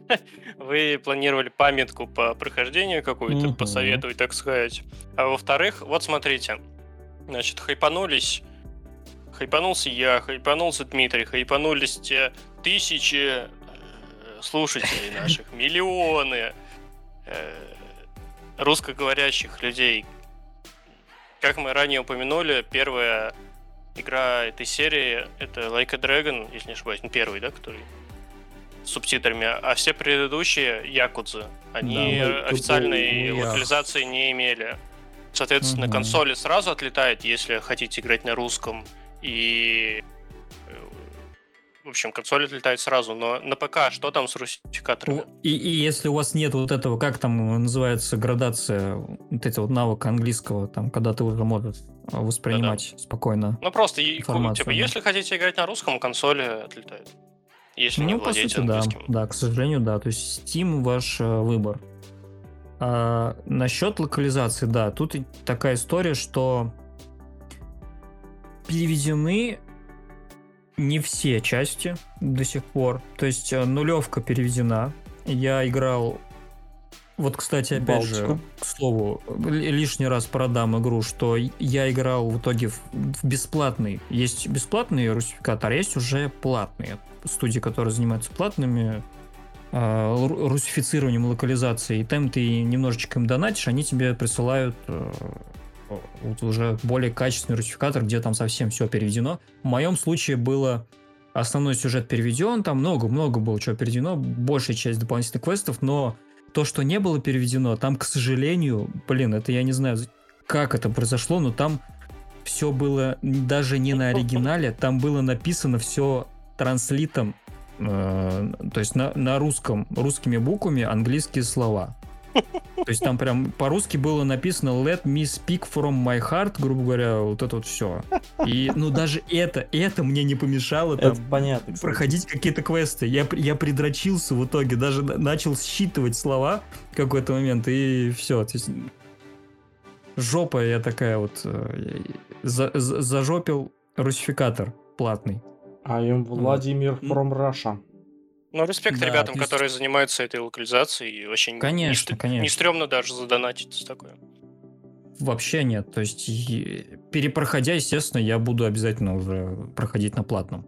вы планировали памятку по прохождению какую-то угу. посоветовать, так сказать. А во-вторых, вот смотрите, значит, хайпанулись Хайпанулся я, хайпанулся Дмитрий, хайпанулись те тысячи э, слушателей наших, миллионы э, русскоговорящих людей, как мы ранее упомянули, первая игра этой серии это Like a Dragon, если не ошибаюсь, ну, первый, да, который субтитрами, а все предыдущие Якудзы, они да, официальной локализации не имели. Соответственно, угу. консоли сразу отлетает, если хотите играть на русском, и в общем, консоль отлетает сразу, но на ПК что там с русификаторами? И, и если у вас нет вот этого, как там называется градация, вот эти вот навыка английского, там, когда ты уже можешь воспринимать Да-да. спокойно Ну просто, типа, да. если хотите играть на русском, консоли отлетает. Если ну, не владеете по сути, английским. Да, да, к сожалению, да. То есть Steam ваш э, выбор. А, насчет локализации, да, тут такая история, что переведены не все части до сих пор. То есть э, нулевка переведена. Я играл... Вот, кстати, опять Балтику. же, к слову, лишний раз продам игру, что я играл в итоге в, в бесплатный. Есть бесплатный русификатор, а есть уже платные. Студии, которые занимаются платными э, русифицированием локализации. И там ты немножечко им донатишь, они тебе присылают э, вот уже более качественный русификатор, где там совсем все переведено. В моем случае было основной сюжет переведен, там много-много было чего переведено, большая часть дополнительных квестов, но то, что не было переведено, там, к сожалению, блин, это я не знаю, как это произошло, но там все было даже не на оригинале, там было написано все транслитом, э, то есть на, на русском, русскими буквами английские слова. То есть там прям по-русски было написано Let me speak from my heart, грубо говоря, вот это вот все. И, ну, даже это, это мне не помешало там, это понятно, проходить какие-то квесты. Я, я придрочился в итоге, даже начал считывать слова в какой-то момент, и все. То есть, жопа я такая вот, э, за, за, зажопил русификатор платный. I am Владимир from Russia. Ну, респект да, ребятам, есть... которые занимаются этой локализацией. И вообще конечно, не, конечно. не стрёмно даже задонатить с такое. Вообще нет. То есть, перепроходя, естественно, я буду обязательно уже проходить на платном.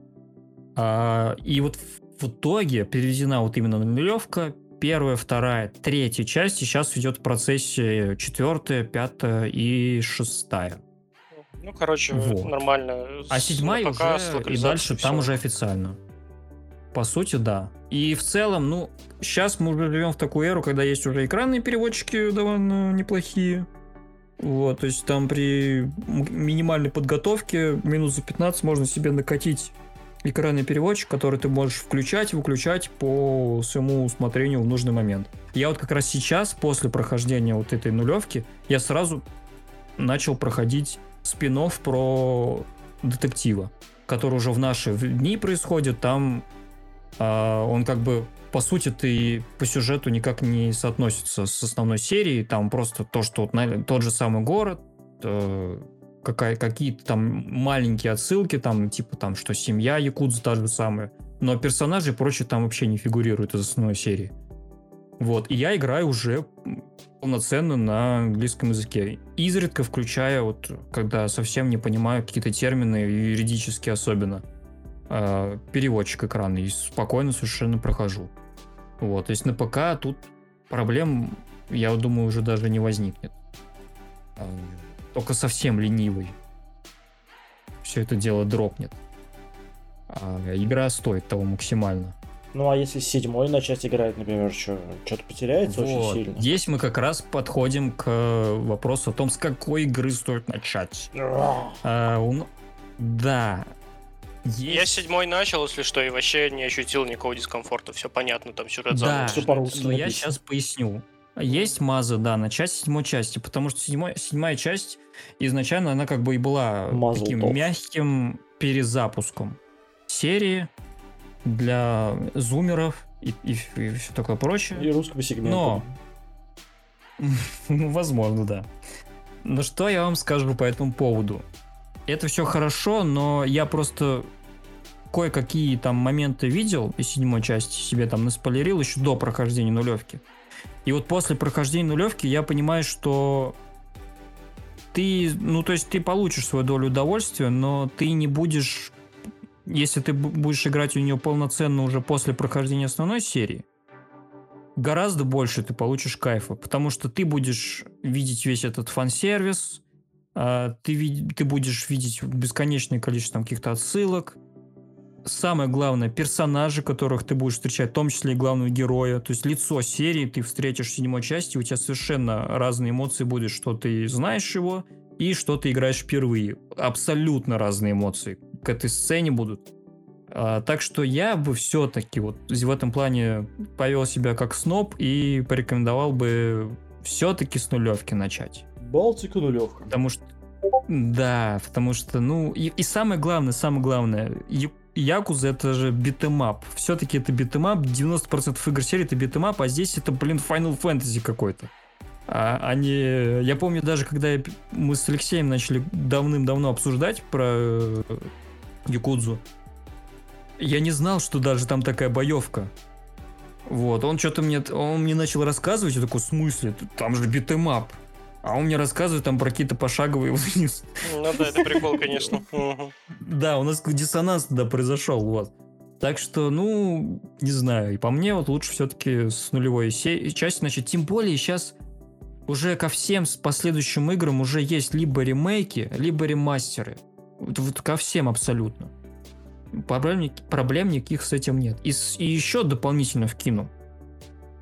А, и вот в, итоге переведена вот именно нулевка, первая, вторая, третья часть, и сейчас идет в процессе четвертая, пятая и шестая. Ну, короче, вот. нормально. А седьмая уже и дальше там уже официально. По сути, да. И в целом, ну, сейчас мы уже живем в такую эру, когда есть уже экранные переводчики довольно неплохие. Вот, то есть там при минимальной подготовке минус за 15 можно себе накатить экранный переводчик, который ты можешь включать выключать по своему усмотрению в нужный момент. Я вот как раз сейчас, после прохождения вот этой нулевки, я сразу начал проходить спин про детектива, который уже в наши дни происходит. Там а, он как бы по сути ты по сюжету никак не соотносится с основной серией, там просто то, что вот, тот же самый город, э, какая, какие-то там маленькие отсылки, там типа там, что семья Якудза та же самая, но персонажи и прочее там вообще не фигурируют из основной серии. Вот, и я играю уже полноценно на английском языке. Изредка включая, вот, когда совсем не понимаю какие-то термины, юридические особенно э, переводчик экрана и спокойно совершенно прохожу. Вот, то есть на ПК тут проблем, я думаю, уже даже не возникнет. А, только совсем ленивый. Все это дело дропнет. А игра стоит того максимально. Ну а если седьмой начать играть, например, что, что-то потеряется вот. очень сильно? Здесь мы как раз подходим к вопросу о том, с какой игры стоит начать. а, он... Да, Есть... Я седьмой начал, если что, и вообще не ощутил никакого дискомфорта. Все понятно, там сюжет Да, все по-русски но я сейчас поясню. Есть маза, да, на часть седьмой части, потому что седьмой, седьмая часть изначально она как бы и была Мазл таким топ. мягким перезапуском серии для зумеров и, и, и все такое прочее. И русского сегмента. Но, ну, возможно, да. Но что я вам скажу по этому поводу? Это все хорошо, но я просто кое-какие там моменты видел из седьмой части, себе там наспойлерил еще до прохождения нулевки. И вот после прохождения нулевки я понимаю, что ты, ну то есть ты получишь свою долю удовольствия, но ты не будешь, если ты будешь играть у нее полноценно уже после прохождения основной серии, гораздо больше ты получишь кайфа, потому что ты будешь видеть весь этот фан-сервис, а, ты, ты будешь видеть бесконечное количество каких-то отсылок, самое главное, персонажи, которых ты будешь встречать, в том числе и главного героя, то есть лицо серии ты встретишь в седьмой части, у тебя совершенно разные эмоции будут, что ты знаешь его и что ты играешь впервые. Абсолютно разные эмоции к этой сцене будут. А, так что я бы все-таки вот в этом плане повел себя как сноб и порекомендовал бы все-таки с нулевки начать. Балтика нулевка. Потому что да, потому что, ну, и, и самое главное, самое главное, Якуза это же битэмап. Все-таки это битэмап, 90% игр серии это битэмап, а здесь это, блин, Final Fantasy какой-то. А, они... Я помню даже, когда я... мы с Алексеем начали давным-давно обсуждать про э, Якудзу, я не знал, что даже там такая боевка. Вот, он что-то мне... Он мне начал рассказывать, я такой, в смысле? Там же beat 'em up. А он мне рассказывает там про какие-то пошаговые вниз. Ну да, это прикол, конечно. Да, у нас диссонанс тогда произошел, вот. Так что, ну, не знаю. И по мне, вот лучше все-таки с нулевой части, значит, тем более сейчас уже ко всем последующим играм уже есть либо ремейки, либо ремастеры. Вот, вот ко всем абсолютно. Проблем, проблем никаких с этим нет. И, и еще дополнительно вкину.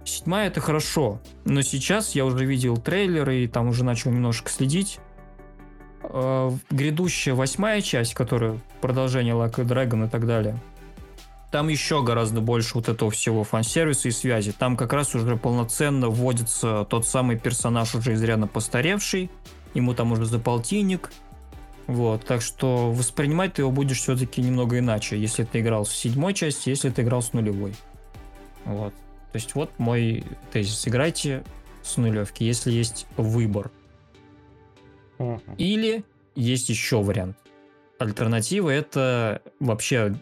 Седьмая это хорошо, но сейчас я уже видел трейлеры и там уже начал немножко следить. Э, грядущая восьмая часть, которая продолжение Like a Dragon и так далее, там еще гораздо больше вот этого всего фан-сервиса и связи. Там как раз уже полноценно вводится тот самый персонаж, уже изрядно постаревший, ему там уже за полтинник, вот, так что воспринимать ты его будешь все-таки немного иначе, если ты играл с седьмой части, если ты играл с нулевой. Вот. То есть вот мой тезис. Играйте с нулевки, если есть выбор. Uh-huh. Или есть еще вариант. Альтернатива это вообще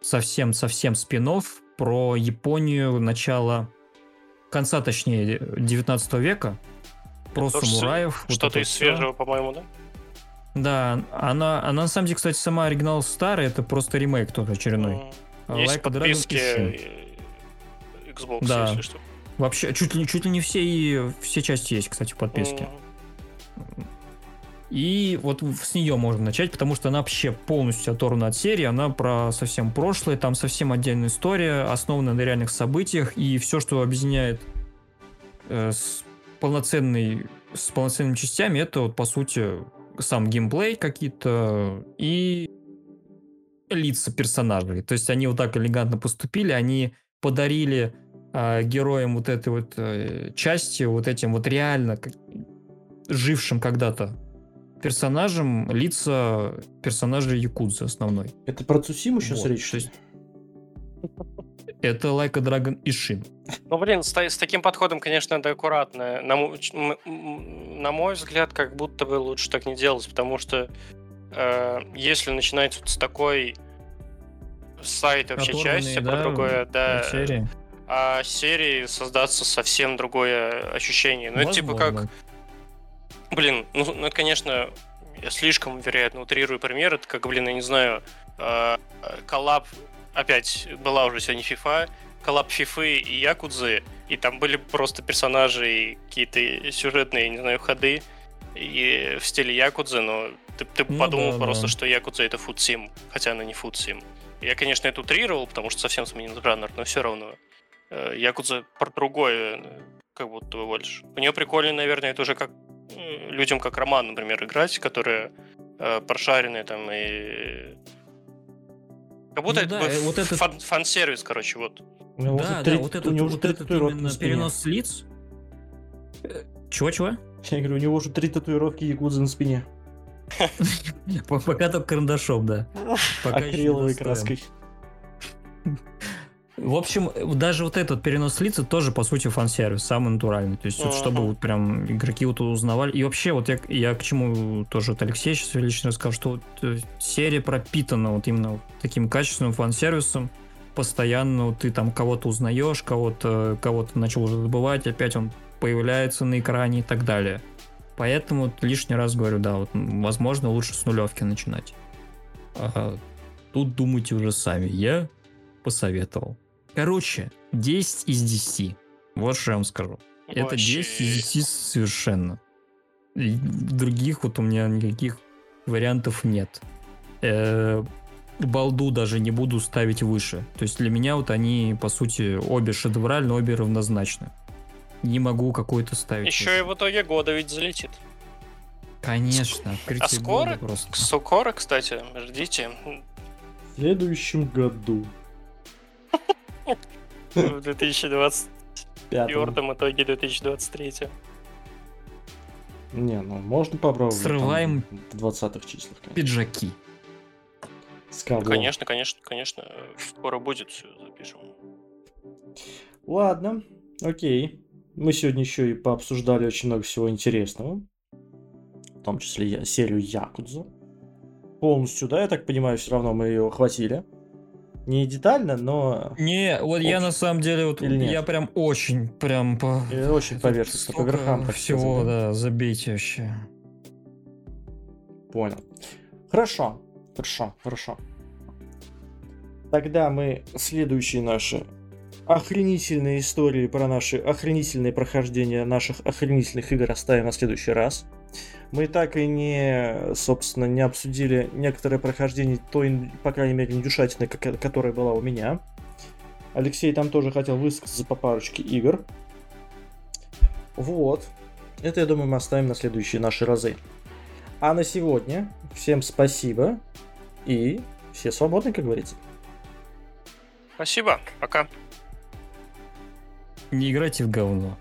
совсем-совсем спин про Японию начала конца, точнее, 19 века. Про это самураев. Что-то вот из свежего, по-моему, да? Да, она, она на самом деле, кстати, сама оригинал старый, это просто ремейк тот очередной. Есть like подписки Xbox, да. если что. Вообще, чуть ли, чуть ли не все, и, все части есть, кстати, в подписке. Mm. И вот с нее можно начать, потому что она вообще полностью оторвана от серии, она про совсем прошлое, там совсем отдельная история, основана на реальных событиях, и все, что объединяет э, с полноценной с полноценными частями, это вот по сути сам геймплей какие-то и лица персонажей. То есть они вот так элегантно поступили, они подарили э, героям вот этой вот э, части, вот этим вот реально как, жившим когда-то персонажам лица персонажей Якудзы основной. Это про Цусиму сейчас вот, речь? То есть... Это Like a Dragon и Shin. Ну, блин, с, с таким подходом, конечно, это аккуратно. На, на мой взгляд, как будто бы лучше так не делать, потому что э, если начинать вот с такой сайт вообще части, да, про другое, да. Серии. А серии создаться совсем другое ощущение. Ну, это типа как... Блин, ну, ну, это, конечно, я слишком, вероятно, утрирую пример. Это как, блин, я не знаю, э, коллаб, опять была уже сегодня FIFA, коллаб Фифы и Якудзы, и там были просто персонажи и какие-то сюжетные, я не знаю, ходы и в стиле Якудзы, но ты, ты ну, подумал да, просто, да. что Якудза это футсим, хотя она не футсим. Я, конечно, это утрировал, потому что совсем сменил жанр, но все равно. Э, Якудза про другое, э, как будто бы больше. У нее прикольно, наверное, это уже как людям, как Роман, например, играть, которые э, прошаренные там и Как будто ну, это да, вот этот фан- фан-сервис, короче, вот. Да, да, три, вот этот, у него уже вот этот именно перенос лиц. Чего-чего? Я говорю, у него уже три татуировки якудзы на спине. Пока только карандашом, да. Акриловой краской. В общем, даже вот этот перенос лица тоже, по сути, фан-сервис, самый натуральный. То есть, вот, чтобы вот прям игроки вот узнавали. И вообще, вот я, я к чему тоже вот Алексей сейчас лично сказал, что вот э, серия пропитана вот именно вот таким качественным фан-сервисом. Постоянно вот ты там кого-то узнаешь, кого-то кого-то начал уже забывать, опять он появляется на экране и так далее. Поэтому вот лишний раз говорю, да, вот, возможно, лучше с нулевки начинать. А, тут думайте уже сами. Я посоветовал. Короче, 10 из 10. Вот что я вам скажу. Вообще... Это 10 из 10 совершенно. И других вот у меня никаких вариантов нет. Э, балду даже не буду ставить выше. То есть для меня вот они, по сути, обе шедевральны, обе равнозначны. Не могу какой-то ставить. Еще выше. и в итоге года ведь залетит. Конечно, а скоро? Просто. Скоро, кстати, ждите. В следующем году. В 2024 итоге 2023. Не, ну можно попробовать. Срываем в 20-х числах. Конечно. Пиджаки. С кого? Конечно, конечно, конечно. Скоро будет, все запишем. Ладно, окей. Мы сегодня еще и пообсуждали очень много всего интересного. В том числе я, серию Якудзу. Полностью, да, я так понимаю, все равно мы ее охватили. Не детально, но... Не, вот общем. я на самом деле, вот я прям очень, прям по... И очень поверхностно, по верхам. Всего, да, забейте вообще. Понял. Хорошо, хорошо, хорошо. Тогда мы следующие наши охренительные истории про наши охренительные прохождения наших охренительных игр оставим на следующий раз. Мы так и не, собственно, не обсудили некоторые прохождения той, по крайней мере, индюшатины, которая была у меня. Алексей там тоже хотел высказаться по парочке игр. Вот. Это, я думаю, мы оставим на следующие наши разы. А на сегодня всем спасибо и все свободны, как говорится. Спасибо, пока. Не играйте в говно.